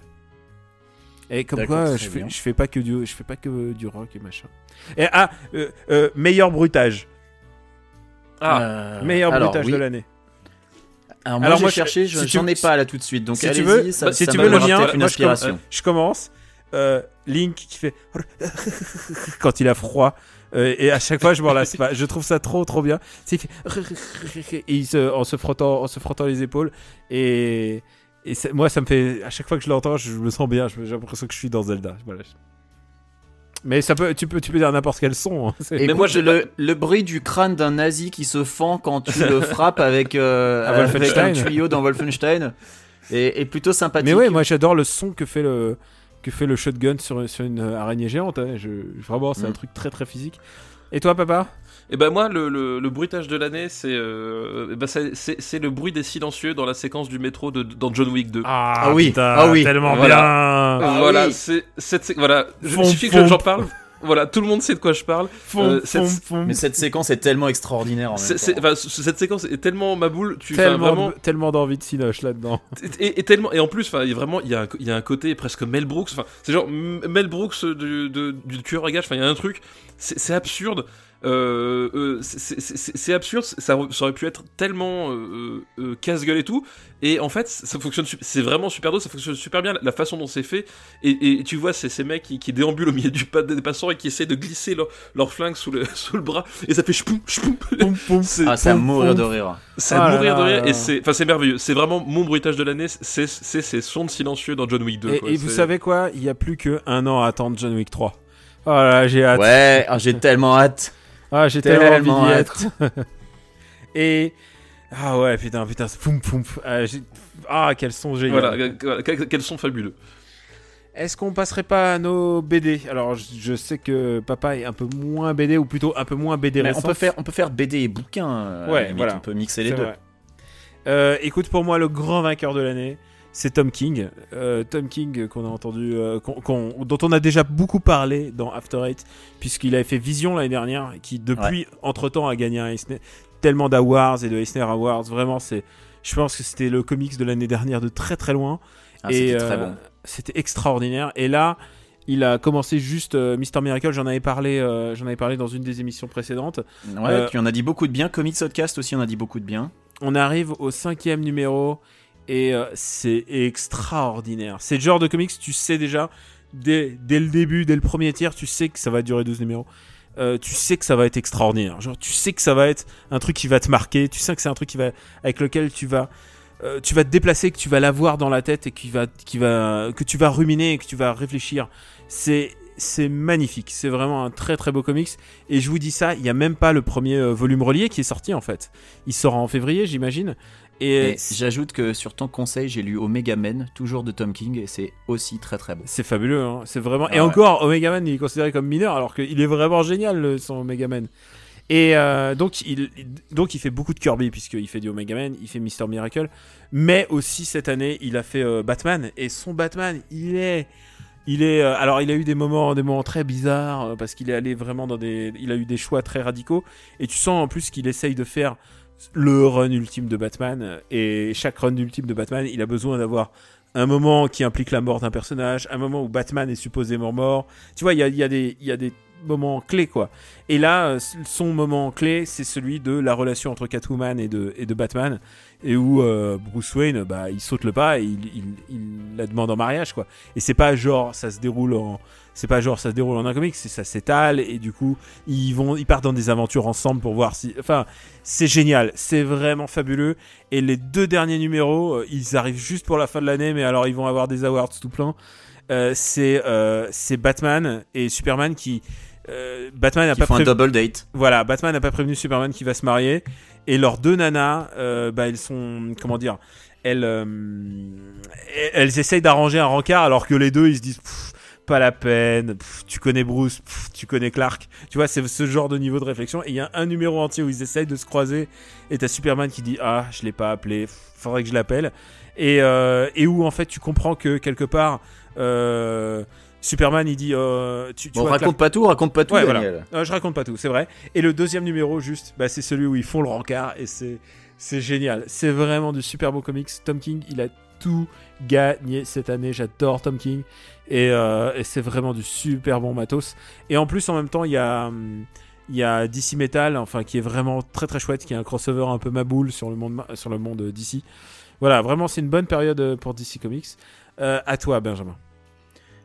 S4: Et comme quoi, je fais, je fais pas que du, je fais pas que du rock et machin. Et ah, euh, euh, meilleur bruitage,
S6: Ah,
S5: Euh,
S4: meilleur
S5: alors,
S4: bruitage
S5: oui.
S4: de l'année.
S5: Alors moi
S4: Alors, moi, je-
S5: cherché, je-
S4: si
S5: j'en ai pas là tout de suite, donc
S4: si tu veux, bah, si tu veux le mien, moi, je com-
S5: inspiration.
S4: Je commence. Euh, Link qui fait quand il a froid euh, et à chaque fois je m'en lasse pas. Je trouve ça trop trop bien. Il fait et il se, en se frottant en se frottant les épaules et et moi ça me fait à chaque fois que je l'entends je me sens bien. J'ai l'impression que je suis dans Zelda. Voilà. Mais ça peut tu peux tu peux dire n'importe quel son. hein.
S6: Mais
S5: moi, le, le bruit du crâne d'un nazi qui se fend quand tu le frappes avec, euh, avec un
S4: Wolfenstein.
S5: tuyau dans Wolfenstein est, est plutôt sympathique.
S4: Mais ouais, moi j'adore le son que fait le que fait le shotgun sur, sur une euh, araignée géante. hein. Je, vraiment, c'est un
S5: Mm.
S4: truc très très physique. Et toi, papa?
S6: Et ben moi, le, le, le bruitage de l'année, c'est euh, eh ben, c'est- le bruit des silencieux dans la séquence du métro de, dans John Wick 2.
S5: Ah oui, ah oui.
S4: tellement
S6: Voilà.
S4: bien.
S5: Ah
S6: voilà,
S5: oui.
S6: c'est cette voilà. Je-
S4: Fomp,
S6: Il suffit que j'en parle. Voilà, tout le monde sait de quoi je parle.
S4: Fom,
S6: Euh, cette-
S4: fom.
S5: Mais cette séquence est tellement extraordinaire en même temps.
S6: enfin, cette séquence est tellement ma boule. Tu enfin,
S4: tellement,
S6: vraiment
S4: tellement d'envie de cinoche là-dedans.
S6: et, et tellement et en plus enfin il y a vraiment il y a un, il y a un côté presque Mel Brooks enfin c'est genre Mel Brooks du, de- du tueur à gages enfin il y a un truc c'est absurde Euh, euh, c'est- c'est c'est- c'est absurde, ça, ça aurait pu être tellement euh, euh, casse-gueule et tout. Et en fait, ça fonctionne, c'est vraiment super drôle, ça fonctionne super bien, la façon dont c'est fait. Et, et tu vois, c'est ces mecs qui, qui déambulent au milieu du pas des passants et qui essaient de glisser leur, leur flingue sous le, sous le bras. Et ça fait chpoum, chpoum.
S4: Poum, poum.
S6: C'est
S5: Ah, c'est à mourir
S4: poum.
S5: de rire.
S6: c'est à
S4: Ah là
S6: mourir de rire
S4: là.
S6: et c'est, enfin, c'est merveilleux. C'est vraiment mon bruitage de l'année, c'est, c'est ces sons silencieux dans John Wick 2.
S4: Et,
S6: quoi.
S4: et vous savez quoi? Il y a plus que un an à attendre John Wick 3. Oh là là, j'ai hâte.
S5: Ouais, ah, j'ai tellement hâte.
S4: Ah, j'ai tellement envie d'y être. Et ah ouais, putain, putain, c'est poum poum. Ah, ah, quels sont géniaux.
S6: Voilà, euh, quels quels sont fabuleux.
S4: Est-ce qu'on passerait pas à nos BD Alors, je, je sais que papa est un peu moins BD ou plutôt un peu moins BD
S5: Mais on peut faire, on peut faire BD et bouquin. euh,
S4: Ouais,
S5: limite,
S4: voilà.
S5: On peut mixer les deux.
S4: Euh, écoute, pour moi, le grand vainqueur de l'année, c'est Tom King. Euh, Tom King, qu'on a entendu, euh, qu'on- dont on a déjà beaucoup parlé dans After Eight, puisqu'il avait fait Vision l'année dernière, qui depuis, entre-temps, a gagné un Eisner, tellement d'awards et de Eisner Awards. Vraiment, c'est, je pense que c'était le comics de l'année dernière de très très loin.
S5: Ah,
S4: et
S5: c'était
S4: euh,
S5: bon.
S4: C'était extraordinaire. Et là, il a commencé juste euh, Mister Miracle. J'en avais parlé, j'en avais parlé dans une des émissions précédentes.
S5: Ouais, tu en as dit beaucoup de bien. Comics Podcast aussi, on a dit beaucoup de bien.
S4: On arrive au cinquième numéro et euh, c'est extraordinaire. C'est le genre de comics, tu sais déjà, dès, le début, dès le premier tiers, tu sais que ça va durer 12 numéros. Euh, tu sais que ça va être extraordinaire. Tu sais que ça va être un truc qui va te marquer. Tu sais que c'est un truc avec lequel tu vas, euh, tu vas te déplacer, que tu vas l'avoir dans la tête et qui va, qui que tu vas ruminer et que tu vas réfléchir. C'est, c'est magnifique. C'est vraiment un très très beau comics. Et je vous dis ça, il y a même pas le premier volume relié qui est sorti en fait. Il sort en février, j'imagine. Et,
S5: Et j'ajoute que sur ton conseil, j'ai lu Omega Men, toujours de Tom King, et c'est aussi très très bon.
S4: c'est fabuleux, hein. c'est vraiment.
S5: Ah
S4: et
S5: ouais.
S4: encore, Omega Man, il est considéré comme mineur, alors qu'il est vraiment génial son Omega Man. Et euh, donc, il, donc, il fait beaucoup de Kirby, puisqu'il fait du Omega Man, il fait Mister Miracle. Mais aussi, cette année, il a fait euh, Batman. Et son Batman, il est. Il est. euh, alors, il a eu des moments, des moments très bizarres, euh, parce qu'il est allé vraiment dans des. Il a eu des choix très radicaux. Et tu sens en plus qu'il essaye de faire le run ultime de Batman. Et chaque run ultime de Batman, il a besoin d'avoir un moment qui implique la mort d'un personnage, un moment où Batman est supposément mort. Tu vois, il y a, y a y a des moments clés, quoi. Et là, euh, son moment clé, c'est celui de la relation entre Catwoman et de, et de Batman, et où euh, Bruce Wayne, bah, il saute le pas et il, il, la demande en mariage, quoi. Et c'est pas genre, ça se déroule en... C'est pas genre ça se déroule en un comic, c'est ça s'étale et du coup ils vont ils partent dans des aventures ensemble pour voir si enfin c'est génial, c'est vraiment fabuleux et les deux derniers numéros euh, ils arrivent juste pour la fin de l'année mais alors ils vont avoir des awards tout plein. C'est c'est Batman et Superman qui euh, Batman n'a pas
S5: font un double date.
S4: voilà, Batman n'a pas prévenu Superman qui va se marier. Et leurs deux nanas, euh, bah, elles sont. Comment dire elles, euh, elles essayent d'arranger un rencard alors que les deux ils se disent. Pff, pas la peine, pff, tu connais Bruce, pff, tu connais Clark. Tu vois, c'est ce genre de niveau de réflexion. Et il y a un numéro entier où ils essayent de se croiser. Et t'as Superman qui dit Ah, je l'ai pas appelé, faudrait que je l'appelle. Et, euh, et où en fait tu comprends que quelque part. euh, Superman il dit euh, tu, tu
S5: Bon,
S4: vois,
S5: raconte pas tout, raconte pas tout,
S4: Ouais, voilà.
S5: Daniel.
S4: euh, je raconte pas tout, c'est vrai. Et le deuxième numéro, juste, bah, c'est celui où ils font le rencard et c'est c'est génial. C'est vraiment du super beau comics. Tom King, il a tout gagné cette année. J'adore Tom King et, euh, et c'est vraiment du super bon matos. Et en plus, en même temps, il y a hum, il y a DC Metal, enfin qui est vraiment très très chouette, qui est un crossover un peu maboule sur le monde sur le monde DC. Voilà, vraiment, c'est une bonne période euh, pour DC Comics. Euh, à toi, Benjamin.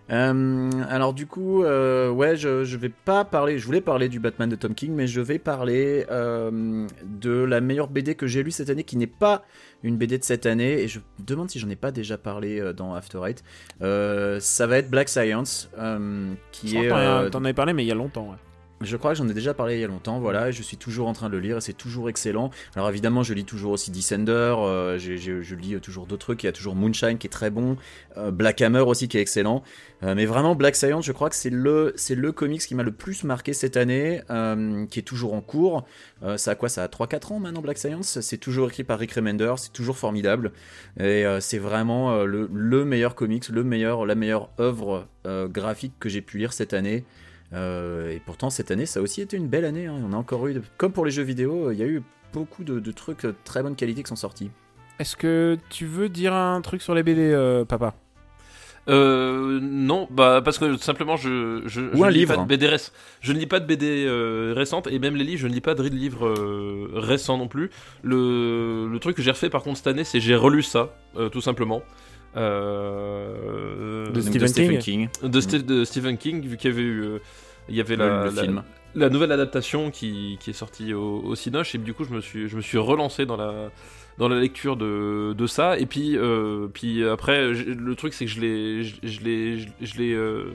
S5: Euh, alors du coup, euh, ouais, je, je vais pas parler. Je voulais parler du Batman de Tom King, mais je vais parler euh, de la meilleure BD que j'ai lue cette année, qui n'est pas une BD de cette année, et je me demande si j'en ai pas déjà parlé dans After Eight. Ça va être Black Science, qui
S4: Je
S5: est.
S4: T'en avais parlé, mais il y a longtemps. ouais.
S5: Je crois que j'en ai déjà parlé il y a longtemps, voilà, je suis toujours en train de le lire et c'est toujours excellent. Alors évidemment, je lis toujours aussi Descender, euh, je lis toujours d'autres trucs, il y a toujours Moonshine qui est très bon, euh, Black Hammer aussi qui est excellent. Euh, mais vraiment, Black Science, je crois que c'est le, le comics qui m'a le plus marqué cette année, qui est toujours en cours. Ça a quoi Ça a 3-4 ans maintenant, Black Science? C'est toujours écrit par Rick Remender, c'est toujours formidable. Et c'est vraiment le, le meilleur comics, le meilleur, la meilleure œuvre graphique que j'ai pu lire cette année. Euh, et pourtant, cette année, ça a aussi été une belle année. hein. On a encore eu, de- comme pour les jeux vidéo, il y a eu beaucoup de, de trucs de très bonne qualité qui sont sortis.
S4: Est-ce que tu veux dire un truc sur les BD, euh, papa?
S6: Euh, non, bah parce que simplement je je,
S5: Ou
S6: je
S5: un
S6: ne lis
S5: livre.
S6: pas de BD réc- je ne lis pas de BD euh, récentes et même les livres je ne lis pas de livres euh, récents non plus. Le, le truc que j'ai refait par contre cette année c'est j'ai relu ça euh, tout simplement. Euh,
S4: De
S5: Donc,
S4: Stephen King.
S5: King.
S6: de, Ste- de Stephen King vu qu'il y avait eu euh, il y avait la,
S5: le
S6: la-
S5: film.
S6: la nouvelle adaptation qui, qui est sortie au, au Cinoche et du coup je me suis je me suis relancé dans la dans la lecture de, de ça et puis euh, puis après le truc c'est que je l'ai je je l'ai je- je l'ai euh,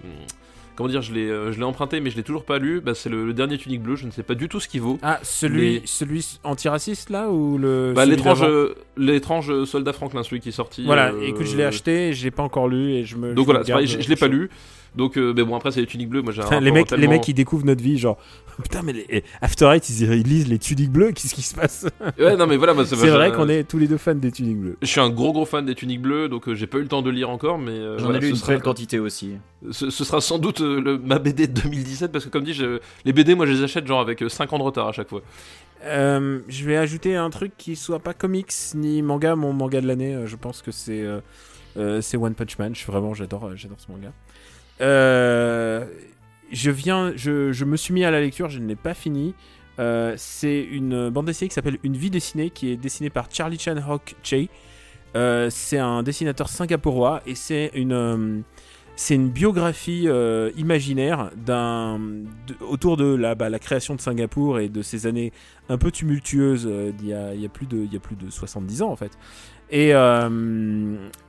S6: comment dire je l'ai euh, je l'ai emprunté mais je l'ai toujours pas lu bah, c'est le, le dernier tunique bleu je ne sais pas du tout ce qu'il vaut
S4: Ah, celui, celui antiraciste là ou le.
S6: bah, l'étrange euh, l'étrange soldat Franklin celui qui est sorti
S4: Voilà,
S6: euh,
S4: écoute, je l'ai acheté, et je l'ai pas encore lu et je me.
S6: donc
S4: je
S6: voilà je, l'ai pas lu donc euh, mais bon après c'est les tuniques bleues moi j'ai un
S4: les mecs, les
S6: tellement-
S4: mecs, ils découvrent notre vie, genre putain, mais les eh, After Eight, ils, ils lisent les tuniques bleues, qu'est-ce qui se passe?
S6: Ouais non mais voilà moi, ça-
S4: C'est vrai qu'on est tous les deux fans des tuniques bleues.
S6: Je suis un gros gros fan des tuniques bleues, donc euh, j'ai pas eu le temps de lire encore, mais euh,
S5: J'en
S6: voilà,
S5: ai lu une
S6: sera,
S5: belle quantité aussi.
S6: ce, ce sera sans doute euh, le- ma BD de 2017, parce que comme dit, je- les BD, moi je les achète genre avec 5 ans de retard à chaque fois.
S4: Euh, je vais ajouter un truc qui soit pas comics ni manga. Mon manga de l'année, euh, je pense que c'est euh, euh, c'est One Punch Man. Je vraiment, j'adore, j'adore ce manga. Euh, je viens, je, me suis mis à la lecture. Je ne l'ai pas fini. Euh, c'est une bande dessinée qui s'appelle Une vie dessinée, qui est dessinée par Charlie Chan Hock Chey. Euh, c'est un dessinateur singapurois et c'est une euh, c'est une biographie imaginaire d'un autour de la, bah, la création de Singapour et de ces années un peu tumultueuses d'il y a, plus de y a plus de 70 ans en fait et,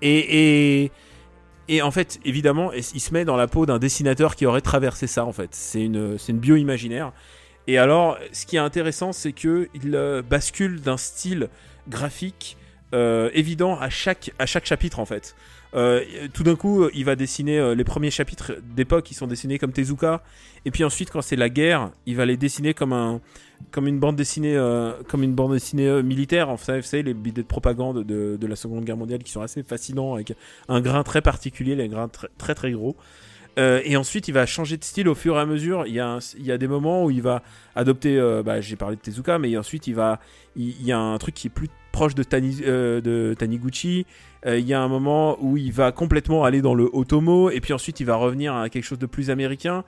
S4: et et en fait évidemment il se met dans la peau d'un dessinateur qui aurait traversé ça en fait. C'est une une bio imaginaire. Et alors ce qui est intéressant c'est que il euh, bascule d'un style graphique euh, évident à chaque à chaque chapitre en fait euh, tout d'un coup, il va dessiner euh, les premiers chapitres d'époque, ils sont dessinés comme Tezuka. Et puis ensuite, quand c'est la guerre, il va les dessiner comme un, comme une bande dessinée, euh, comme une bande dessinée militaire. Enfin, vous savez, les bidets de propagande de, la Seconde Guerre mondiale qui sont assez fascinants avec un grain très particulier, les grains très très, très gros. Et ensuite, il va changer de style au fur et à mesure. Il y a, un- il y a des moments où il va adopter. bah, J'ai parlé de Tezuka, mais ensuite, il va. Il y a un truc qui est plus proche de, Tani, euh, Taniguchi. Euh, il y a un moment où il va complètement aller dans le otomo. Et puis ensuite, il va revenir à quelque chose de plus américain.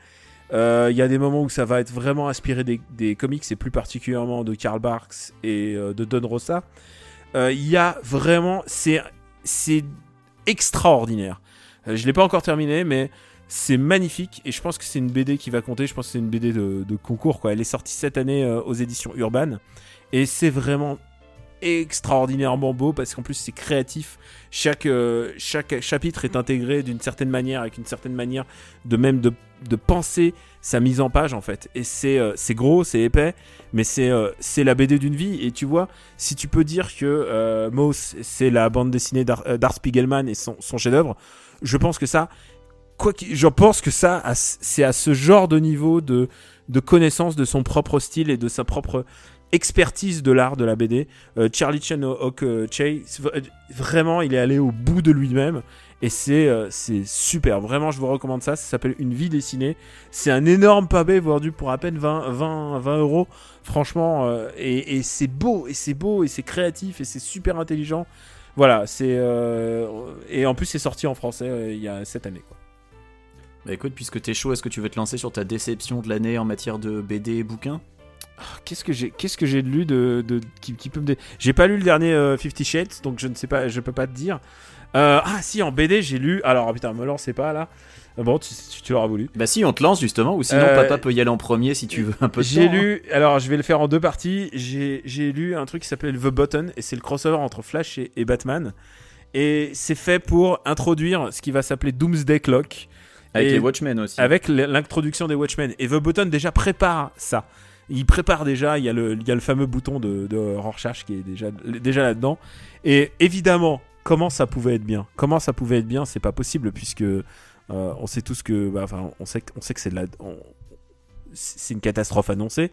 S4: Euh, Il y a des moments où ça va être vraiment inspiré des, comics, et plus particulièrement de Karl Barks et de Don Rosa. Il y a vraiment. C'est extraordinaire. Je l'ai pas encore terminé, mais c'est magnifique et je pense que c'est une BD qui va compter. Je pense que c'est une BD de, concours. Quoi. Elle est sortie cette année aux éditions Urban et c'est vraiment extraordinairement beau parce qu'en plus c'est créatif. Chaque, euh, chaque chapitre est intégré d'une certaine manière, avec une certaine manière de même de, de penser sa mise en page en fait. Et c'est euh, gros, c'est épais, mais c'est euh, la BD d'une vie. Et tu vois, si tu peux dire que Moss c'est la bande dessinée d'Ar- d'Art Spiegelman et son, chef-d'œuvre, je pense que ça, quoi je pense que ça, c'est à ce genre de niveau de, de connaissance de son propre style et de sa propre expertise de l'art de la BD. Euh, Charlie Oak euh, c'est v- vraiment, il est allé au bout de lui-même et c'est euh, super. Vraiment, je vous recommande ça. Ça s'appelle Une vie dessinée. C'est un énorme pavé vendu pour à peine 20, 20, 20 euros. Franchement, euh, et, c'est beau, et c'est beau, et c'est créatif, et c'est super intelligent. Voilà, c'est euh, et en plus c'est sorti en français euh, il y a cette année. Quoi.
S5: Bah écoute, puisque t'es chaud, est-ce que tu veux te lancer sur ta déception de l'année en matière de BD et bouquins?
S4: Qu'est-ce que j'ai qu'est-ce que j'ai lu de, de qui, qui peut me J'ai pas lu le dernier euh, Fifty Shades, donc je ne sais pas, je peux pas te dire. Euh, ah si, en BD j'ai lu. Alors putain, me lancez pas là. Bon, tu, tu, tu l'auras voulu.
S5: Bah si, on te lance justement, ou sinon
S4: Euh,
S5: papa peut y aller en premier si tu veux un peu de
S4: J'ai
S5: temps, hein.
S4: lu. Alors je vais le faire en deux parties. J'ai j'ai lu un truc qui s'appelle The Button et c'est le crossover entre Flash et, et Batman. Et c'est fait pour introduire ce qui va s'appeler Doomsday Clock.
S5: Avec
S4: Et-
S5: les Watchmen aussi.
S4: avec l'introduction des Watchmen. Et The Button déjà prépare ça. Il prépare déjà, il y a le, il y a le fameux bouton de, de qui est déjà, déjà là-dedans. Et évidemment, comment ça pouvait être bien? Comment ça pouvait être bien C'est pas possible puisque euh, on sait tous que, bah, enfin, on sait, on sait que c'est de la, c'est une catastrophe annoncée.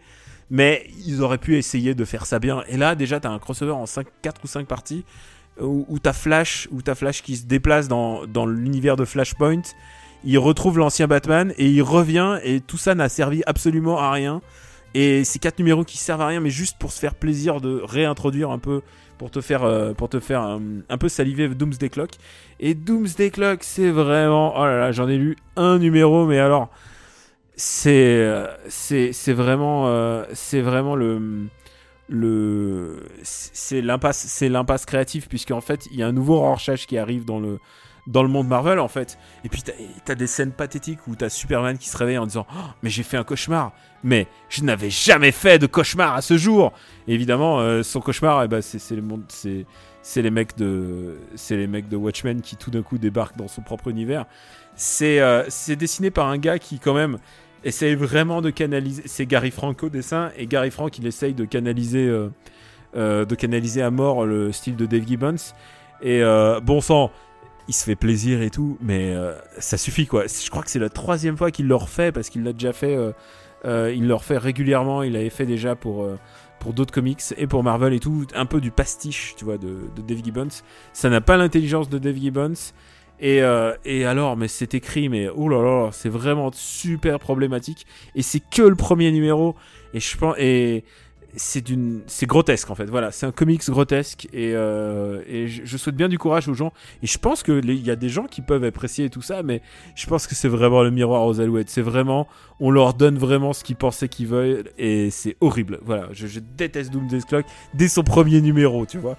S4: Mais ils auraient pu essayer de faire ça bien. Et là, déjà, t'as un crossover en 5, 4 ou 5 parties où, t'as Flash, t'as Flash qui se déplace dans, dans l'univers de Flashpoint il retrouve l'ancien Batman et il revient et tout ça n'a servi absolument à rien. Et ces quatre numéros qui servent à rien, mais juste pour se faire plaisir de réintroduire un peu pour te faire, euh, pour te faire un, un peu saliver Doomsday Clock. Et Doomsday Clock, c'est vraiment. Oh là là, j'en ai lu un numéro, mais alors. C'est. euh, C'est vraiment. euh, C'est vraiment le. Le. C'est l'impasse créative, puisqu'en fait, il y a un nouveau Rorschach qui arrive dans le. Dans le monde Marvel, en fait. Et puis, t'as as des scènes pathétiques où t'as Superman qui se réveille en disant Oh, Mais j'ai fait un cauchemar. Mais je n'avais jamais fait de cauchemar à ce jour. Évidemment, euh, son cauchemar, eh ben, c'est les mecs de, Watchmen qui tout d'un coup débarquent dans son propre univers. C'est euh, dessiné par un gars qui quand même essaye vraiment de canaliser. C'est Gary Frank au dessin et Gary Frank il essaye de canaliser, euh, de canaliser à mort le style de Dave Gibbons. Et bon sang. Il se fait plaisir et tout, mais euh, ça suffit quoi. Je crois que c'est la troisième fois qu'il le refait parce qu'il l'a déjà fait. euh, euh, il le refait régulièrement. Il l'avait fait déjà pour, pour d'autres comics et pour Marvel et tout. Un peu du pastiche, tu vois, de, de Dave Gibbons. Ça n'a pas l'intelligence de Dave Gibbons. Et, et alors, mais c'est écrit, mais oh là là, c'est vraiment super problématique. Et c'est que le premier numéro. Et je pense. Et c'est d'une c'est grotesque en fait. Voilà c'est un comics grotesque et, euh, et je, souhaite bien du courage aux gens. Et je pense que il y a des gens qui peuvent apprécier tout ça mais je pense que c'est vraiment le miroir aux alouettes. C'est vraiment on leur donne vraiment ce qu'ils pensaient qu'ils veulent et c'est horrible. Voilà je, je déteste Doomsday Clock dès son premier numéro tu vois.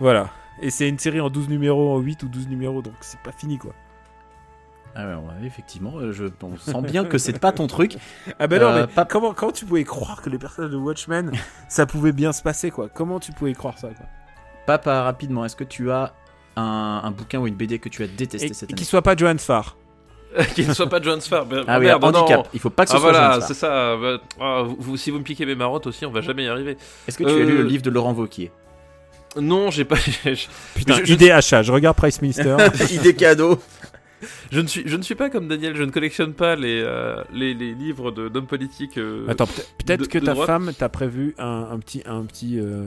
S4: Voilà. Et c'est une série en 12 numéros en 8 ou 12 numéros donc c'est pas fini quoi
S5: Alors, ouais, effectivement, euh, je, on sent bien que c'est pas ton truc.
S4: ah ben non
S5: Euh,
S4: mais
S5: pas-
S4: comment, comment tu pouvais croire que les personnages de Watchmen ça pouvait bien se passer quoi? Comment tu pouvais croire ça quoi?
S5: Papa, rapidement, est-ce que tu as un, un bouquin ou une BD que tu as détesté
S4: et,
S5: cette
S4: et
S5: année?
S4: qui soit pas Johan Farr
S6: Qu'il ne soit pas John Sfar. Ben,
S5: Ah oui,
S6: merde, non.
S5: handicap. Il faut pas que ce
S6: Ah
S5: soit
S6: voilà, c'est ça. bah, ah, vous- si vous me piquez mes marottes aussi, on va jamais y arriver.
S5: Est-ce que tu as lu
S6: Euh,
S5: le livre de Laurent Vauquier?
S6: Non, j'ai pas. je-
S4: Putain,
S6: je- je-
S4: idée achat, je regarde Price Minister.
S5: Idée cadeau.
S6: Je ne suis, je ne suis pas comme Daniel. Je ne collectionne pas les, euh, les, les livres de- d'hommes politiques. euh,
S4: Attends, peut- peut-être que
S6: de
S4: ta
S6: droite.
S4: femme t'a prévu un, un petit, un petit, euh,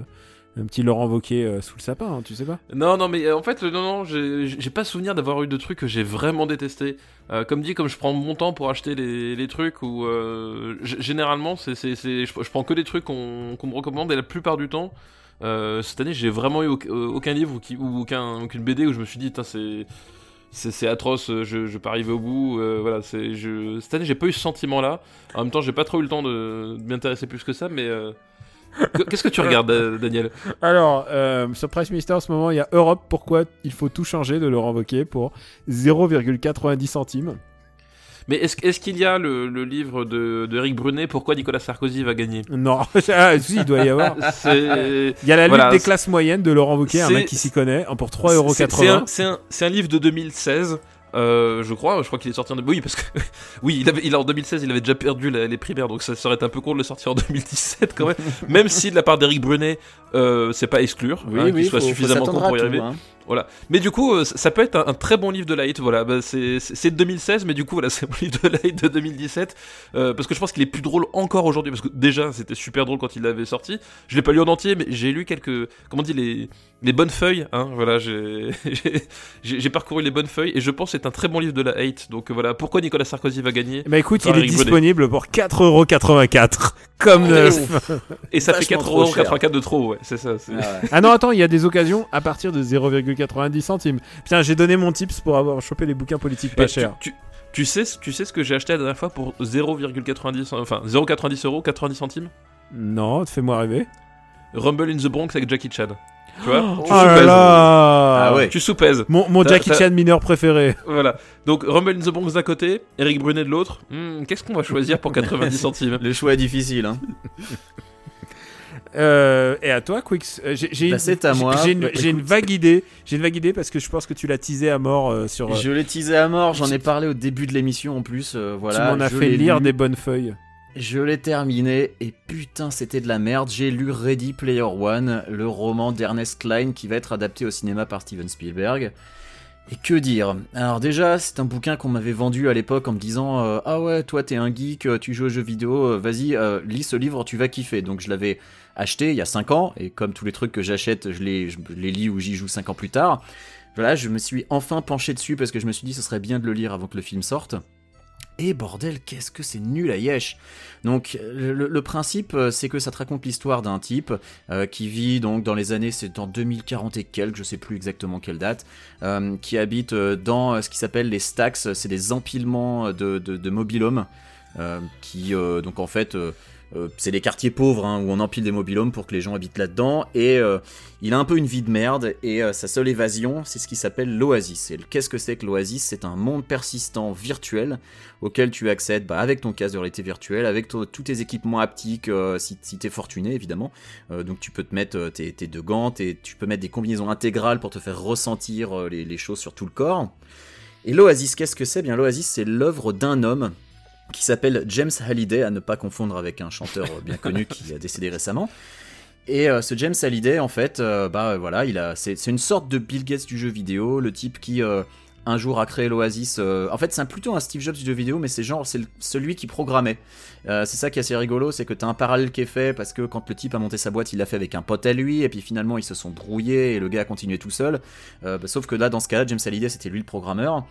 S4: un petit Laurent Wauquiez euh, sous le sapin, hein, tu sais pas?
S6: Non, non, mais euh, en fait, euh, non, non, j'ai pas souvenir d'avoir eu de trucs que j'ai vraiment détesté. Euh, comme dit, comme je prends mon temps pour acheter les, les trucs, ou euh, généralement, c'est, je, prends que des trucs qu'on me recommande, et la plupart du temps, euh, cette année, j'ai vraiment eu auc- euh, aucun livre ou, qui, ou aucun, aucune BD où je me suis dit, c'est. C'est atroce, euh, je, je peux arriver au bout. euh, voilà, je cette année j'ai pas eu ce sentiment-là. En même temps, j'ai pas trop eu le temps de, de m'intéresser plus que ça. Mais euh, qu'est-ce que tu regardes, euh, Daniel?
S4: Alors, euh, sur Price Minister, en ce moment, il y a Europe, pourquoi il faut tout changer de Laurent Wauquiez pour 0,90 centimes?
S6: Mais est-ce est-ce qu'il y a le, le livre de, de Eric Brunet Pourquoi Nicolas Sarkozy va gagner?
S4: Non, ah, si, il doit y avoir. Il y a la lutte
S6: Voilà,
S4: des classes moyennes de Laurent Wauquiez, un mec qui s'y connaît, pour
S6: c'est- c'est
S4: 3,80€.
S6: un, c'est un, c'est un livre de 2016. Euh, je crois, je crois qu'il est sorti en oui parce que oui, il avait, il en 2016, il avait déjà perdu la- les primaires, donc ça serait un peu con de le sortir en 2017 quand même. même si de la part d'Eric Brunet, euh, c'est pas exclure, hein, qu'il soit suffisamment con pour y arriver.
S5: hein.
S6: Voilà. Mais du coup, euh, ça peut être un, un très bon livre de light. Voilà, Bah, c'est de 2016, mais du coup, voilà, c'est mon livre de light de 2017 euh, parce que je pense qu'il est plus drôle encore aujourd'hui parce que déjà, c'était super drôle quand il l'avait sorti. Je l'ai pas lu en entier, mais j'ai lu quelques, comment on dit les les bonnes feuilles. Hein, voilà, j'ai parcouru les bonnes feuilles et je pense c'est un très bon livre de la hate. Donc voilà, pourquoi Nicolas Sarkozy va gagner
S4: Bah écoute, il est disponible pour 4,84€. Comme
S6: Oh.
S4: neuf.
S6: Et ça fait
S5: Vachement trop cher.
S6: 4,84€ de trop, ouais, c'est ça.
S5: Ah ouais.
S4: Ah non, attends, il y a des occasions à partir de 0,90 centimes. Putain, j'ai donné mon tips pour avoir chopé les bouquins politiques pas
S6: Mais tu-
S4: chers.
S6: Tu, tu sais, ce- tu sais ce que j'ai acheté la dernière fois pour 0,90 enfin 0,90 euros 90 centimes?
S4: Non, fais-moi rêver.
S6: Rumble in the Bronx avec Jackie Chan. Tu vois
S4: Oh
S6: Tu
S4: là
S6: soupèses.
S4: là
S5: Ah ouais.
S6: Tu soupèses.
S4: Mon, mon
S6: T'as-
S4: Jackie
S6: t'as-
S4: Chan mineur préféré.
S6: Voilà. Donc Rumble in the Bronx d'un côté, Eric Brunet de l'autre. Hmm, Qu'est-ce qu'on va choisir pour 90 centimes
S5: Le choix est difficile. Hein.
S4: Euh, et à toi, Quix Euh, J'ai j'ai
S5: Bah,
S4: une,
S5: c'est à
S4: j'ai-
S5: moi.
S4: J'ai une,
S5: Bah,
S4: j'ai une
S5: écoute.
S4: vague idée. J'ai une vague idée parce que je pense que tu l'as teasé à mort euh, sur. euh,
S5: Je l'ai teasé à mort, j'en ai parlé au début de l'émission en plus. euh, voilà,
S4: tu m'en as
S5: je
S4: fait
S5: l'ai
S4: lire
S5: lu,
S4: des bonnes feuilles.
S5: Je l'ai terminé et putain, c'était de la merde. J'ai lu Ready Player One, le roman d'Ernest Klein qui va être adapté au cinéma par Steven Spielberg. Et que dire? Alors déjà, c'est un bouquin qu'on m'avait vendu à l'époque en me disant euh, ah ouais, toi t'es un geek, euh, tu joues aux jeux vidéo, euh, vas-y, lis ce livre, tu vas kiffer. Donc je l'avais acheté il y a 5 ans et comme tous les trucs que j'achète, je les, je les lis ou j'y joue 5 ans plus tard. Voilà, je me suis enfin penché dessus parce que je me suis dit ce serait bien de le lire avant que le film sorte. Et bordel, qu'est-ce que c'est nul à yesh. Donc le, principe, euh, c'est que ça te raconte l'histoire d'un type euh, qui vit donc dans les années, c'est en 2040 et quelques, je sais plus exactement quelle date, euh, qui habite dans ce qui s'appelle les stacks, c'est des empilements de, de, de qui donc en fait euh, c'est des quartiers pauvres hein, où on empile des mobilhomes pour que les gens habitent là-dedans et euh, il a un peu une vie de merde et euh, sa seule évasion c'est ce qui s'appelle l'oasis. Et qu'est-ce que c'est que l'oasis? C'est un monde persistant virtuel auquel tu accèdes bah, avec ton casque de réalité virtuelle, avec tous tes équipements haptiques euh, si, si t'es fortuné évidemment. Donc tu peux te mettre tes, tes deux gants, tes- tu peux mettre des combinaisons intégrales pour te faire ressentir les, les choses sur tout le corps. Et l'oasis, qu'est-ce que c'est? Bien l'oasis c'est l'œuvre d'un homme qui s'appelle James Halliday, à ne pas confondre avec un chanteur euh, bien connu qui a décédé récemment. Et euh, ce James Halliday, en fait, euh, bah voilà, il a, c'est, une sorte de Bill Gates du jeu vidéo, le type qui un jour a créé l'Oasis. en fait, c'est plutôt un Steve Jobs du jeu vidéo, mais c'est genre c'est celui qui programmait. C'est ça qui est assez rigolo, c'est que t'as un parallèle qui est fait parce que quand le type a monté sa boîte, il l'a fait avec un pote à lui, et puis finalement ils se sont brouillés et le gars a continué tout seul. Bah, sauf que là, dans ce cas-là, James Halliday c'était lui le programmeur.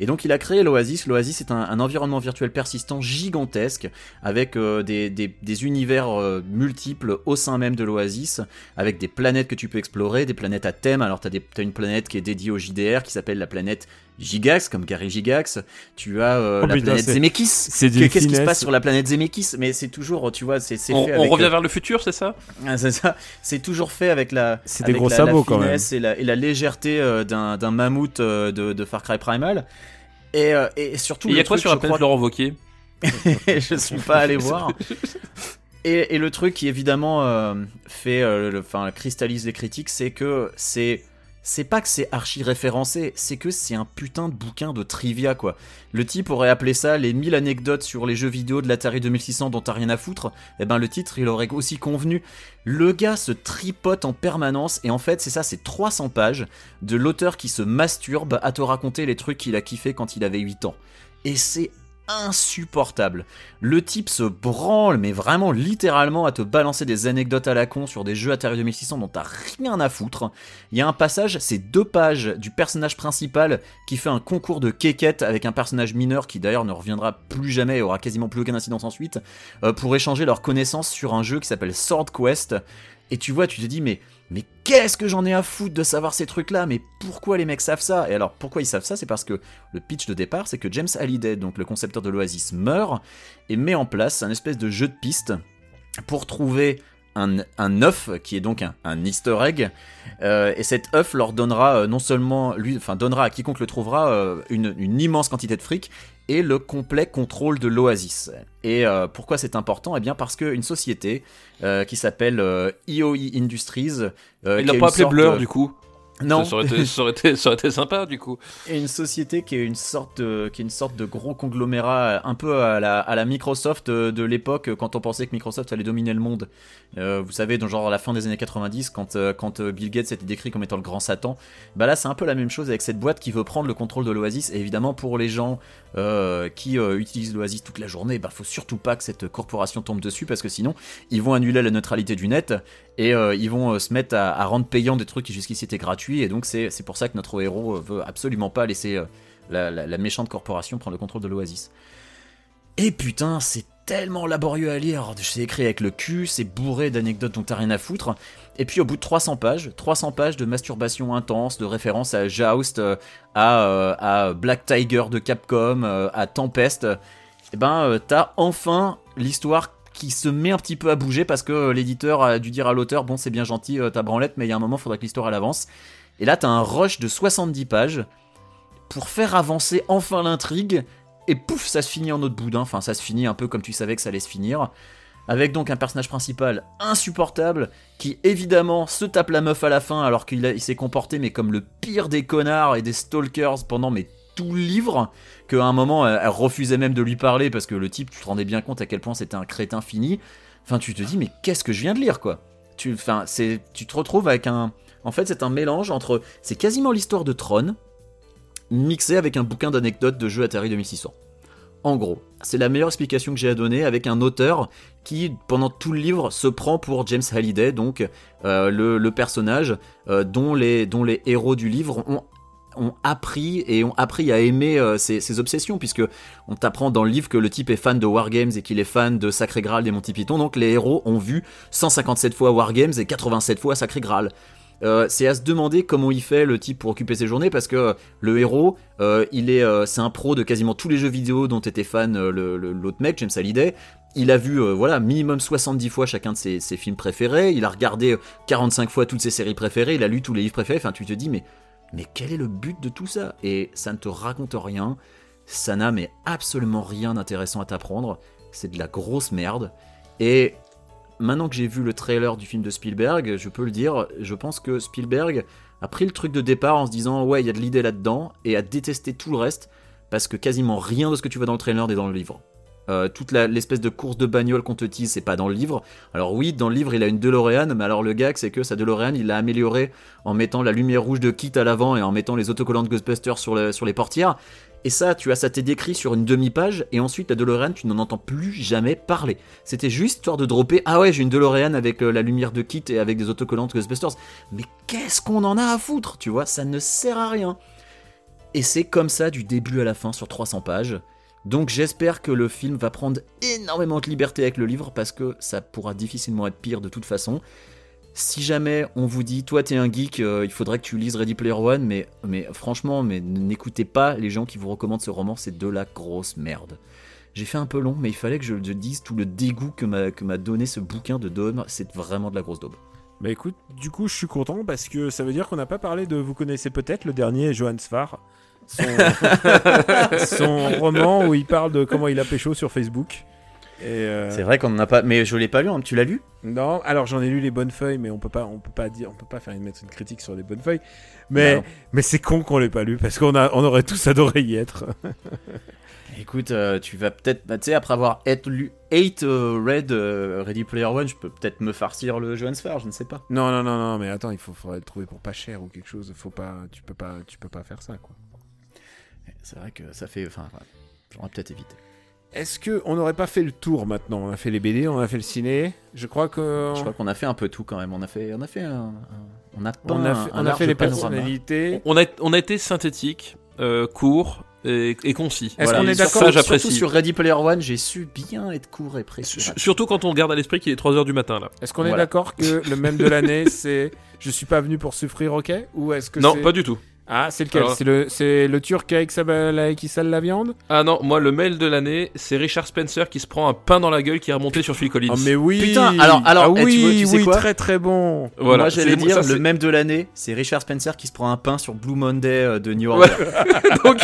S5: Et donc il a créé l'Oasis. L'Oasis est un, environnement virtuel persistant gigantesque avec euh, des, univers euh, multiples au sein même de l'Oasis, avec des planètes que tu peux explorer, des planètes à thème. Alors t'as, t'as une planète qui est dédiée au JDR qui s'appelle la planète Gigax, comme Gary Gigax. Tu as euh,
S4: Oh,
S5: la
S4: putain,
S5: planète
S4: c'est-
S5: Zemeckis. Qu'est-ce qui se
S4: finesse.
S5: passe sur la planète Zemeckis? Mais c'est toujours, tu vois, c'est,
S6: On, revient
S5: euh,
S6: vers le futur, c'est ça?
S5: Ah, c'est ça. C'est toujours fait avec la,
S4: C'est des gros
S5: la,
S4: sabots,
S5: la
S4: quand même.
S5: finesse Et, la, et la légèreté euh, d'un, d'un mammouth euh, de, de Far Cry Primal. Et, euh, et surtout,
S6: Il y a quoi sur la planète
S5: crois-
S6: Laurent Wauquiez?
S5: Je suis pas allé voir. Et, et le truc qui évidemment euh, fait, euh, le- enfin, cristallise les critiques, c'est que c'est c'est pas que c'est archi référencé, c'est que c'est un putain de bouquin de trivia quoi. Le type aurait appelé ça les 1000 anecdotes sur les jeux vidéo de l'Atari 2600 dont t'as rien à foutre. Et ben le titre il aurait aussi convenu. Le gars se tripote en permanence et en fait c'est ça, c'est 300 pages de l'auteur qui se masturbe à te raconter les trucs qu'il a kiffé quand il avait 8 ans. Et c'est insupportable. Le type se branle, mais vraiment littéralement à te balancer des anecdotes à la con sur des jeux Atari 2600 dont t'as rien à foutre. Il y a un passage, c'est deux pages du personnage principal qui fait un concours de quéquette avec un personnage mineur qui d'ailleurs ne reviendra plus jamais et aura quasiment plus aucun incidence ensuite, euh, pour échanger leurs connaissances sur un jeu qui s'appelle Sword Quest. Et tu vois, tu te dis, mais, mais qu'est-ce que j'en ai à foutre de savoir ces trucs-là? Mais pourquoi les mecs savent ça? Et alors, pourquoi ils savent ça? C'est parce que le pitch de départ, c'est que James Halliday, donc le concepteur de l'Oasis, meurt et met en place un espèce de jeu de piste pour trouver un, œuf qui est donc un, Easter egg. Euh, et cet œuf leur donnera euh, non seulement lui, enfin donnera à quiconque le trouvera euh, une immense quantité de fric et le complet contrôle de l'Oasis. Et euh, pourquoi c'est important? Eh bien parce qu'une société euh, qui s'appelle euh, Industries, euh,
S6: Il
S5: qui a
S6: l'a
S5: une
S6: pas appelé
S5: sorte
S6: Blur du coup
S5: Non,
S6: Ça aurait, été, ça, aurait été, ça aurait été sympa du coup.
S5: et une société qui est une sorte de, qui est une sorte de gros conglomérat un peu à la, à la Microsoft de, de l'époque quand on pensait que Microsoft allait dominer le monde. Euh, vous savez, dans genre à la fin des années 90, quand, euh, quand euh, Bill Gates était décrit comme étant le grand Satan, bah là c'est un peu la même chose avec cette boîte qui veut prendre le contrôle de l'Oasis. Et évidemment pour les gens euh, qui euh, utilisent l'Oasis toute la journée, bah faut surtout pas que cette corporation tombe dessus parce que sinon ils vont annuler la neutralité du net et euh, ils vont euh, se mettre à, à rendre payant des trucs qui jusqu'ici étaient gratuits et donc c'est pour ça que notre héros euh, veut absolument pas laisser euh, la, méchante corporation prendre le contrôle de l'Oasis. Et putain, c'est tellement laborieux à lire, c'est écrit avec le cul, c'est bourré d'anecdotes dont t'as rien à foutre. Et puis au bout de 300 pages, 300 pages de masturbation intense, de références à Joust, euh, à, Black Tiger de Capcom, à Tempest, et ben euh, t'as enfin l'histoire qui se met un petit peu à bouger parce que l'éditeur a dû dire à l'auteur bon c'est bien gentil ta branlette mais il y a un moment faudra que l'histoire avance et là t'as un rush de 70 pages pour faire avancer enfin l'intrigue et pouf ça se finit en autre boudin. Enfin ça se finit un peu comme tu savais que ça allait se finir. Avec donc un personnage principal insupportable qui évidemment se tape la meuf à la fin alors qu'il s'est comporté mais comme le pire des connards et des stalkers pendant mais tout le livre qu'à un moment elle, refusait même de lui parler parce que le type tu te rendais bien compte à quel point c'était un crétin fini. Enfin tu te dis mais qu'est-ce que je viens de lire quoi? Tu enfin tu te retrouves avec un en fait c'est un mélange entre c'est quasiment l'histoire de Tron mixé avec un bouquin d'anecdotes de jeux Atari 2600 en gros, c'est la meilleure explication que j'ai à donner avec un auteur qui, pendant tout le livre, se prend pour James Halliday, donc euh, le, personnage euh, dont, les, héros du livre ont appris et ont appris à aimer euh, ces obsessions, puisque on t'apprend dans le livre que le type est fan de Wargames et qu'il est fan de Sacré Graal des Monty Python, donc les héros ont vu 157 fois Wargames et 87 fois Sacré Graal. Euh, c'est à se demander comment il fait le type pour occuper ses journées parce que le héros, euh, il est, euh, c'est un pro de quasiment tous les jeux vidéo dont était fan euh, l'autre mec, James Hallyday. Il a vu, euh, voilà, minimum 70 fois chacun de ses, ses films préférés. Il a regardé euh, 45 fois toutes ses séries préférées. Il a lu tous les livres préférés. Enfin, tu te dis, mais, mais quel est le but de tout ça? Et ça ne te raconte rien. Ça n'a mais absolument rien d'intéressant à t'apprendre. C'est de la grosse merde. Et maintenant que j'ai vu le trailer du film de Spielberg, je peux le dire, je pense que Spielberg a pris le truc de départ en se disant ouais, il y a de l'idée là-dedans, et a détesté tout le reste, parce que quasiment rien de ce que tu vois dans le trailer n'est dans le livre. Euh, toute l'espèce de course de bagnole qu'on te tease, c'est pas dans le livre. Alors oui, dans le livre, il a une DeLorean, mais alors le gag, c'est que sa DeLorean, il l'a améliorée en mettant la lumière rouge de Kit à l'avant et en mettant les autocollants de Ghostbusters sur les portières. Et ça, tu as ça t'est décrit sur une demi-page, et ensuite la DeLorean, tu n'en entends plus jamais parler. C'était juste histoire de dropper, ah ouais, j'ai une DeLorean avec euh, la lumière de Kit et avec des autocollants Ghostbusters. Mais qu'est-ce qu'on en a à foutre, tu vois, ça ne sert à rien. Et c'est comme ça du début à la fin sur 300 pages. Donc j'espère que le film va prendre énormément de liberté avec le livre parce que ça pourra difficilement être pire de toute façon. Si jamais on vous dit, toi t'es un geek, euh, il faudrait que tu lises Ready Player One, mais, mais franchement, mais n'écoutez pas les gens qui vous recommandent ce roman, c'est de la grosse merde. J'ai fait un peu long, mais il fallait que je, je dise tout le dégoût que m'a que m'a donné ce bouquin de Dome, c'est vraiment de la grosse daube.
S4: Bah écoute, du coup, je suis content parce que ça veut dire qu'on n'a pas parlé de. Vous connaissez peut-être le dernier Johann Svar, son, son roman où il parle de comment il a pécho sur Facebook. Euh,
S5: C'est vrai qu'on en a pas, mais je l'ai pas lu, hein. tu l'as lu?
S4: Non, alors j'en ai lu les bonnes feuilles, mais on peut pas, on peut pas dire, on peut pas faire une, mettre une critique sur les bonnes feuilles. Mais,
S5: non.
S4: mais c'est con qu'on l'ait pas lu parce qu'on a, on aurait tous adoré y être.
S5: Écoute, euh, tu vas peut-être, bah, tu sais, après avoir lu, eight, euh, read euh, Ready Player One, je peux peut-être me farcir le Johann Sfar, je ne sais pas.
S4: Non, non, non, non, mais attends, il faut, faudrait le trouver pour pas cher ou quelque chose. Faut pas, tu peux pas, tu peux pas faire ça, quoi.
S5: C'est vrai que ça fait, enfin, ouais, j'aurais peut-être évité.
S4: Est-ce que on n'aurait pas fait le tour maintenant? On a fait les BD, on a fait le ciné. Je crois que
S5: Je crois qu'on a fait un peu tout quand même. On a fait, on a fait, un, un- on a pas
S4: on a fait,
S5: un
S4: on a fait les personnalités.
S6: On a, on a été synthétique, euh, court et, et concis.
S4: Est-ce qu'on est d'accord
S6: Ça,
S5: surtout- sur Ready Player One, j'ai su bien être court et précis.
S6: S- Surtout quand on garde à l'esprit qu'il est 3h du matin là.
S4: Est-ce qu'on est
S5: Voilà.
S4: d'accord que le même de l'année, c'est je suis pas venu pour souffrir, ok? Ou est-ce que
S6: Non, pas du tout.
S4: Ah, c'est lequel
S6: Alors-
S4: C'est le, c'est le Turc avec sa qui sale la viande
S6: Ah non, moi le mail de l'année, c'est Richard Spencer qui se prend un pain dans la gueule qui est remonté sur Phil Collins.
S4: Oh mais oui.
S5: Putain, alors- alors,
S4: ah
S5: eh, tu
S4: oui,
S5: tu sais
S4: oui,
S5: quoi
S4: très très bon.
S6: Voilà,
S5: Moi j'allais
S6: c'est-
S5: dire
S6: ça,
S5: le même de l'année, c'est Richard Spencer qui se prend un pain sur Blue Monday euh, de New Orleans.
S6: Donc,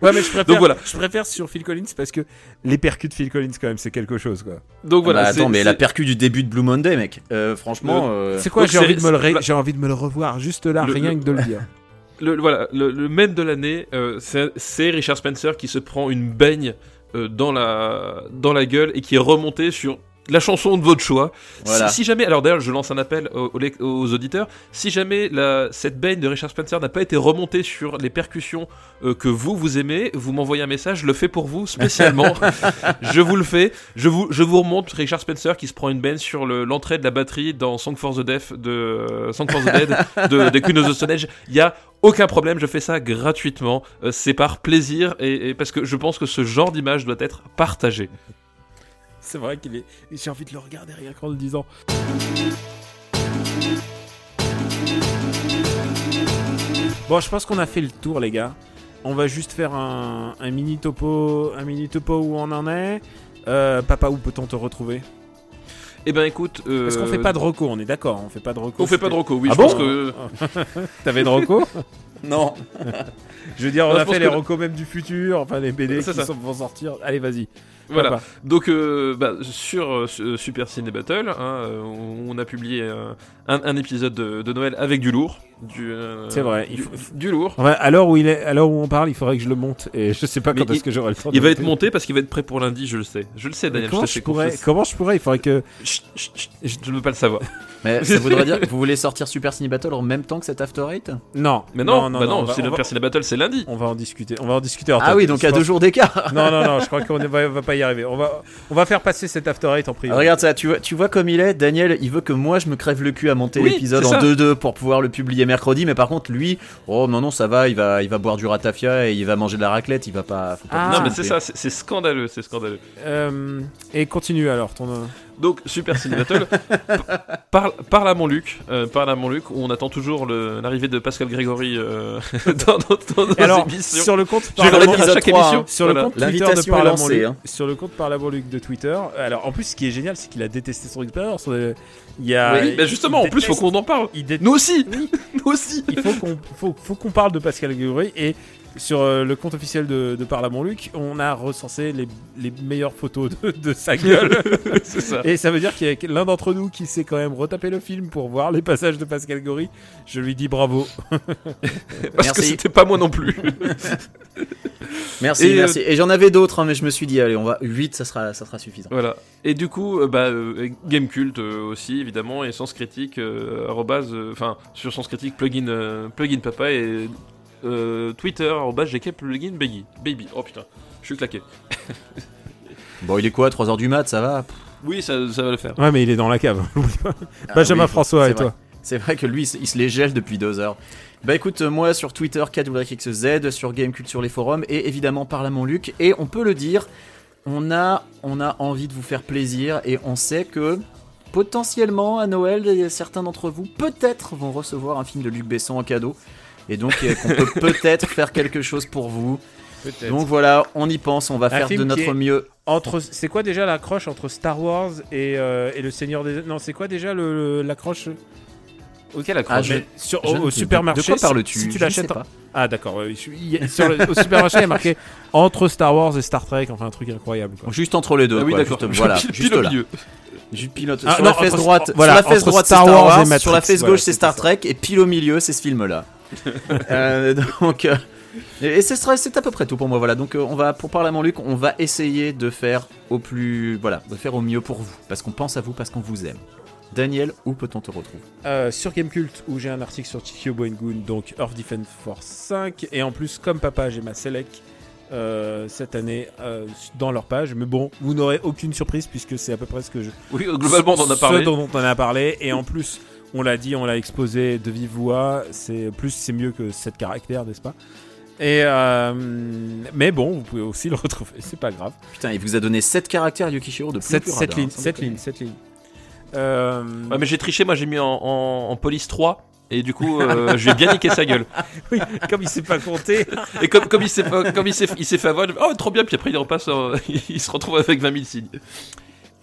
S4: Ouais, mais je préfère.
S6: Donc voilà.
S4: Je préfère sur Phil Collins parce que les percus de Phil Collins quand même, c'est quelque chose quoi.
S6: donc voilà.
S5: Bah,
S6: c'est-
S5: attends, mais la percu du début de Blue Monday, mec. Euh, franchement, euh,
S4: C'est quoi J'ai envie de me le, ré-
S6: c'est-
S4: j'ai envie de me le revoir juste là, rien que de le dire.
S6: Le, voilà, de l'année, euh, c'est c'est Richard Spencer qui se prend une baigne euh, dans, la, dans la gueule et qui est remonté sur la chanson de votre choix.
S5: Voilà.
S6: Si, si jamais, alors d'ailleurs, je lance un appel aux, auditeurs. Si jamais la, cette baigne de Richard Spencer n'a pas été remontée sur les percussions euh, que vous vous aimez, vous m'envoyez un message, je le fais pour vous spécialement. je vous le fais. Je vous, je vous remonte Richard Spencer qui se prend une baigne sur le- l'entrée de la batterie dans Song for the Deaf de euh, Song for the Dead de, des Queen of the Stone Age. Il y a aucun problème, je fais ça gratuitement. Euh, c'est par plaisir et, et parce que je pense que ce genre d'image doit être partagé.
S4: C'est vrai qu'il est. J'ai envie de le regarder rien qu'en le disant. Bon, je pense qu'on a fait le tour, les gars. On va juste faire un, un mini topo, un mini topo où on en est. Euh, papa, où peut-on te retrouver?
S6: Eh ben écoute, euh,
S4: Parce qu'on fait pas de reco, on est d'accord, on fait pas de reco.
S6: on fait pas de reco, oui.
S4: Ah
S6: je
S4: bon
S6: pense que
S4: T'avais de reco?
S5: Non.
S4: Je veux dire, on
S6: Non,
S4: a fait les
S6: que-
S4: recos même du futur, enfin les BD qui
S6: ça.
S4: sont- vont sortir. Allez, vas-y.
S6: Voilà.
S4: Papa.
S6: Donc euh, bah, sur euh, su- Super Ciné Battle, hein, euh, on a publié euh, un, un épisode de, de Noël avec du lourd, du. euh,
S4: C'est vrai,
S6: du,
S4: il faut-
S6: du lourd.
S4: Ouais, à l'heure où il est, à l'heure où on parle, il faudrait que je le monte et je sais pas
S6: Mais
S4: quand est-ce que j'aurai le temps. de
S6: Il va être monté parce qu'il va être prêt pour lundi, je le sais. Je le sais, Daniel.
S4: comment
S6: je
S4: je pourrais
S6: confiance.
S4: Comment je pourrais Il faudrait que.
S6: Chut, chut, chut, je ne veux pas le savoir.
S5: Mais ça voudrait dire que vous voulez sortir Super Ciné Battle en même temps que cet After Eight?
S4: Non.
S6: Mais non, bah non,
S4: on va-
S6: Super Ciné Battle, c'est lundi.
S4: On va en discuter. On va en discuter. en
S5: Ah oui, donc à deux jours d'écart.
S4: Non, non, non. Je crois qu'on ne va, va pas y arriver. On va, on va faire passer cet after eight en priorité.
S5: Regarde ça, tu vois, tu vois comme il est, Daniel, il veut que moi je me crève le cul à monter
S6: Oui,
S5: l'épisode en
S6: ça.
S5: 2-2 pour pouvoir le publier mercredi, mais par contre, lui, oh non, non, ça va, il va, il va boire du ratafia et il va manger de la raclette, il va pas. faut pas
S4: Ah.
S6: non, mais c'est ça, c'est c'est scandaleux, c'est scandaleux.
S4: Euh, et continue alors ton.
S6: Donc, Super Ciné Battle, p- parle, parle à mon Luc, euh, parle à mon Luc, où on attend toujours l'arrivée de Pascal Grégory euh, dans, nos- dans nos
S4: Et alors
S6: émissions.
S4: sur le compte Parle à
S5: 3,
S6: émission.
S5: hein.
S4: Sur le compte Twitter de Parle à mon
S5: lancée,
S4: Luc,
S5: hein.
S4: sur le compte Parle à mon Luc de Twitter. Alors en plus, ce qui est génial, c'est qu'il a détesté son expérience. Euh, Il y a.
S6: Oui, bah justement, en
S4: il
S6: plus, faut qu'on en parle.
S4: il
S6: Nous aussi,
S4: Oui.
S6: nous aussi.
S4: il faut qu'on faut, faut qu'on parle de Pascal Grégory et sur euh, le compte officiel de, de Parle à mon Luc, on a recensé les, les meilleures photos de, de sa gueule.
S6: c'est ça.
S4: et ça veut dire qu'il y a l'un d'entre nous qui s'est quand même retapé le film pour voir les passages de Pascal Grégory. Je lui dis bravo.
S6: Parce que c'était pas moi non plus.
S5: Merci,
S6: Et, euh,
S5: merci. Et j'en avais d'autres, hein, mais je me suis dit, allez, on va 8, ça sera, ça sera suffisant.
S6: Voilà. Et du coup, euh, bah, euh, Game Cult euh, aussi, évidemment, et Sens Critique, euh, arrobase, euh, enfin, sur Sens Critique, plugin, euh, plugin papa, et euh, Twitter, arrobase, GK, plugin baby. Baby. Oh putain, je suis claqué.
S5: Bon, il est quoi 3h du mat, ça va?
S6: Oui, ça, ça va le faire.
S4: Ouais, mais il est dans la cave. n'oublie pas.
S5: Ah
S4: Benjamin
S5: oui,
S4: François
S5: c'est
S4: et
S5: vrai.
S4: toi.
S5: C'est vrai que lui, il se les gèle depuis 2 heures. Bah écoute, euh, moi sur Twitter, KWXZ, sur Gamecult sur les forums, et évidemment par là mon Luc. Et on peut le dire, on a, on a envie de vous faire plaisir, et on sait que potentiellement à Noël, certains d'entre vous peut-être vont recevoir un film de Luc Besson en cadeau. Et donc euh, qu'on peut peut-être faire quelque chose pour vous. Donc voilà, on y pense, on va faire de notre
S4: est-
S5: mieux.
S4: Entre, c'est quoi déjà l'accroche entre Star Wars et, euh, et le Seigneur des Non, c'est quoi déjà le, le- l'accroche
S6: Ok, la
S5: Ah, je-
S4: sur,
S5: Je
S4: au, supermarché.
S5: De quoi parles-tu
S4: Si, tu
S5: Je
S4: l'achètes.
S5: pas.
S4: Ah d'accord. je au supermarché, il y a marqué entre Star Wars et Star Trek. Enfin un truc incroyable. Quoi.
S5: Juste entre les deux.
S6: ah oui,
S5: quoi,
S6: d'accord.
S5: juste- voilà,
S6: Pile- pile
S5: juste
S6: au
S5: là.
S6: milieu.
S5: Juste pilote.
S4: Ah,
S5: sur
S4: non,
S5: la
S4: entre-
S5: droite,
S4: voilà,
S5: sur la fesse droite, c'est
S4: Star
S5: Star
S4: Wars
S5: sur la fesse
S4: voilà,
S5: gauche, c'est Star. Trek, et pile au milieu, c'est ce film-là. Euh, donc, euh, et ce c'est à peu près tout pour moi. Voilà. Donc, euh, on va, pour parler à mon Luc, on va essayer de faire au plus, voilà, de faire au mieux pour vous, parce qu'on pense à vous, parce qu'on vous aime. Daniel, où peut-on te retrouver?
S4: Euh, sur Gamecult où j'ai un article sur Chikyo Boingun, donc Earth Defense Force 5, et en plus comme papa j'ai ma Select euh, cette année euh, dans leur page. Mais bon, vous n'aurez aucune surprise puisque c'est à peu près ce que je.
S6: Oui, globalement, on en a
S4: Ce
S6: parlé.
S4: dont on en a parlé, et en plus, on l'a dit, on l'a exposé de vive voix. C'est plus, c'est mieux que 7 caractères, n'est-ce pas? Et euh, mais bon, vous pouvez aussi le retrouver, c'est pas grave.
S5: Putain, il vous a donné 7 caractères Yukishiro de plus
S4: 7,
S5: plus
S4: 7
S5: radin,
S4: lignes,
S5: sans
S4: 7
S5: déconner.
S4: lignes, 7 lignes. Euh,
S6: Ouais, mais j'ai triché, moi j'ai mis en, en, en police 3. Et du coup, euh, je vais bien niquer sa gueule.
S4: oui, comme il sait pas compter.
S6: Et comme, comme il s'est pas- comme il s'est il s'est fait avoir, oh trop bien, puis après il repasse, en- il se retrouve avec 20 000 signes.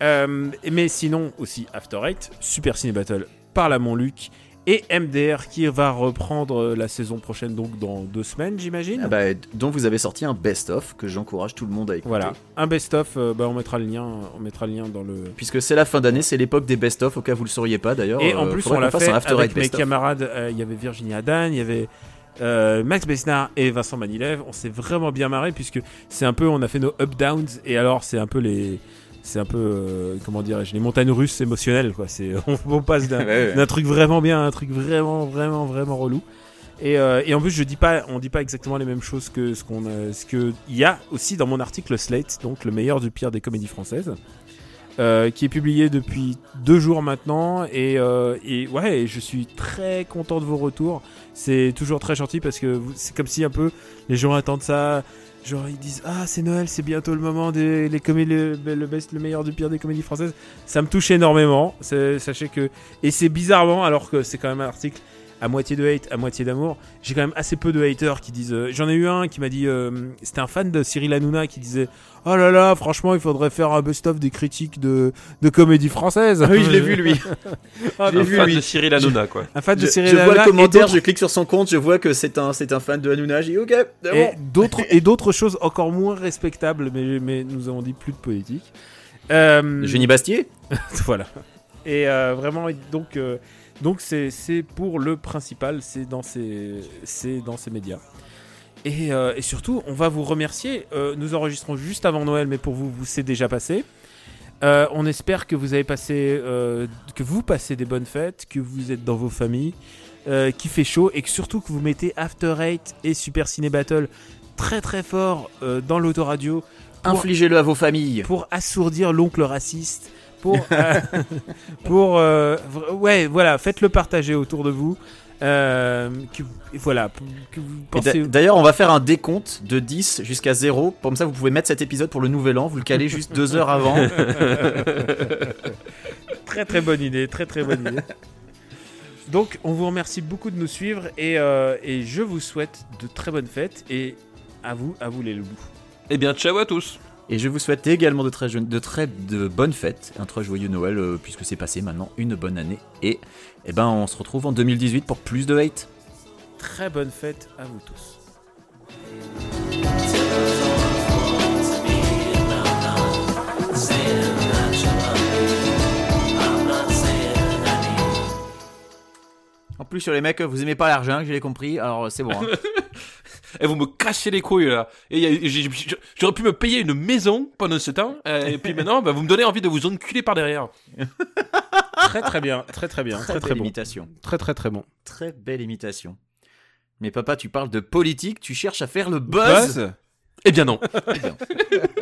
S4: Euh, mais sinon aussi After Eight, Super Ciné Battle par la Montluc et MDR qui va reprendre euh, la saison prochaine donc dans deux semaines j'imagine.
S5: Ah bah, dont vous avez sorti un best-of que j'encourage tout le monde à écouter.
S4: voilà, un best-of, euh, bah, on mettra le lien, on mettra le lien dans le.
S5: Puisque c'est la fin d'année, c'est l'époque des best-of, au cas où vous le sauriez pas d'ailleurs.
S4: Et en
S5: euh,
S4: plus on l'a fait
S5: un After
S4: avec mes camarades. euh, Il y avait Virginie Adan, il y avait euh, Max Besnard et Vincent Manilev. On s'est vraiment bien marré puisque c'est un peu, on a fait nos up downs et alors c'est un peu les, c'est un peu euh, comment dirais-je, les montagnes russes émotionnelles quoi. C'est on, on passe d'un
S5: Ouais, ouais.
S4: d'un truc vraiment bien à un truc vraiment vraiment vraiment relou. Et, euh, et en plus, je dis pas, on dit pas exactement les mêmes choses que ce qu'on, a- ce que il y a aussi dans mon article Slate, donc le meilleur du pire des comédies françaises, euh, qui est publié depuis deux jours maintenant. Et, euh, et ouais, je suis très content de vos retours. C'est toujours très gentil parce que c'est comme si un peu les gens attendent ça. Genre ils disent ah c'est Noël c'est bientôt le moment des les comédies le, le meilleur du pire des comédies françaises. Ça me touche énormément. Sachez que et c'est bizarrement alors que c'est quand même un article à moitié de hate, à moitié d'amour. J'ai quand même assez peu de haters qui disent. euh, J'en ai eu un qui m'a dit. euh, C'était un fan de Cyril Hanouna qui disait Oh là là, franchement, il faudrait faire un best-of des critiques de, de comédie française.
S5: Ah oui, je l'ai vu lui.
S4: Ah,
S5: J'ai
S6: Un
S5: vu,
S6: fan
S5: lui.
S6: de Cyril Hanouna, quoi.
S4: un fan de
S5: Je,
S4: Cyril
S5: je vois
S4: Hanouna.
S5: le
S4: et
S5: commentaire, je clique sur son compte, je vois que c'est un, c'est un fan de Hanouna. J'ai dit ok, bon.
S4: d'autres et d'autres choses encore moins respectables, mais, mais nous avons dit plus de politique. Euh,
S5: Génie Bastier
S4: voilà. Et euh, vraiment, donc, euh, donc c'est pour le principal, c'est dans ces, dans ces médias. Et, euh, et surtout, on va vous remercier. Euh, nous enregistrons juste avant Noël, mais pour vous, vous c'est déjà passé. Euh, on espère que vous avez passé, que vous passez des bonnes fêtes, que vous êtes dans vos familles, qu'il fait chaud et que surtout que vous mettez After Eight et Super Ciné Battle très très fort dans l'autoradio
S5: Infligez-le à vos familles.
S4: pour assourdir l'oncle raciste, pour, euh, pour, euh, ouais, voilà, faites-le partager autour de vous. Euh, que- voilà, que vous
S5: Et d'a-
S4: pensez.
S5: D'ailleurs, on va faire un décompte de 10 jusqu'à 0. Comme ça, vous pouvez mettre cet épisode pour le nouvel an. Vous le calez juste deux heures avant.
S4: Très très bonne idée, très très bonne idée. Donc, on vous remercie beaucoup de nous suivre et, euh, et je vous souhaite de très bonnes fêtes et à vous, à vous les loups.
S6: Eh bien, ciao à tous.
S5: Et je vous souhaite également de très, de très de bonnes fêtes, un très joyeux Noël, euh, puisque c'est passé maintenant une bonne année. Et eh ben, on se retrouve en 2018 pour plus de hate.
S4: Très bonne fête à vous tous.
S5: En plus, sur les mecs, vous aimez pas l'argent, je l'ai compris, alors c'est bon. hein.
S6: Et vous me cassez les couilles là. Et j'aurais pu me payer une maison pendant ce temps. euh, et puis maintenant, bah, vous me donnez envie de vous enculer par derrière.
S4: Très très bien, très très bien, très très
S5: belle
S4: bon.
S5: imitation.
S4: Très très très bon.
S5: Très belle imitation. Mais papa, tu parles de politique, tu cherches à faire le buzz?
S6: Eh bien non.
S5: Eh bien.